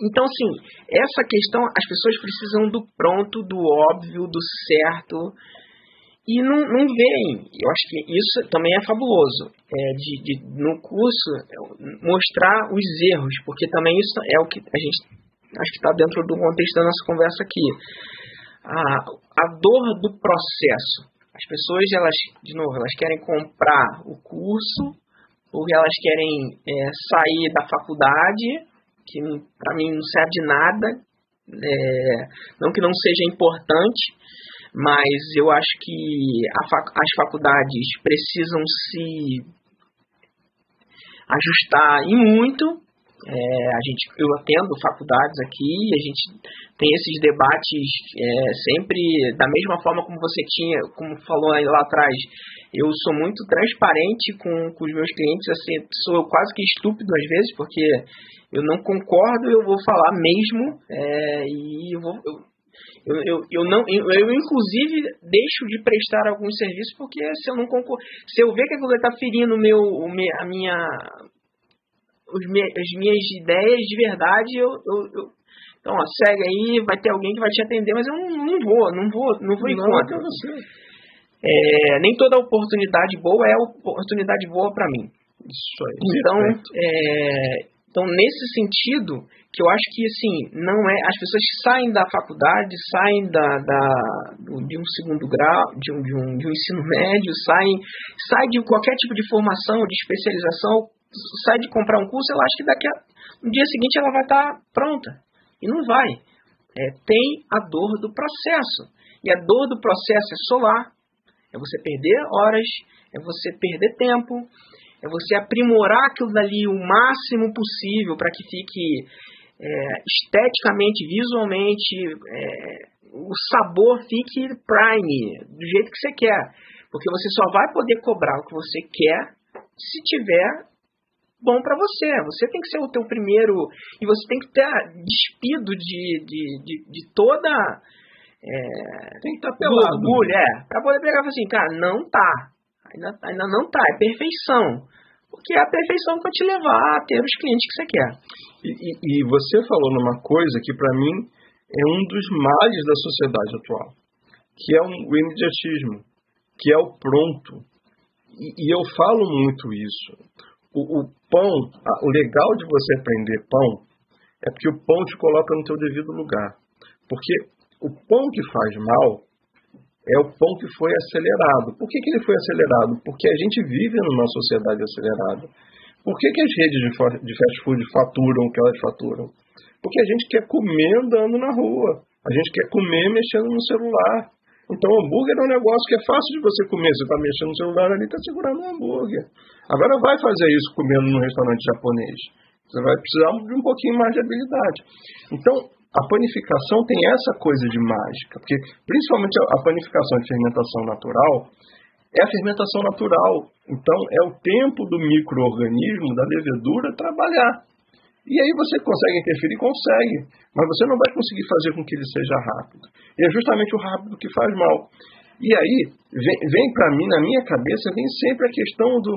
S2: então, assim, essa questão, as pessoas precisam do pronto, do óbvio, do certo, e não, não veem. Eu acho que isso também é fabuloso, é, de, de, no curso mostrar os erros, porque também isso é o que a gente acho que está dentro do contexto da nossa conversa aqui. A, a dor do processo. As pessoas, elas, de novo, elas querem comprar o curso, ou elas querem é, sair da faculdade, que para mim não serve de nada, é, não que não seja importante, mas eu acho que fac as faculdades precisam se ajustar e muito. É, a gente, eu atendo faculdades aqui, a gente tem esses debates é, sempre da mesma forma como você tinha, como falou aí lá atrás. Eu sou muito transparente com, com os meus clientes, assim, sou quase que estúpido às vezes, porque eu não concordo, eu vou falar mesmo, é, e eu vou, eu, eu, eu, eu, não, eu, eu, inclusive, deixo de prestar alguns serviços porque se eu não concor se eu ver que aquilo está ferindo meu, a minha, os me, as minhas ideias de verdade, eu, eu, então, ó, segue aí, vai ter alguém que vai te atender, mas eu não, não vou, não vou, não vou em conta. É, nem toda oportunidade boa é oportunidade boa para mim.
S3: Isso aí.
S2: Então, é, então, nesse sentido, que eu acho que assim, não é. As pessoas saem da faculdade, saem da, da, de um segundo grau, de um, de um, de um ensino médio, saem, saem de qualquer tipo de formação, de especialização, sai de comprar um curso, ela acha que daqui a, no dia seguinte ela vai estar pronta. E não vai. É, tem a dor do processo. E a dor do processo é solar. É você perder horas, é você perder tempo, é você aprimorar aquilo dali o máximo possível para que fique é, esteticamente, visualmente, é, o sabor fique prime, do jeito que você quer. Porque você só vai poder cobrar o que você quer se tiver bom para você. Você tem que ser o teu primeiro e você tem que ter despido de, de, de, de toda é,
S3: tem que estar tá pelado.
S2: Orgulho, é, para poder pegar e falar assim, cara, não tá. Ainda, ainda não tá, é perfeição. Porque é a perfeição que vai te levar a ter os clientes que você quer.
S3: E, e, e você falou numa coisa que para mim é um dos males da sociedade atual, que é um, o imediatismo, que é o pronto. E, e eu falo muito isso. O, o pão, a, o legal de você aprender pão é porque o pão te coloca no teu devido lugar. Porque o pão que faz mal é o pão que foi acelerado. Por que, que ele foi acelerado? Porque a gente vive numa sociedade acelerada. Por que, que as redes de fast food faturam o que elas faturam? Porque a gente quer comer andando na rua. A gente quer comer mexendo no celular. Então, hambúrguer é um negócio que é fácil de você comer. Você está mexendo no celular ali, está segurando um hambúrguer. Agora, vai fazer isso comendo num restaurante japonês. Você vai precisar de um pouquinho mais de habilidade. Então, a panificação tem essa coisa de mágica, porque principalmente a panificação de fermentação natural é a fermentação natural. Então, é o tempo do microorganismo, da levedura, trabalhar. E aí você consegue interferir? Consegue. Mas você não vai conseguir fazer com que ele seja rápido. E é justamente o rápido que faz mal. E aí, vem, vem para mim, na minha cabeça, vem sempre a questão do...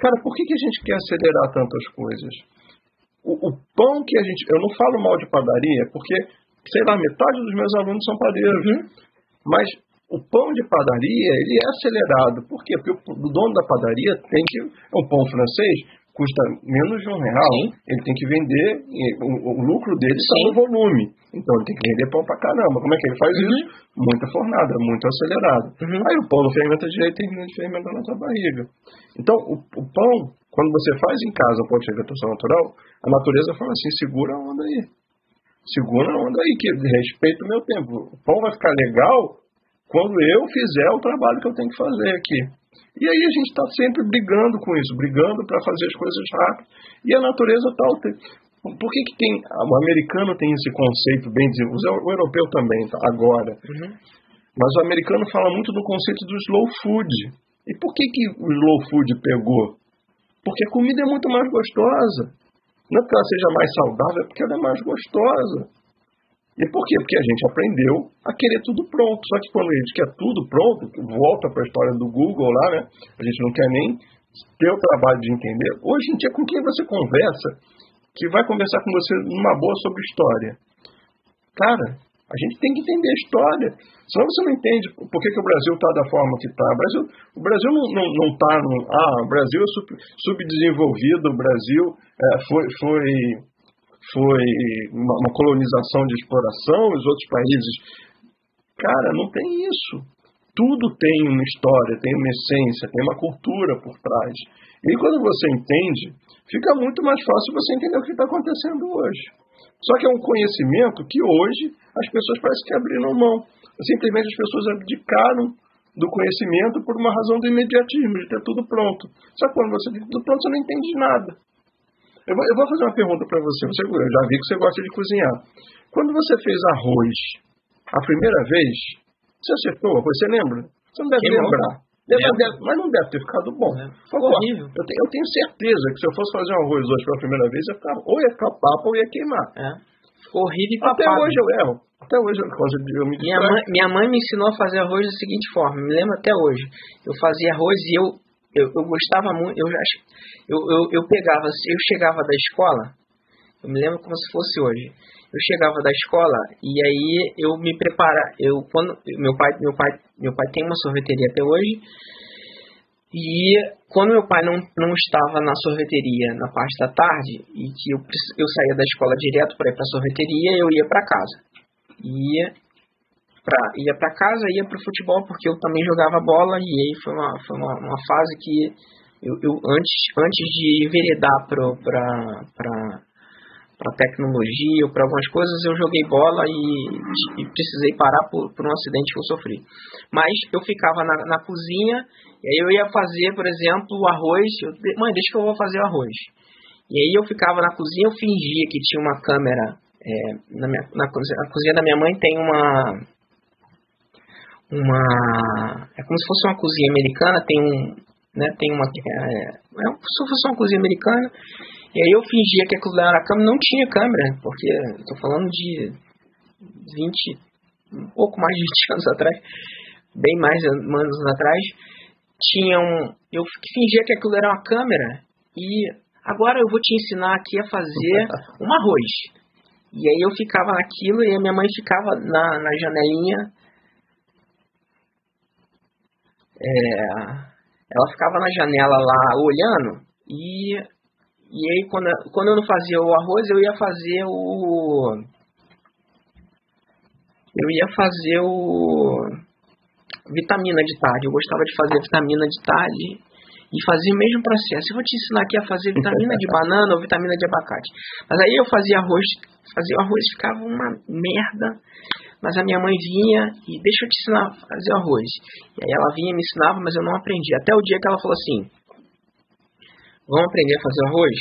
S3: Cara, por que, que a gente quer acelerar tantas coisas? O, o, pão que a gente. Eu não falo mal de padaria, porque, sei lá, metade dos meus alunos são padeiros. Uhum. Mas o pão de padaria, ele é acelerado. Por quê? Porque o, dono da padaria tem que. É um pão francês, custa menos de um real, Sim. ele tem que vender, o, o lucro dele está no volume. Então ele tem que vender pão pra caramba. Como é que ele faz uhum. isso? Muita fornada, muito acelerado. Uhum. Aí o pão não fermenta direito e termina de fermentar na sua barriga. Então o, o, pão, quando você faz em casa o pão de fermentação natural, a natureza fala assim, segura a onda aí. Segura a onda aí, que respeita o meu tempo. O pão vai ficar legal quando eu fizer o trabalho que eu tenho que fazer aqui. E aí a gente está sempre brigando com isso, brigando para fazer as coisas rápido. E a natureza tal. Por que, que tem. O americano tem esse conceito bem desenvolvido, o europeu também, tá, agora. Uhum. Mas o americano fala muito do conceito do slow food. E por que, que o slow food pegou? Porque a comida é muito mais gostosa. Não é porque ela seja mais saudável, é porque ela é mais gostosa. E por quê? Porque a gente aprendeu a querer tudo pronto. Só que quando a gente quer tudo pronto, volta para a história do Google lá, né? A gente não quer nem ter o trabalho de entender. Hoje em dia, com quem você conversa, que vai conversar com você numa boa sobre história? Cara, a gente tem que entender a história. Senão você não entende por que, que o Brasil está da forma que está. O Brasil, o Brasil não está no. Ah, o Brasil é sub, subdesenvolvido, o Brasil é, foi, foi, foi uma, uma colonização de exploração, os outros países. Cara, não tem isso. Tudo tem uma história, tem uma essência, tem uma cultura por trás. E quando você entende, fica muito mais fácil você entender o que está acontecendo hoje. Só que é um conhecimento que hoje as pessoas parecem que abriram mão. Simplesmente as pessoas abdicaram do conhecimento por uma razão do imediatismo, de ter tudo pronto. Só que quando você tem tudo pronto, você não entende nada. Eu vou, eu vou fazer uma pergunta para você. você. Eu já vi que você gosta de cozinhar. Quando você fez arroz a primeira vez, você acertou? Você lembra? Você não deve lembrar. Deve, deve, mas não deve ter ficado bom. É. Ficou horrível. Eu, te, eu, tenho certeza que se eu fosse fazer um arroz hoje pela primeira vez, ia ficar, ou ia ficar papo ou ia queimar.
S2: É. Ficou horrível e
S3: papado. Até hoje eu erro. Até hoje eu, eu me
S2: minha mãe, minha mãe me ensinou a fazer arroz da seguinte forma, me lembro até hoje. Eu fazia arroz e eu, eu, eu gostava muito, eu, eu, eu, eu pegava, eu chegava da escola, eu me lembro como se fosse hoje eu chegava da escola e aí eu me prepara, eu quando meu pai, meu pai, meu pai tem uma sorveteria até hoje. E quando meu pai não, não estava na sorveteria na parte da tarde e que eu, eu saía da escola direto para ir para a sorveteria, eu ia para casa. Ia pra, ia para casa, ia para o futebol porque eu também jogava bola e aí foi uma, foi uma, uma fase que eu, eu antes, antes de enveredar para para tecnologia ou para algumas coisas, eu joguei bola e, e precisei parar por, por, um acidente que eu sofri. Mas eu ficava na, na cozinha e aí eu ia fazer, por exemplo, o arroz. Eu, Mãe, deixa que eu vou fazer o arroz. E aí eu ficava na cozinha, eu fingia que tinha uma câmera. É, na, minha, na, na cozinha da minha mãe tem uma uma é como se fosse uma cozinha americana tem um né tem uma é, é como se fosse uma cozinha americana e aí eu fingia que aquilo era câmera, não tinha câmera, porque eu tô falando de 20, um pouco mais de 20 *laughs* anos atrás, bem mais anos atrás, tinha um, eu fingia que aquilo era uma câmera e agora eu vou te ensinar aqui a fazer *laughs* um arroz. E aí eu ficava naquilo e a minha mãe ficava na, na janelinha. É, ela ficava na janela lá olhando e e aí, quando, quando eu não fazia o arroz, eu ia fazer o. Eu ia fazer o. Vitamina de tarde. Eu gostava de fazer vitamina de tarde e fazia o mesmo processo. Eu vou te ensinar aqui a fazer vitamina de *laughs* banana ou vitamina de abacate. Mas aí eu fazia arroz, fazia o arroz ficava uma merda. Mas a minha mãe vinha e deixa eu te ensinar a fazer arroz. E aí ela vinha e me ensinava, mas eu não aprendi. Até o dia que ela falou assim: vamos aprender a fazer arroz.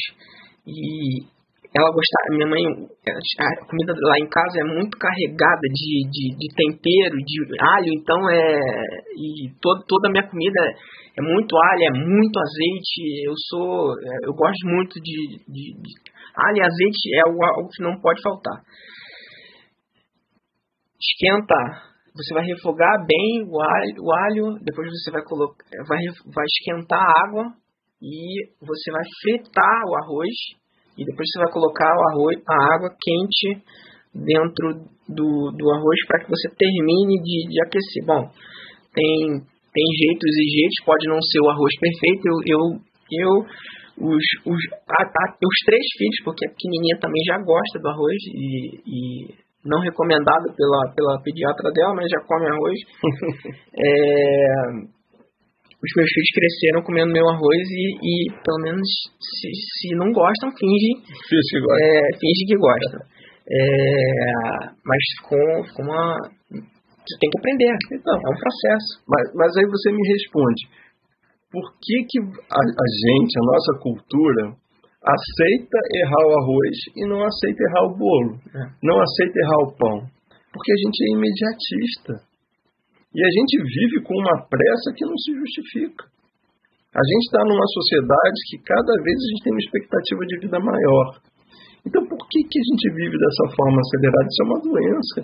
S2: E ela gostava, minha mãe, a comida lá em casa é muito carregada de, de, de tempero, de alho, então é. E todo, toda a minha comida é muito alho, é muito azeite. Eu sou. É, eu gosto muito de. de, de alho e azeite é algo, que não pode faltar. Esquenta você vai refogar bem o alho, o alho depois você vai colocar, vai, vai esquentar a água e você vai fritar o arroz e depois você vai colocar o arroz, a água quente dentro do, do arroz para que você termine de, de aquecer. Bom, tem, tem jeitos e jeitos, pode não ser o arroz perfeito. Eu, eu, eu os, os, a, a, os três filhos, porque a pequenininha também já gosta do arroz e, e não recomendado pela, pela pediatra dela, mas já come arroz. *laughs* é, os meus filhos cresceram comendo meu arroz e, e pelo menos, se, se não gostam, finge,
S3: finge que gosta.
S2: É, finge que gostam. É, mas ficou, ficou uma. Você tem que aprender. Então, é um processo.
S3: Mas, mas aí você me responde. por que, que a, a gente, a nossa cultura, aceita errar o arroz e não aceita errar o bolo, é. não aceita errar o pão? Porque a gente é imediatista. E a gente vive com uma pressa que não se justifica. A gente está numa sociedade que cada vez a gente tem uma expectativa de vida maior. Então por que, que a gente vive dessa forma acelerada? Isso é uma doença.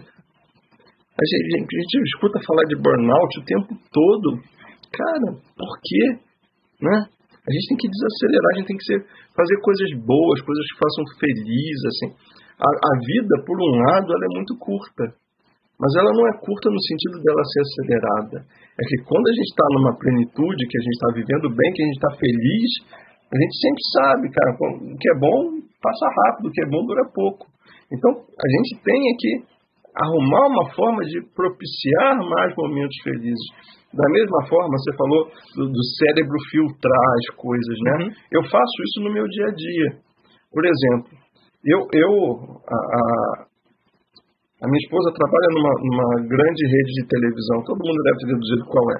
S3: A gente, a gente escuta falar de burnout o tempo todo. Cara, por quê? Né? A gente tem que desacelerar, a gente tem que ser, fazer coisas boas, coisas que façam feliz. Assim. A, a vida, por um lado, ela é muito curta. Mas ela não é curta no sentido dela ser acelerada. É que quando a gente está numa plenitude, que a gente está vivendo bem, que a gente está feliz, a gente sempre sabe, cara, o que é bom passa rápido, o que é bom dura pouco. Então, a gente tem que arrumar uma forma de propiciar mais momentos felizes. Da mesma forma, você falou do, do cérebro filtrar as coisas, né? Uhum. Eu faço isso no meu dia a dia. Por exemplo, eu, eu a, a, a minha esposa trabalha numa, numa grande rede de televisão, todo mundo deve ter deduzido qual é.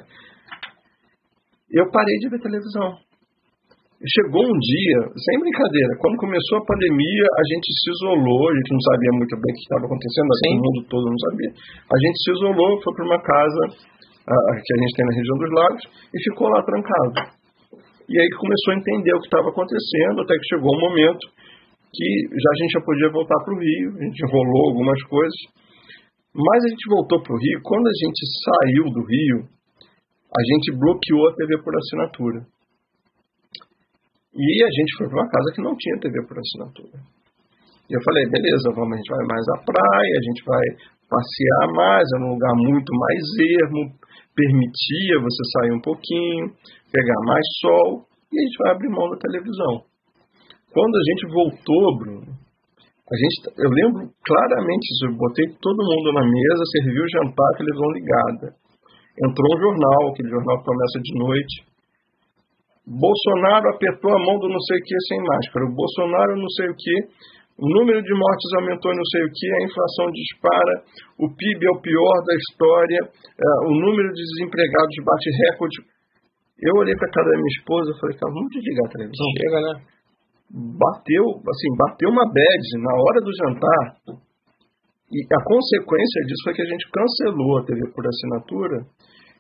S3: Eu parei de ver televisão. Chegou um dia, sem brincadeira, quando começou a pandemia, a gente se isolou, a gente não sabia muito bem o que estava acontecendo, assim, o mundo todo não sabia. A gente se isolou, foi para uma casa que a gente tem na região dos lagos e ficou lá trancado. E aí começou a entender o que estava acontecendo, até que chegou um momento que já a gente já podia voltar para o Rio, a gente rolou algumas coisas, mas a gente voltou para o Rio, quando a gente saiu do Rio, a gente bloqueou a TV por assinatura. E a gente foi para uma casa que não tinha TV por assinatura. E eu falei, beleza, vamos, a gente vai mais à praia, a gente vai passear mais, é um lugar muito mais ermo, permitia você sair um pouquinho, pegar mais sol, e a gente vai abrir mão da televisão. Quando a gente voltou, Bruno, a gente, eu lembro claramente isso, eu botei todo mundo na mesa, servi o jantar, televisão ligada. Entrou um jornal, aquele jornal que começa de noite. Bolsonaro apertou a mão do não sei o que sem máscara. O Bolsonaro não sei o que. O número de mortes aumentou não sei o que, a inflação dispara, o PIB é o pior da história, uh, o número de desempregados bate recorde. Eu olhei para a cara da minha esposa e falei, cara, vamos desligar a televisão.
S2: Chega, né?
S3: Bateu, assim, bateu uma bad na hora do jantar. E a consequência disso foi que a gente cancelou a TV por assinatura.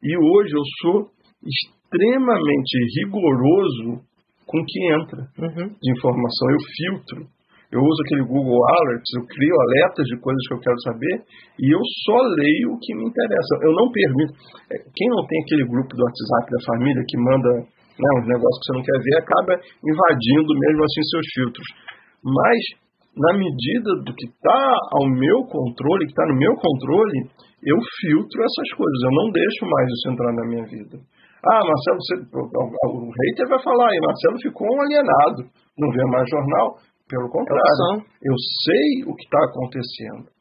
S3: E hoje eu sou extremamente rigoroso com o que entra uhum. de informação. Eu filtro. Eu uso aquele Google Alerts, eu crio alertas de coisas que eu quero saber e eu só leio o que me interessa. Eu não permito. É, quem não tem aquele grupo do WhatsApp da família que manda né, uns negócios que você não quer ver, acaba invadindo mesmo assim seus filtros. Mas, na medida do que está ao meu controle, que está no meu controle, eu filtro essas coisas, eu não deixo mais isso entrar na minha vida. Ah, Marcelo, você, o hater vai falar aí, Marcelo ficou um alienado, não vê mais jornal. Pelo contrário, eu sei o que está acontecendo.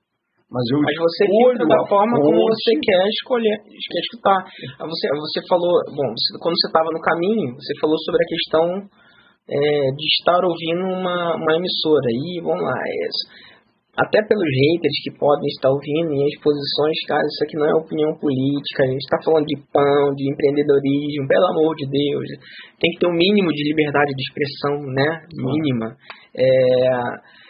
S3: Mas, eu
S2: Mas você filtra da forma como você quer escolher, quer escutar. Você, você falou, bom, quando você estava no caminho, você falou sobre a questão é, de estar ouvindo uma, uma emissora. E vamos lá, é, até pelos haters que podem estar ouvindo e as posições, cara, isso aqui não é opinião política, a gente está falando de pão, de empreendedorismo, pelo amor de Deus. Tem que ter um mínimo de liberdade de expressão, né? Mínima. É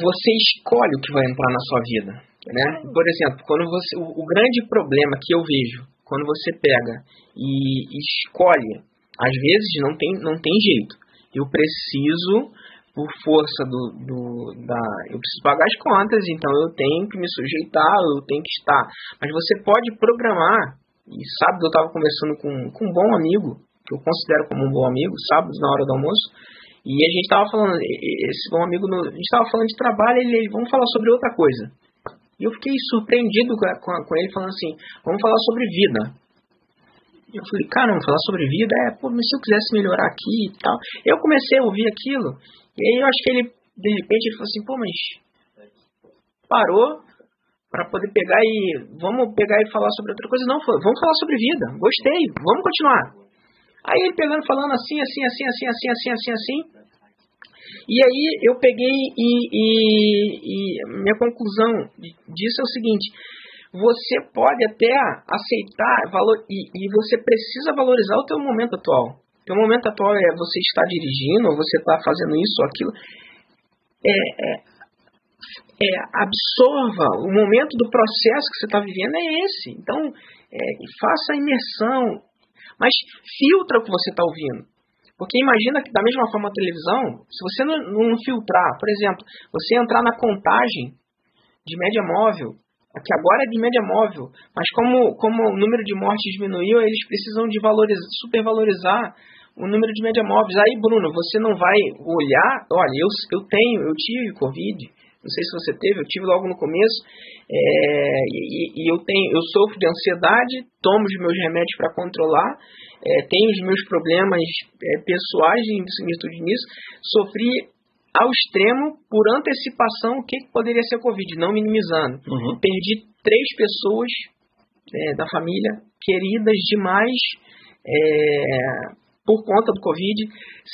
S2: você escolhe o que vai entrar na sua vida, né? Por exemplo, quando você, o, o grande problema que eu vejo quando você pega e escolhe, às vezes não tem, não tem jeito. Eu preciso, por força do, do, da. Eu preciso pagar as contas, então eu tenho que me sujeitar, eu tenho que estar. Mas você pode programar, e sábado eu estava conversando com, com um bom amigo, que eu considero como um bom amigo, sábado na hora do almoço, e a gente tava falando, esse bom amigo, a gente tava falando de trabalho, ele, vamos falar sobre outra coisa. E eu fiquei surpreendido com, com ele falando assim, vamos falar sobre vida. Eu falei, cara, vamos falar sobre vida? É, pô, mas se eu quisesse melhorar aqui e tal. Eu comecei a ouvir aquilo, e aí eu acho que ele, de repente, ele falou assim, pô, mas parou para poder pegar e vamos pegar e falar sobre outra coisa. Não, vamos falar sobre vida. Gostei, vamos continuar. Aí ele pegando, falando assim, assim, assim, assim, assim, assim, assim, assim. E aí eu peguei e, e, e minha conclusão disso é o seguinte: você pode até aceitar valor, e, e você precisa valorizar o teu momento atual. Teu momento atual é você estar dirigindo, você está fazendo isso ou aquilo. É, é, é, absorva o momento do processo que você está vivendo é esse. Então, é, faça a imersão, mas filtra o que você está ouvindo. Porque imagina que da mesma forma a televisão, se você não, não filtrar, por exemplo, você entrar na contagem de média móvel, que agora é de média móvel, mas como, como o número de mortes diminuiu, eles precisam de valorizar, supervalorizar o número de média móveis. Aí, Bruno, você não vai olhar, olha, eu, eu tenho, eu tive Covid, não sei se você teve, eu tive logo no começo, é, e, e, eu tenho, eu sofro de ansiedade, tomo os meus remédios para controlar, é, tenho os meus problemas é, pessoais em virtude nisso, sofri ao extremo, por antecipação, o que, que poderia ser Covid, não minimizando. Uhum. Perdi três pessoas é, da família, queridas demais, é, por conta do Covid.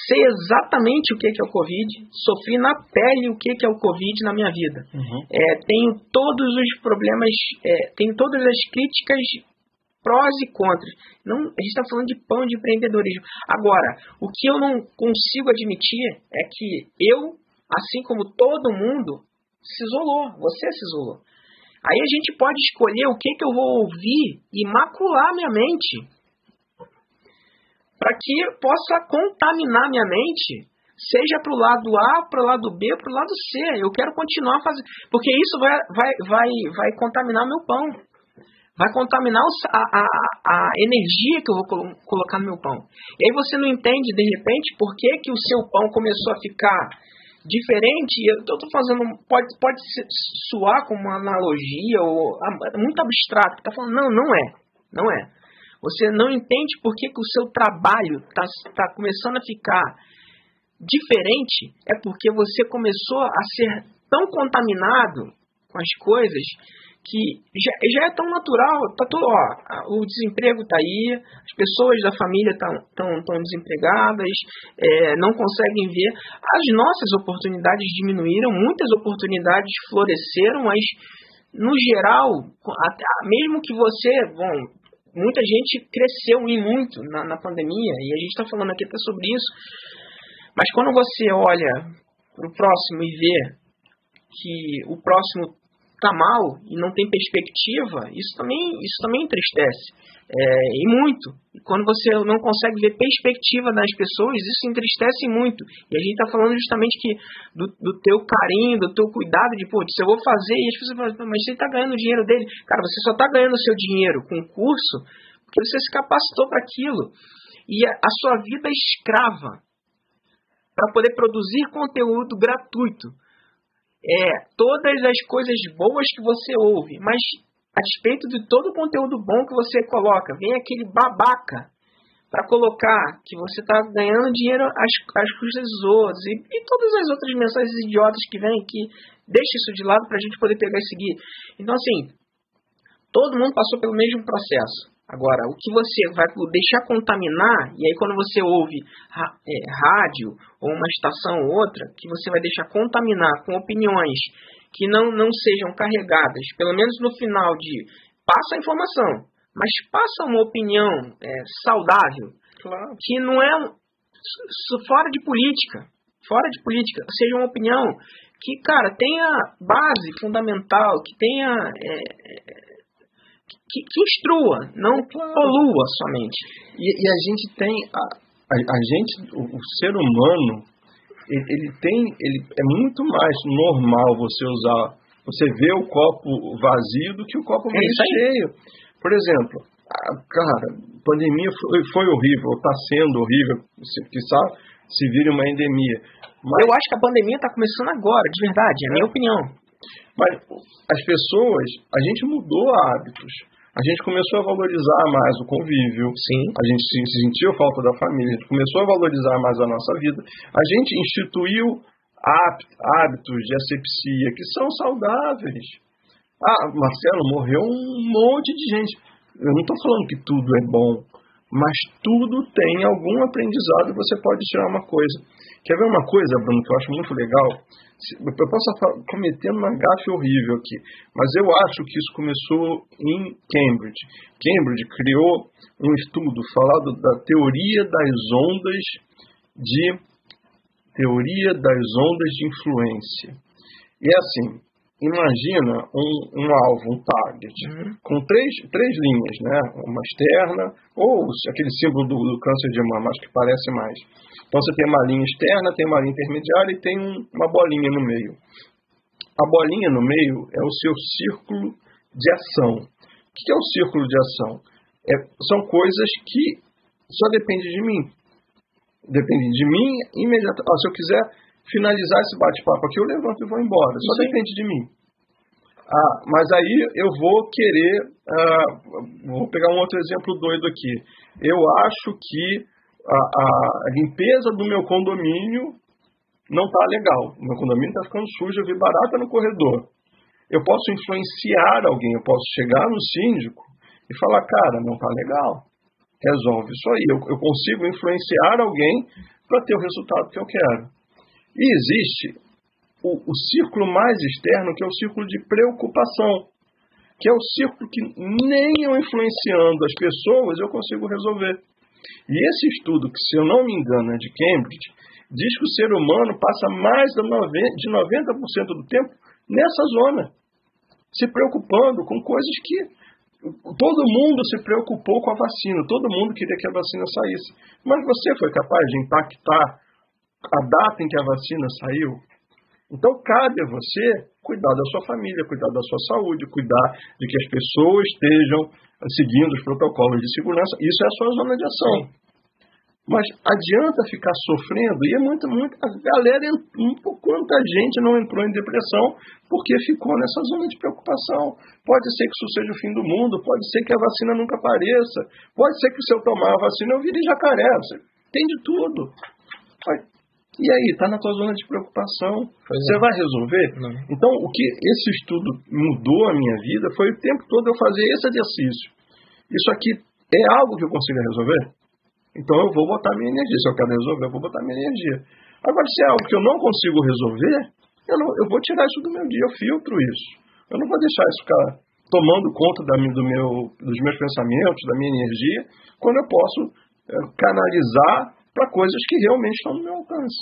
S2: Sei exatamente o que, é o Covid, sofri na pele o que, que é o Covid na minha vida. Uhum. É, tenho todos os problemas, é, tenho todas as críticas prós e contras. Não, a gente está falando de pão de empreendedorismo. Agora, o que eu não consigo admitir é que eu, assim como todo mundo, se isolou. Você se isolou. Aí a gente pode escolher o que, que eu vou ouvir e macular minha mente para que possa contaminar minha mente, seja para o lado A, para o lado B, para o lado C. Eu quero continuar fazendo, porque isso vai, vai, vai, vai contaminar meu pão vai contaminar a, a, a, energia que eu vou colocar no meu pão. E aí você não entende, de repente, por que, que o seu pão começou a ficar diferente. Eu estou fazendo, pode, pode soar como uma analogia, ou muito abstrato. Está falando, não, não é. Não é. Você não entende por que, que o seu trabalho está tá começando a ficar diferente, é porque você começou a ser tão contaminado com as coisas que já, já é tão natural, tá tudo, ó, o desemprego está aí, as pessoas da família estão tão, tão desempregadas, é, não conseguem ver. As nossas oportunidades diminuíram, muitas oportunidades floresceram, mas no geral, mesmo que você, bom, muita gente cresceu em muito na, na pandemia, e a gente está falando aqui até sobre isso, mas quando você olha para o próximo e vê que o próximo está mal e não tem perspectiva, isso também, isso também entristece. É, e muito. E quando você não consegue ver perspectiva nas pessoas, isso entristece muito. E a gente está falando justamente que do, do teu carinho, do teu cuidado, de, pô, se eu vou fazer, e as pessoas falam, mas você está ganhando o dinheiro dele. Cara, você só está ganhando o seu dinheiro com o curso porque você se capacitou para aquilo. E a, a sua vida é escrava para poder produzir conteúdo gratuito é, todas as coisas boas que você ouve, mas a despeito de todo o conteúdo bom que você coloca, vem aquele babaca para colocar que você está ganhando dinheiro às, às custas dos outros e, e, todas as outras mensagens idiotas que vêm que deixa isso de lado para a gente poder pegar e seguir. Então, assim, todo mundo passou pelo mesmo processo. Agora, o que você vai deixar contaminar, e aí quando você ouve é, rádio ou uma estação ou outra, que você vai deixar contaminar com opiniões que não, não sejam carregadas, pelo menos no final de passa a informação, mas passa uma opinião é, saudável, claro. que não é fora de política, fora de política, seja uma opinião que, cara, tenha base fundamental, que tenha é, que, que instrua, não claro. polua somente.
S3: E, e, a gente tem, a, a, a gente, o, o, ser humano, ele, ele, tem, ele é muito mais normal você usar, você ver o copo vazio do que o copo é meio cheio. Por exemplo, a, cara, a pandemia foi, foi horrível, está sendo horrível, que sabe, se vira uma endemia.
S2: Mas... Eu acho que a pandemia está começando agora, de verdade, é a minha opinião.
S3: Mas as pessoas, a gente mudou hábitos a gente começou a valorizar mais o convívio.
S2: Sim.
S3: A gente sentiu falta da família, a gente começou a valorizar mais a nossa vida. A gente instituiu hábitos de asepsia que são saudáveis. Ah, Marcelo, morreu um monte de gente. Eu não estou falando que tudo é bom, mas tudo tem algum aprendizado e você pode tirar uma coisa. Quer ver uma coisa, Bruno, que eu acho muito legal? Eu posso estar cometendo uma gafe horrível aqui, mas eu acho que isso começou em Cambridge. Cambridge criou um estudo falado da teoria das ondas de teoria das ondas de influência. E é assim, imagina um, um alvo, um target, uhum. com três, três linhas, né? Uma externa, ou aquele símbolo do, do câncer de mama, acho que parece mais. Então você tem uma linha externa, tem uma linha intermediária e tem um, uma bolinha no meio. A bolinha no meio é o seu círculo de ação. O que é o círculo de ação? É, são coisas que só dependem de mim. Dependem de mim imediatamente. Ah, se eu quiser finalizar esse bate-papo aqui, eu levanto e vou embora. Só Sim. depende de mim. Ah, mas aí eu vou querer. Ah, vou pegar um outro exemplo doido aqui. Eu acho que a, a limpeza do meu condomínio não está legal. Meu condomínio está ficando sujo, eu vi barata no corredor. Eu posso influenciar alguém, eu posso chegar no síndico e falar, cara, não está legal. Resolve isso aí. Eu, eu consigo influenciar alguém para ter o resultado que eu quero. E existe o, o círculo mais externo, que é o círculo de preocupação, que é o círculo que nem eu influenciando as pessoas eu consigo resolver. E esse estudo, que se eu não me engano é de Cambridge, diz que o ser humano passa mais de 90% do tempo nessa zona, se preocupando com coisas que todo mundo se preocupou com a vacina, todo mundo queria que a vacina saísse. Mas você foi capaz de impactar a data em que a vacina saiu. Então cabe a você cuidar da sua família, cuidar da sua saúde, cuidar de que as pessoas estejam seguindo os protocolos de segurança. Isso é a sua zona de ação. Mas adianta ficar sofrendo, e é muito, muito. A galera, quanta gente não entrou em depressão porque ficou nessa zona de preocupação. Pode ser que isso seja o fim do mundo, pode ser que a vacina nunca apareça, pode ser que se eu tomar a vacina eu vire jacaré. Tem de tudo. E aí, está na tua zona de preocupação. Você é. vai resolver? Não. Então, o que esse estudo mudou a minha vida foi o tempo todo eu fazer esse exercício. Isso aqui é algo que eu consiga resolver? Então eu vou botar minha energia. Se eu quero resolver, eu vou botar minha energia. Agora, se é algo que eu não consigo resolver, eu, não, eu vou tirar isso do meu dia, eu filtro isso. Eu não vou deixar isso ficar tomando conta da, do meu, dos meus pensamentos, da minha energia, quando eu posso é, canalizar para coisas que realmente estão no meu alcance.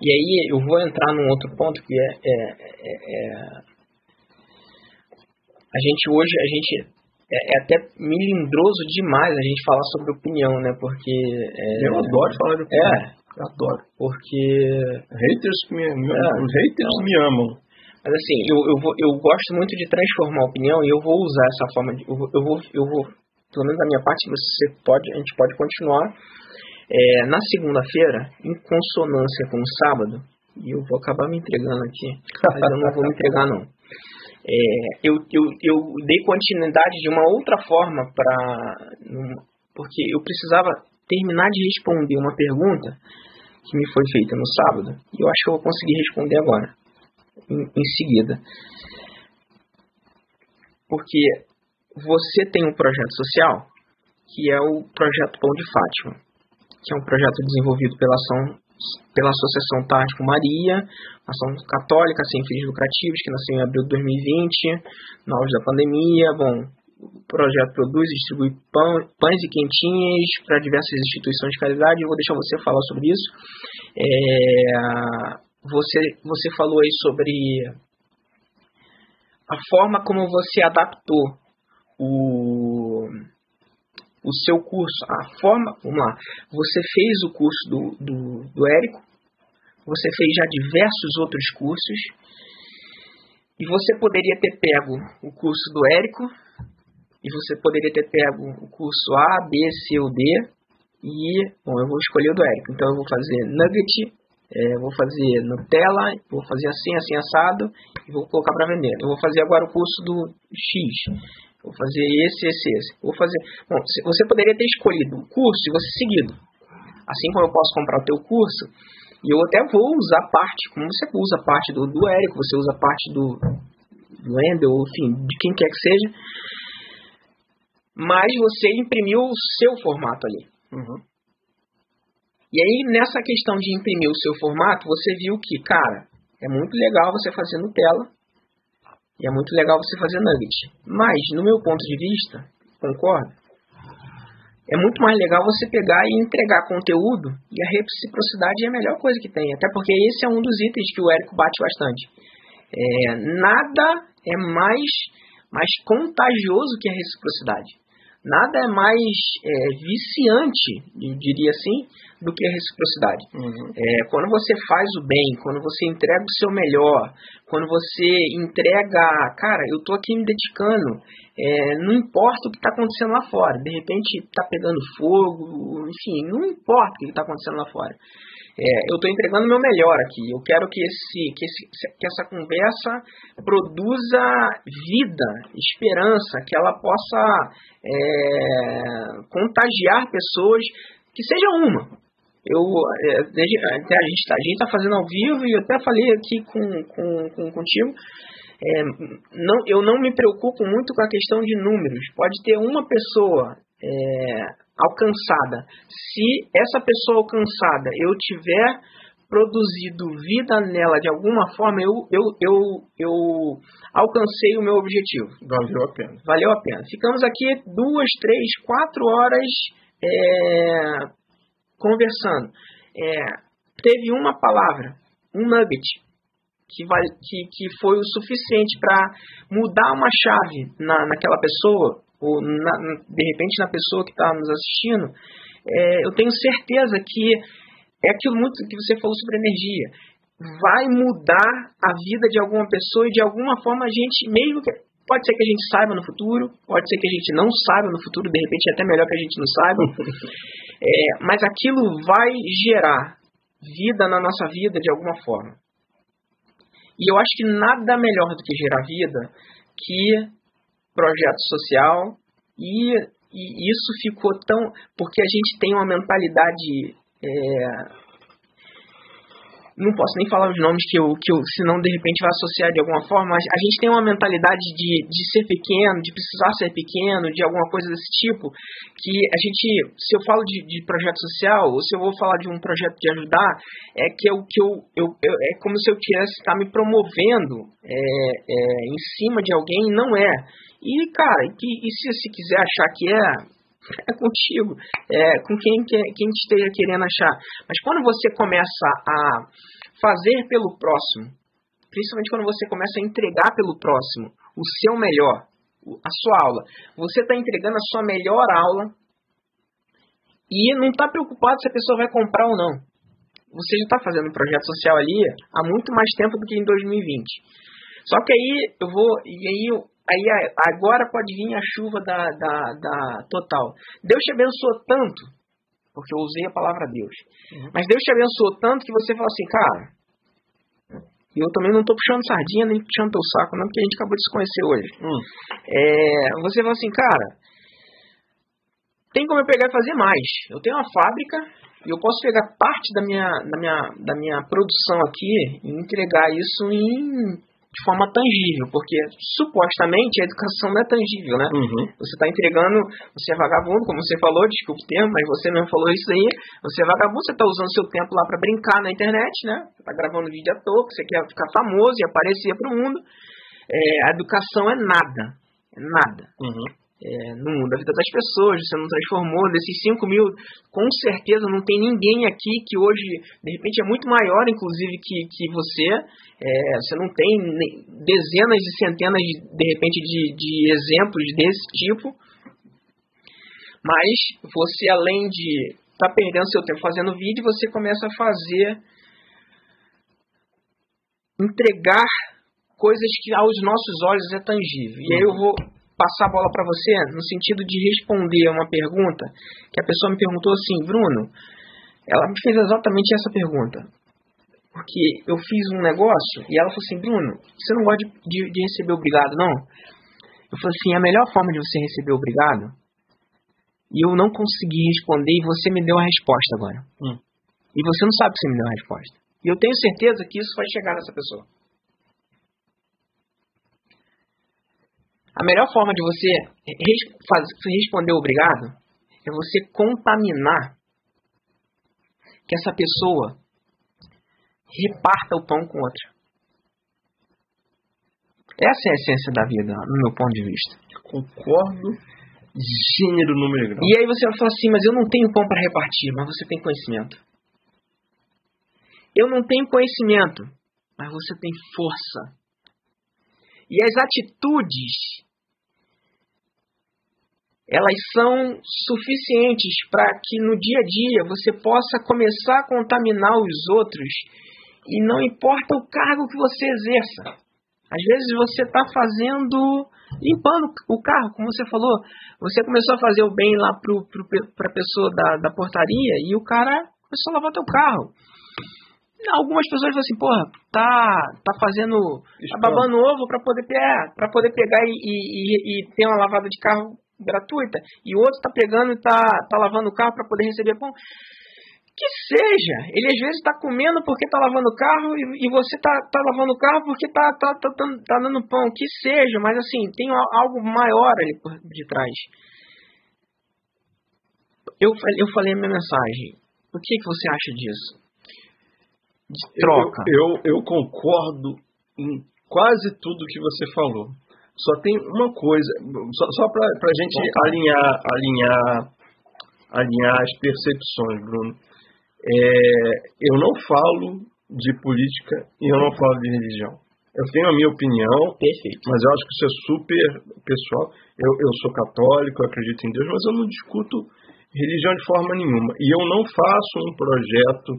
S2: E aí eu vou entrar num outro ponto que é, é, é, é a gente hoje a gente é, é, até melindroso demais a gente falar sobre opinião, né? Porque
S3: é, eu adoro falar de opinião. É, eu adoro.
S2: Porque
S3: haters me, me os haters me amam.
S2: Mas assim, eu, eu, vou, eu gosto muito de transformar a opinião e eu vou usar essa forma de. Eu vou, eu vou, eu vou pelo menos da minha parte, você pode, a gente pode continuar é, na segunda-feira, em consonância com o sábado, e eu vou acabar me entregando aqui, mas eu não vou me entregar não. É, eu, eu, eu dei continuidade de uma outra forma para. Porque eu precisava terminar de responder uma pergunta que me foi feita no sábado, e eu acho que eu vou conseguir responder agora, em, em seguida. Porque você tem um projeto social, que é o Projeto Pão de Fátima que é um projeto desenvolvido pela ação pela Associação Tático Maria, ação católica sem fins lucrativos, que nasceu em abril de 2020, no auge da pandemia. Bom, o projeto produz e distribui pão, pães e quentinhas para diversas instituições de caridade. Eu vou deixar você falar sobre isso. É, você, você falou aí sobre a forma como você adaptou o o seu curso, a forma, vamos lá, você fez o curso do, do, do Érico, você fez já diversos outros cursos, e você poderia ter pego o curso do Érico, e você poderia ter pego o curso A, B, C ou D, e, bom, eu vou escolher o do Érico, então eu vou fazer Nugget, é, vou fazer Nutella, vou fazer assim, assim, assado, e vou colocar para vender. Eu vou fazer agora o curso do X, Vou fazer esse, esse, esse. Vou fazer. Bom, você poderia ter escolhido o curso e você seguido. Assim como eu posso comprar o teu curso, e eu até vou usar parte, como você usa parte do, do Érico, você usa parte do, do Endel, enfim, de quem quer que seja. Mas você imprimiu o seu formato ali.
S3: Uhum.
S2: E aí, nessa questão de imprimir o seu formato, você viu que, cara, é muito legal você fazer Nutella e é muito legal você fazer nugget. Mas, no meu ponto de vista, concordo, é muito mais legal você pegar e entregar conteúdo e a reciprocidade é a melhor coisa que tem. Até porque esse é um dos itens que o Érico bate bastante. É, nada é mais, mais contagioso que a reciprocidade. Nada é mais é, viciante, eu diria assim, do que a reciprocidade.
S3: Uhum.
S2: É, quando você faz o bem, quando você entrega o seu melhor, quando você entrega, cara, eu tô aqui me dedicando, é, não importa o que está acontecendo lá fora, de repente está pegando fogo, enfim, não importa o que está acontecendo lá fora. É, eu estou entregando o meu melhor aqui. Eu quero que, esse, que, esse, que essa conversa produza vida, esperança, que ela possa é, contagiar pessoas, que seja uma. Eu, é, até a gente está tá fazendo ao vivo e eu até falei aqui com, com, com contigo. É, não, eu não me preocupo muito com a questão de números. Pode ter uma pessoa é, alcançada. Se essa pessoa alcançada eu tiver produzido vida nela de alguma forma, eu, eu, eu, eu alcancei o meu objetivo.
S3: Valeu a pena.
S2: Valeu a pena. Ficamos aqui duas, três, quatro horas é, conversando. É, teve uma palavra, um nugget, que, vai, que, que foi o suficiente para mudar uma chave na, naquela pessoa, ou na, de repente na pessoa que está nos assistindo, é, eu tenho certeza que é aquilo muito que você falou sobre energia. Vai mudar a vida de alguma pessoa e de alguma forma a gente, mesmo que. Pode ser que a gente saiba no futuro, pode ser que a gente não saiba no futuro, de repente é até melhor que a gente não saiba. *laughs* é, mas aquilo vai gerar vida na nossa vida de alguma forma. E eu acho que nada melhor do que gerar vida que projeto social e, e isso ficou tão. porque a gente tem uma mentalidade. É, não posso nem falar os nomes que eu, que eu, senão de repente vai associar de alguma forma, mas a gente tem uma mentalidade de, de ser pequeno, de precisar ser pequeno, de alguma coisa desse tipo, que a gente, se eu falo de, de projeto social, ou se eu vou falar de um projeto de ajudar, é que eu, que eu, eu, eu é como se eu quisesse estar me promovendo é, é, em cima de alguém, não é. E, cara, e, e se você quiser achar que é, *laughs* é contigo, é com quem, quem esteja querendo achar. Mas quando você começa a fazer pelo próximo, principalmente quando você começa a entregar pelo próximo o seu melhor, a sua aula, você está entregando a sua melhor aula e não está preocupado se a pessoa vai comprar ou não. Você já está fazendo um projeto social ali há muito mais tempo do que em 2020. Só que aí eu vou. E aí Aí agora pode vir a chuva da, da, da total. Deus te abençoou tanto, porque eu usei a palavra Deus. Uhum. Mas Deus te abençoou tanto que você fala assim, cara, eu também não estou puxando sardinha nem puxando teu saco, não, porque a gente acabou de se conhecer hoje.
S3: Uhum.
S2: É, você fala assim, cara, tem como eu pegar e fazer mais. Eu tenho uma fábrica e eu posso pegar parte da minha, da minha, da minha produção aqui e entregar isso em de forma tangível, porque supostamente a educação não é tangível, né?
S3: Uhum.
S2: Você está entregando, você é vagabundo, como você falou, desculpe o termo, mas você mesmo falou isso aí, você é vagabundo, você está usando seu tempo lá para brincar na internet, né? Você está gravando vídeo à toa, você quer ficar famoso e aparecer para o mundo. É, a educação é nada, é nada.
S3: Uhum
S2: é, no da vida das pessoas, você não transformou. Desses 5 mil, com certeza não tem ninguém aqui que hoje, de repente, é muito maior, inclusive, que, que você. É, você não tem dezenas e centenas, de, de repente, de, de exemplos desse tipo. Mas você, além de estar tá perdendo seu tempo fazendo vídeo, você começa a fazer. entregar coisas que aos nossos olhos é tangível. E aí eu vou passar a bola para você no sentido de responder uma pergunta que a pessoa me perguntou assim, Bruno, ela me fez exatamente essa pergunta. Porque eu fiz um negócio e ela falou assim, Bruno, você não gosta de, de, de receber obrigado, não? Eu falei assim, a melhor forma de você receber obrigado, e eu não consegui responder e você me deu a resposta agora.
S3: Hum.
S2: E você não sabe que você me deu a resposta. E eu tenho certeza que isso vai chegar nessa pessoa. A melhor forma de você responder obrigado é você contaminar que essa pessoa reparta o pão com outra. Essa é a essência da vida, no meu ponto de vista.
S3: Concordo, gênero número grau.
S2: E aí você vai falar assim, mas eu não tenho pão para repartir, mas você tem conhecimento. Eu não tenho conhecimento, mas você tem força. E as atitudes elas são suficientes para que no dia a dia você possa começar a contaminar os outros e não importa o cargo que você exerça. Às vezes você está fazendo, limpando o carro, como você falou. Você começou a fazer o bem lá para a pessoa da, da portaria e o cara começou a lavar teu carro. Algumas pessoas falam assim, porra, tá, tá fazendo, tá babando ovo para poder, é, poder pegar e, e, e ter uma lavada de carro gratuita, e o outro está pegando e está tá lavando o carro para poder receber pão. Que seja, ele às vezes está comendo porque está lavando o carro e, e você está tá lavando o carro porque está tá, tá, tá, tá dando pão. Que seja, mas assim, tem algo maior ali por de trás. Eu, eu falei a minha mensagem. O que, que você acha disso?
S3: De troca. Eu, eu, eu concordo em quase tudo que você falou. Só tem uma coisa, só, só para a gente alinhar, alinhar, alinhar as percepções, Bruno. É, eu não falo de política e eu não falo de religião. Eu tenho a minha opinião,
S2: Perfeito.
S3: mas eu acho que isso é super pessoal. Eu, eu sou católico, eu acredito em Deus, mas eu não discuto religião de forma nenhuma. E eu não faço um projeto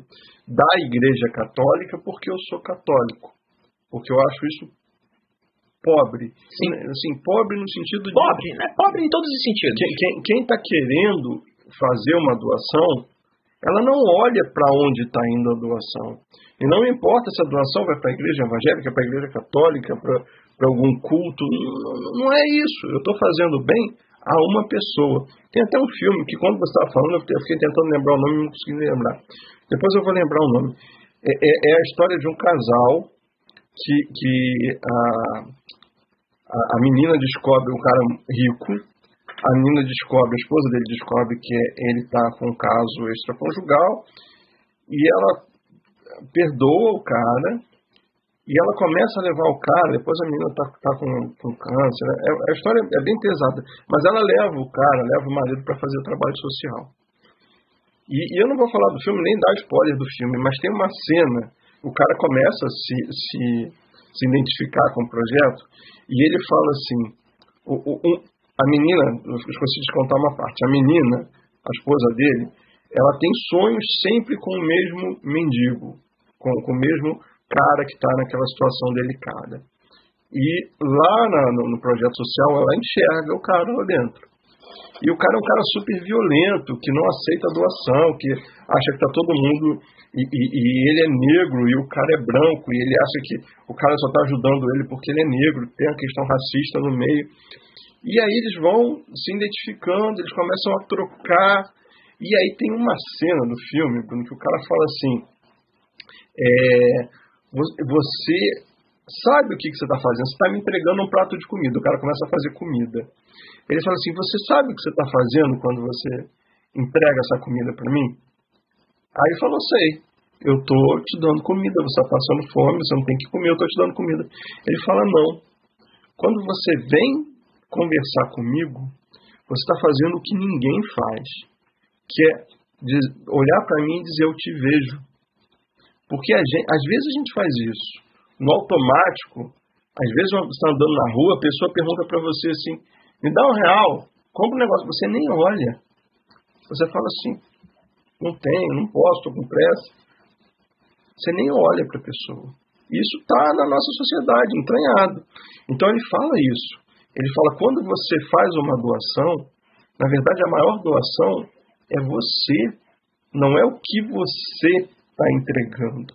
S3: da Igreja Católica porque eu sou católico. Porque eu acho isso pobre. Sim. Né, assim, pobre no sentido de.
S2: Pobre, né? Pobre em todos os sentidos.
S3: Quem está querendo fazer uma doação, ela não olha para onde está indo a doação. E não importa se a doação vai para a igreja evangélica, para a igreja católica, para algum culto. Não, não é isso. Eu estou fazendo bem a uma pessoa. Tem até um filme que, quando você estava falando, eu fiquei tentando lembrar o nome e não consegui lembrar. Depois eu vou lembrar o nome. É, é, é a história de um casal que, que a, a, menina descobre um cara rico, a menina descobre, a esposa dele descobre que ele está com um caso extraconjugal e ela perdoa o cara e ela começa a levar o cara, depois a menina está tá com, com câncer, né? é, a história é bem pesada, mas ela leva o cara, leva o marido para fazer trabalho social. E, e, eu não vou falar do filme, nem dar spoiler do filme, mas tem uma cena o cara começa a se, se, se identificar com o projeto e ele fala assim: o, o, um, a menina, eu esqueci de contar uma parte, a menina, a esposa dele, ela tem sonhos sempre com o mesmo mendigo, com, com o mesmo cara que está naquela situação delicada. E lá na, no, no projeto social ela enxerga o cara lá dentro. E o cara é um cara super violento, que não aceita doação, que acha que tá todo mundo. E, e, e, ele é negro e o cara é branco, e ele acha que o cara só tá ajudando ele porque ele é negro, tem a questão racista no meio. E aí eles vão se identificando, eles começam a trocar. E aí tem uma cena do filme, Bruno, que o cara fala assim: é, você sabe o que, você está fazendo, você está me entregando um prato de comida. O cara começa a fazer comida. Ele fala assim: Você sabe o que você está fazendo quando você entrega essa comida para mim? Aí ele falou: Sei, eu estou te dando comida, você está passando fome, você não tem que comer, eu estou te dando comida. Ele fala: Não, quando você vem conversar comigo, você está fazendo o que ninguém faz, que é olhar para mim e dizer: Eu te vejo. Porque gente, às vezes a gente faz isso no automático. Às vezes você está andando na rua, a pessoa pergunta para você assim: me dá um real, compra um negócio. Você nem olha. Você fala assim, não tenho, não posso, estou com pressa. Você nem olha para a pessoa. Isso está na nossa sociedade, entranhado. Então ele fala isso. Ele fala, quando você faz uma doação, na verdade a maior doação é você, não é o que você está entregando.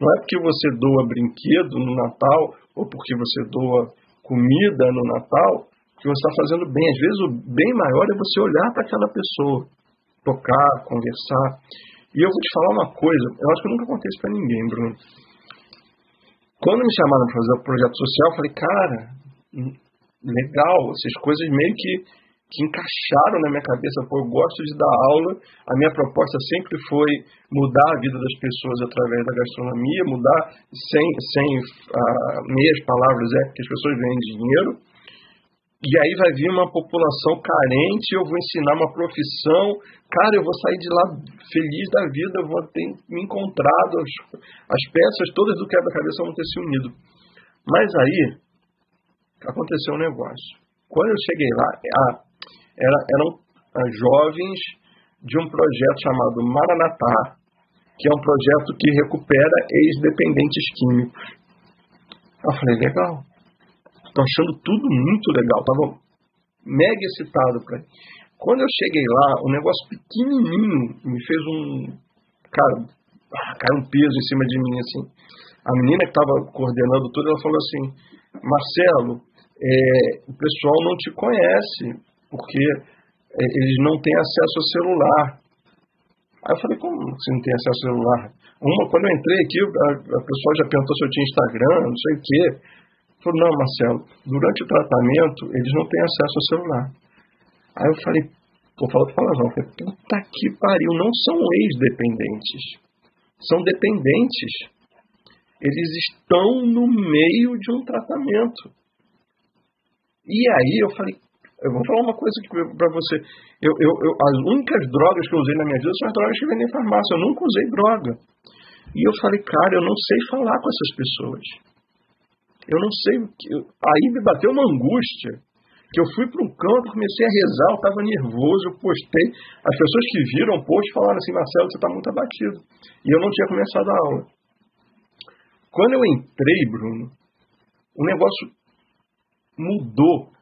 S3: Não é porque você doa brinquedo no Natal ou porque você doa comida no Natal que você está fazendo bem. Às vezes o bem maior é você olhar para aquela pessoa, tocar, conversar. E eu vou te falar uma coisa, eu acho que nunca isso para ninguém, Bruno. Quando me chamaram para fazer o projeto social, eu falei, cara, hum, legal, essas coisas meio que que encaixaram na minha cabeça. Pô, eu gosto de dar aula. A minha proposta sempre foi mudar a vida das pessoas através da gastronomia, mudar sem, sem uh, meias palavras, é que as pessoas ganhem dinheiro. E aí vai vir uma população carente, eu vou ensinar uma profissão. Cara, eu vou sair de lá feliz da vida, eu vou ter me encontrado, as, as peças todas do quebra-cabeça vão ter se unido. Mas aí aconteceu um negócio. Quando eu cheguei lá, a, era, eram ah, jovens de um projeto chamado Maranatá, que é um projeto que recupera ex-dependentes químicos. Eu falei, legal. Estou achando tudo muito legal. Estava mega excitado. Pra... Quando eu cheguei lá, um negócio pequenininho me fez um... Cara, ah, caiu um peso em cima de mim, assim. A menina que estava coordenando tudo, ela falou assim, Marcelo, é, o pessoal não te conhece porque é, eles não têm acesso ao celular. Aí eu falei, como você não tem acesso ao celular? Uma, quando eu entrei aqui, a, a pessoa já perguntou se eu tinha Instagram, não sei o quê. Falou, não, Marcelo, durante o tratamento, eles não têm acesso ao celular. Aí eu falei, vou falar outra palavra, eu falei, puta que pariu, não são ex-dependentes, são dependentes. Eles estão no meio de um tratamento. E aí eu falei, eu vou falar uma coisa para você. Eu, eu, eu, as únicas drogas que eu usei na minha vida são as drogas que vendem em farmácia. Eu nunca usei droga. E eu falei, cara, eu não sei falar com essas pessoas. Eu não sei. Aí me bateu uma angústia. Que eu fui para um campo, comecei a rezar, eu estava nervoso, eu postei. As pessoas que viram o post falaram assim, Marcelo, você está muito abatido. E eu não tinha começado a aula. Quando eu entrei, Bruno, o negócio mudou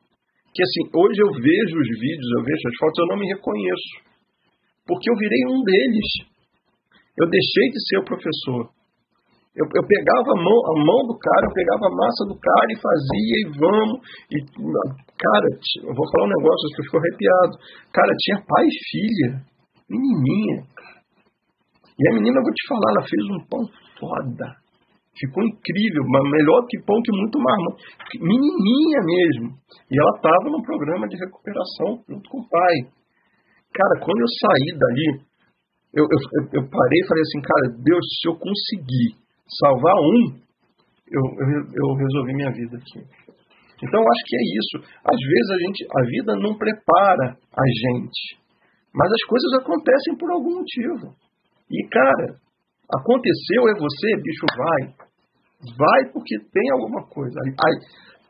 S3: que assim, hoje eu vejo os vídeos, eu vejo as fotos, eu não me reconheço. Porque eu virei um deles. Eu deixei de ser o professor. Eu, eu pegava a mão, a mão do cara, eu pegava a massa do cara e fazia e vamos. E, cara, eu vou falar um negócio que eu fico arrepiado. Cara, tinha pai e filha, menininha. E a menina, eu vou te falar, ela fez um pão foda. Ficou incrível, melhor que pão que muito marmão. Menininha mesmo. E ela estava num programa de recuperação junto com o pai. Cara, quando eu saí dali, eu, eu, eu parei e falei assim, cara, Deus, se eu conseguir salvar um, eu, eu, eu resolvi minha vida aqui. Então eu acho que é isso. Às vezes a gente, a vida não prepara a gente, mas as coisas acontecem por algum motivo. E cara, aconteceu é você, bicho vai. Vai porque tem alguma coisa. Aí,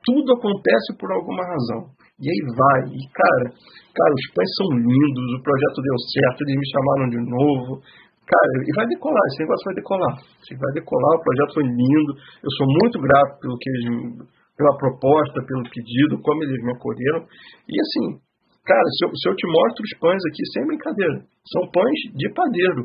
S3: tudo acontece por alguma razão. E aí vai. E cara, cara, os pães são lindos, o projeto deu certo, eles me chamaram de novo. Cara, e vai decolar, esse negócio vai decolar. Vai decolar, o projeto foi lindo. Eu sou muito grato pelo que eles, pela proposta, pelo pedido, como eles me acolheram. E assim, cara, se eu, se eu te mostro os pães aqui, sem brincadeira, são pães de padeiro.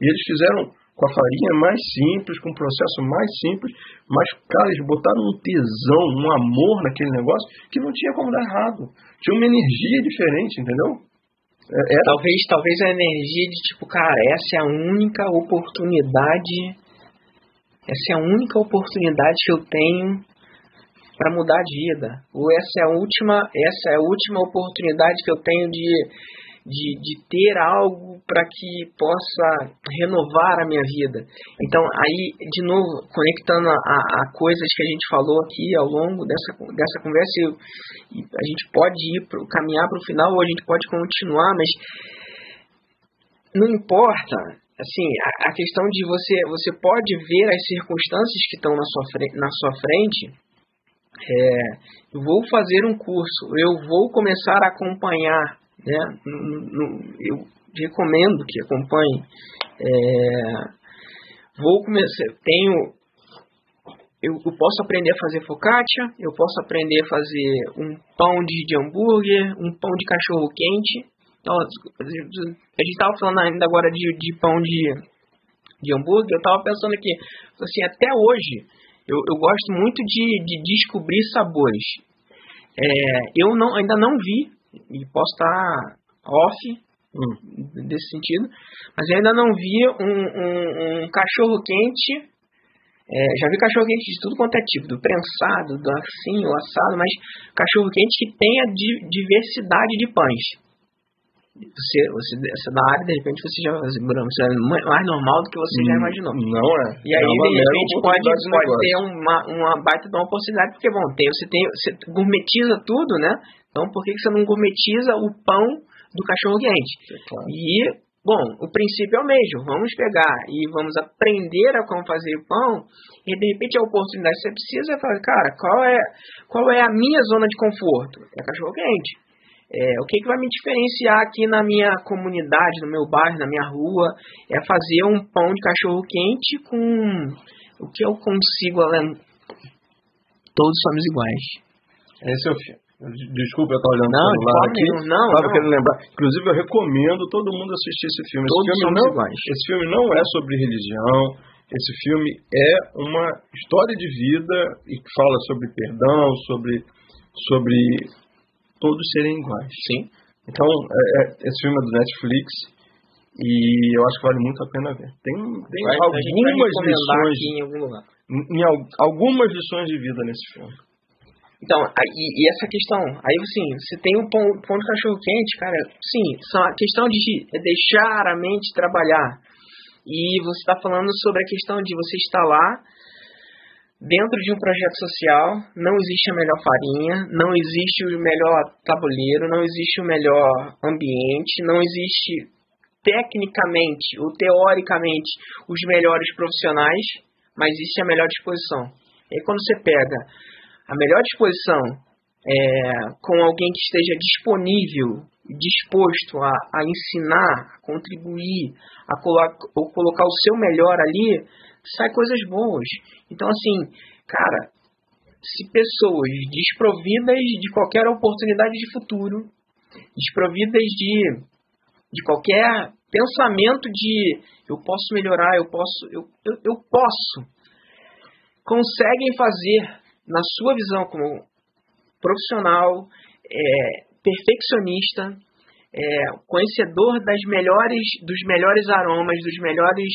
S3: E eles fizeram com a farinha mais simples, com um processo mais simples, mas, cara, eles botaram um tesão, um amor naquele negócio que não tinha como dar errado. Tinha uma energia diferente, entendeu?
S2: É, era... Talvez, talvez a energia de tipo, cara, essa é a única oportunidade, essa é a única oportunidade que eu tenho para mudar de vida. Ou essa é a última, essa é a última oportunidade que eu tenho de de, de ter algo para que possa renovar a minha vida. Então, aí, de novo, conectando a, a, coisas que a gente falou aqui ao longo dessa, dessa conversa, eu, a gente pode ir pro, caminhar para o final ou a gente pode continuar, mas não importa. Assim, a, questão de você, você pode ver as circunstâncias que estão na sua, na sua frente. É, eu vou fazer um curso, eu vou começar a acompanhar né? Eu recomendo que acompanhe. É, vou começar, tenho, eu, eu, posso aprender a fazer focaccia, eu posso aprender a fazer um pão de, de hambúrguer, um pão de cachorro quente. Então, a gente estava falando ainda agora de, de pão de, de hambúrguer, eu estava pensando aqui, assim, até hoje, eu, eu gosto muito de, de descobrir sabores. É, eu não, ainda não vi e posso estar off hum. desse sentido, mas eu ainda não vi um, um, um cachorro quente É, já vi cachorro quente de tudo quanto é tipo, do prensado, do assim, o assado, mas cachorro quente que tenha diversidade de pães. Você, você, você da área, de repente você já você é mais normal do que você hum, já imaginou.
S3: Não é.
S2: E aí, de repente, pode, pode ter uma, uma baita de uma oportunidade, porque, bom, tem, você, tem, você gourmetiza tudo, né? Então, por que você não gourmetiza o pão do cachorro quente?
S3: É claro.
S2: E Bom, o princípio é o mesmo. Vamos pegar e vamos aprender a como fazer o pão e de repente a oportunidade que você precisa é falar, cara, qual é, qual é a minha zona de conforto? É cachorro quente. É, o que, que vai me diferenciar aqui na minha comunidade, no meu bairro, na minha rua, é fazer um pão de cachorro quente com o que eu consigo além. Todos somos iguais.
S3: Esse é o filme. Desculpa, eu estou olhando
S2: não,
S3: para o aqui.
S2: Não,
S3: Estava querendo lembrar. Inclusive, eu recomendo todo mundo assistir esse filme.
S2: Todos
S3: esse filme,
S2: não,
S3: iguais. esse filme não é sobre religião. Esse filme é uma história de vida e que fala sobre perdão, sobre, sobre todos serem iguais.
S2: Sim.
S3: Então, é, é, esse filme é do Netflix e eu acho que vale muito a pena ver. Tem, tem vai, algumas lições.
S2: Em, algum
S3: em, algumas lições de vida nesse filme.
S2: Então, e, e, essa questão, aí assim, você tem um de cachorro quente, cara, sim, são a questão de deixar a mente trabalhar. E você está falando sobre a questão de você estar lá dentro de um projeto social, não existe a melhor farinha, não existe o melhor tabuleiro, não existe o melhor ambiente, não existe tecnicamente ou teoricamente os melhores profissionais, mas existe a melhor disposição. E aí quando você pega a melhor disposição é, com alguém que esteja disponível, disposto a, a ensinar, a contribuir, a colo colocar o seu melhor ali, sai coisas boas. Então, assim, cara, se pessoas desprovidas de qualquer oportunidade de futuro, desprovidas de, de qualquer pensamento de eu posso melhorar, eu posso, eu, eu, eu posso, conseguem fazer na sua visão como profissional, é, perfeccionista, é, conhecedor das melhores, dos melhores aromas, dos melhores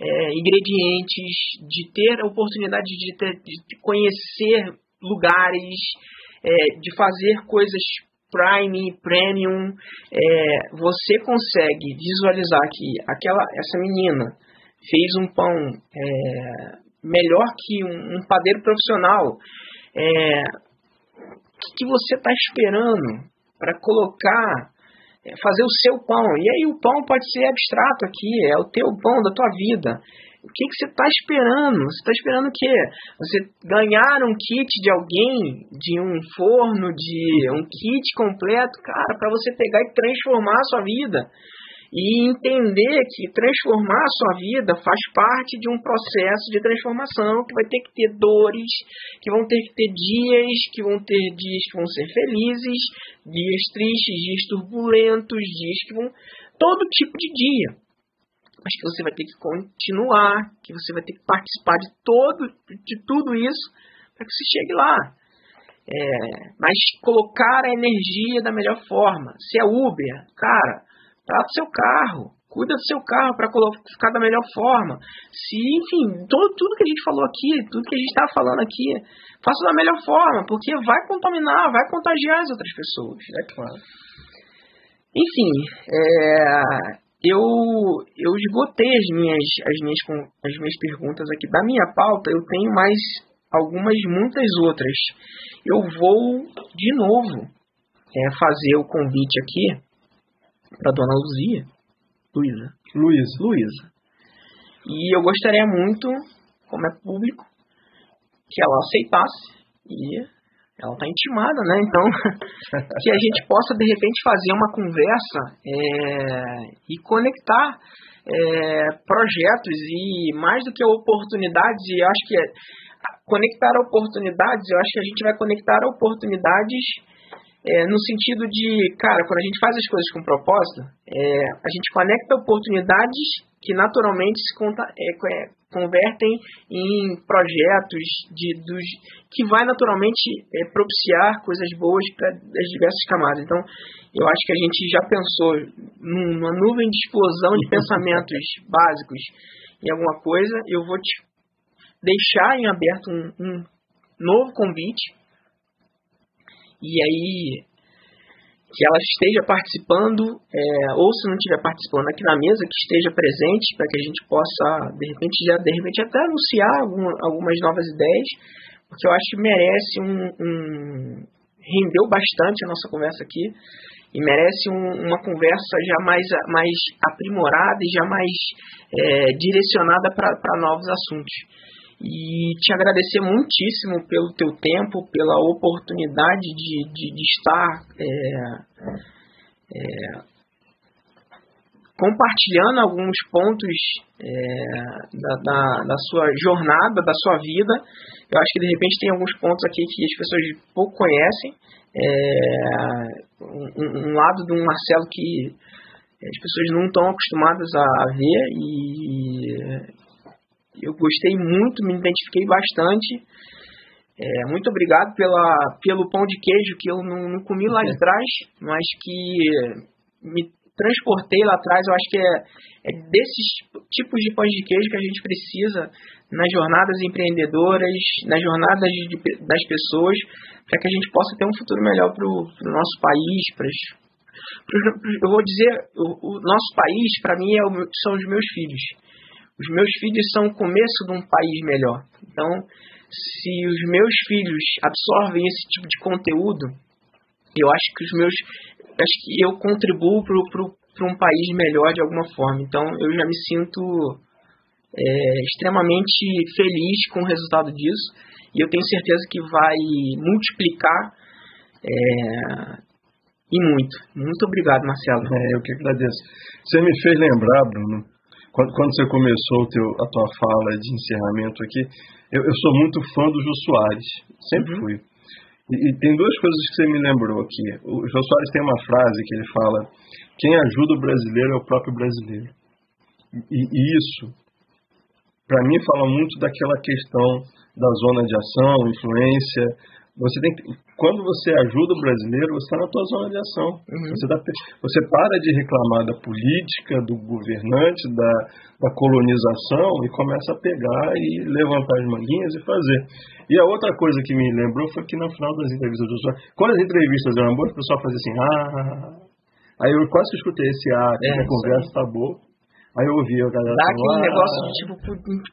S2: é, ingredientes, de ter a oportunidade de, ter, de conhecer lugares, é, de fazer coisas prime, premium, é, você consegue visualizar que aquela, essa menina fez um pão é, melhor que um, um padeiro profissional. É, o que, que você está esperando para colocar, é, fazer o seu pão? E aí o pão pode ser abstrato aqui, é o teu pão da tua vida. O que, que você está esperando? Você está esperando o quê? Você ganhar um kit de alguém, de um forno, de um kit completo, cara, para você pegar e transformar a sua vida e entender que transformar a sua vida faz parte de um processo de transformação que vai ter que ter dores, que vão ter que ter dias, que vão ter dias que vão ser felizes, dias tristes, dias turbulentos, dias que vão todo tipo de dia. Mas que você vai ter que continuar, que você vai ter que participar de todo de tudo isso para que você chegue lá. É, mas colocar a energia da melhor forma. Se é Uber, cara, Trata o seu carro, cuida do seu carro para ficar da melhor forma. Se, enfim, todo, tudo que a gente falou aqui, tudo que a gente está falando aqui, faça da melhor forma, porque vai contaminar, vai contagiar as outras pessoas. É claro. Enfim, é, eu, eu esgotei as minhas, as, minhas, as minhas perguntas aqui. Da minha pauta, eu tenho mais algumas, muitas outras. Eu vou, de novo, é, fazer o convite aqui para Dona Luzia. Luísa.
S3: Luísa.
S2: Luísa. E eu gostaria muito, como é público, que ela aceitasse. E ela está intimada, né? Então, *laughs* que a gente possa, de repente, fazer uma conversa é, e conectar é, projetos e, mais do que oportunidades, e acho que é, conectar oportunidades, eu acho que a gente vai conectar oportunidades é, no sentido de, cara, quando a gente faz as coisas com propósito, é, a gente conecta oportunidades que naturalmente se conta, é, é, convertem em projetos de, dos, que vai naturalmente é, propiciar coisas boas para as diversas camadas. Então, eu acho que a gente já pensou numa nuvem de explosão de pensamentos *laughs* básicos em alguma coisa. Eu vou te deixar em aberto um, um novo convite. E aí que ela esteja participando, é, ou se não estiver participando aqui na mesa, que esteja presente para que a gente possa, de repente, já, de repente até anunciar algum, algumas novas ideias, porque eu acho que merece um, um rendeu bastante a nossa conversa aqui e merece um, uma conversa já mais, mais aprimorada e já mais é, direcionada para novos assuntos e te agradecer muitíssimo pelo teu tempo, pela oportunidade de, de, de estar é, é, compartilhando alguns pontos é, da, da, da, sua jornada, da sua vida. Eu acho que de repente tem alguns pontos aqui que as pessoas pouco conhecem. É, um, um, lado do Marcelo que as pessoas não estão acostumadas a ver e eu gostei muito, me identifiquei bastante. É, muito obrigado pela, pelo pão de queijo que eu não, não comi lá de trás, mas que me transportei lá atrás. Eu acho que é, é desses tipos de pães de queijo que a gente precisa nas jornadas empreendedoras, nas jornadas de, das pessoas, para que a gente possa ter um futuro melhor para o nosso país, para eu vou dizer, o, o nosso país, para mim, é o, são os meus filhos. Os meus filhos são o começo de um país melhor. Então, se os meus filhos absorvem esse tipo de conteúdo, eu acho que os meus, acho que eu contribuo para um país melhor de alguma forma. Então, eu já me sinto é, extremamente feliz com o resultado disso e eu tenho certeza que vai multiplicar é, e muito. Muito obrigado, Marcelo.
S3: É, eu que agradeço. Você me fez lembrar, Bruno, quando, quando você começou teu, a tua fala de encerramento aqui, eu, eu sou muito fã do Jô Soares, sempre uhum. fui. E, e, tem duas coisas que você me lembrou aqui. O Jô Soares tem uma frase que ele fala: quem ajuda o brasileiro é o próprio brasileiro. E, e isso, para mim, fala muito daquela questão da zona de ação, influência, você tem que, quando você ajuda o brasileiro, você está na tua zona de ação. Uhum. Você, tá, você para de reclamar da política, do governante, da, da colonização e começa a pegar e levantar as manguinhas e fazer. E a outra coisa que me lembrou foi que no final das entrevistas do quando as entrevistas eram boas, o pessoal fazia assim, ah. Aí eu quase escutei esse ah, que é, a conversa está boa. Aí eu ouvi a galera.
S2: Dá aquele ah, negócio de tipo,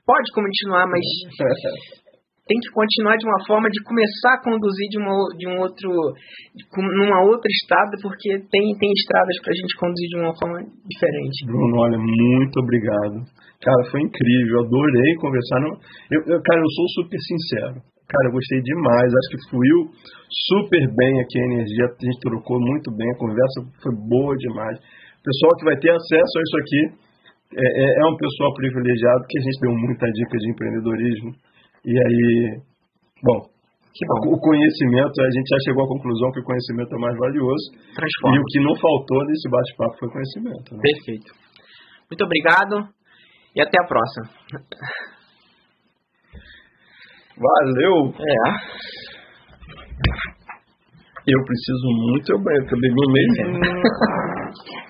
S2: pode continuar, mas *laughs* tem que continuar de uma forma de começar a conduzir de, uma, de um outro, numa outra estrada, porque tem, tem estradas para a gente conduzir de uma forma diferente.
S3: Bruno, olha, muito obrigado. Cara, foi incrível, adorei conversar. Eu, eu, cara, eu sou super sincero. Cara, eu gostei demais, acho que fluiu super bem aqui a energia, a gente trocou muito bem, a conversa foi boa demais. Pessoal que vai ter acesso a isso aqui é, é, é um pessoal privilegiado, que a gente deu muita dica de empreendedorismo e aí, bom, o conhecimento, a gente já chegou à conclusão que o conhecimento é mais valioso.
S2: Transforma.
S3: E o que não faltou nesse bate-papo foi conhecimento. Né?
S2: Perfeito. Muito obrigado e até a próxima.
S3: Valeu!
S2: É.
S3: Eu preciso muito, eu bebi meio. *laughs*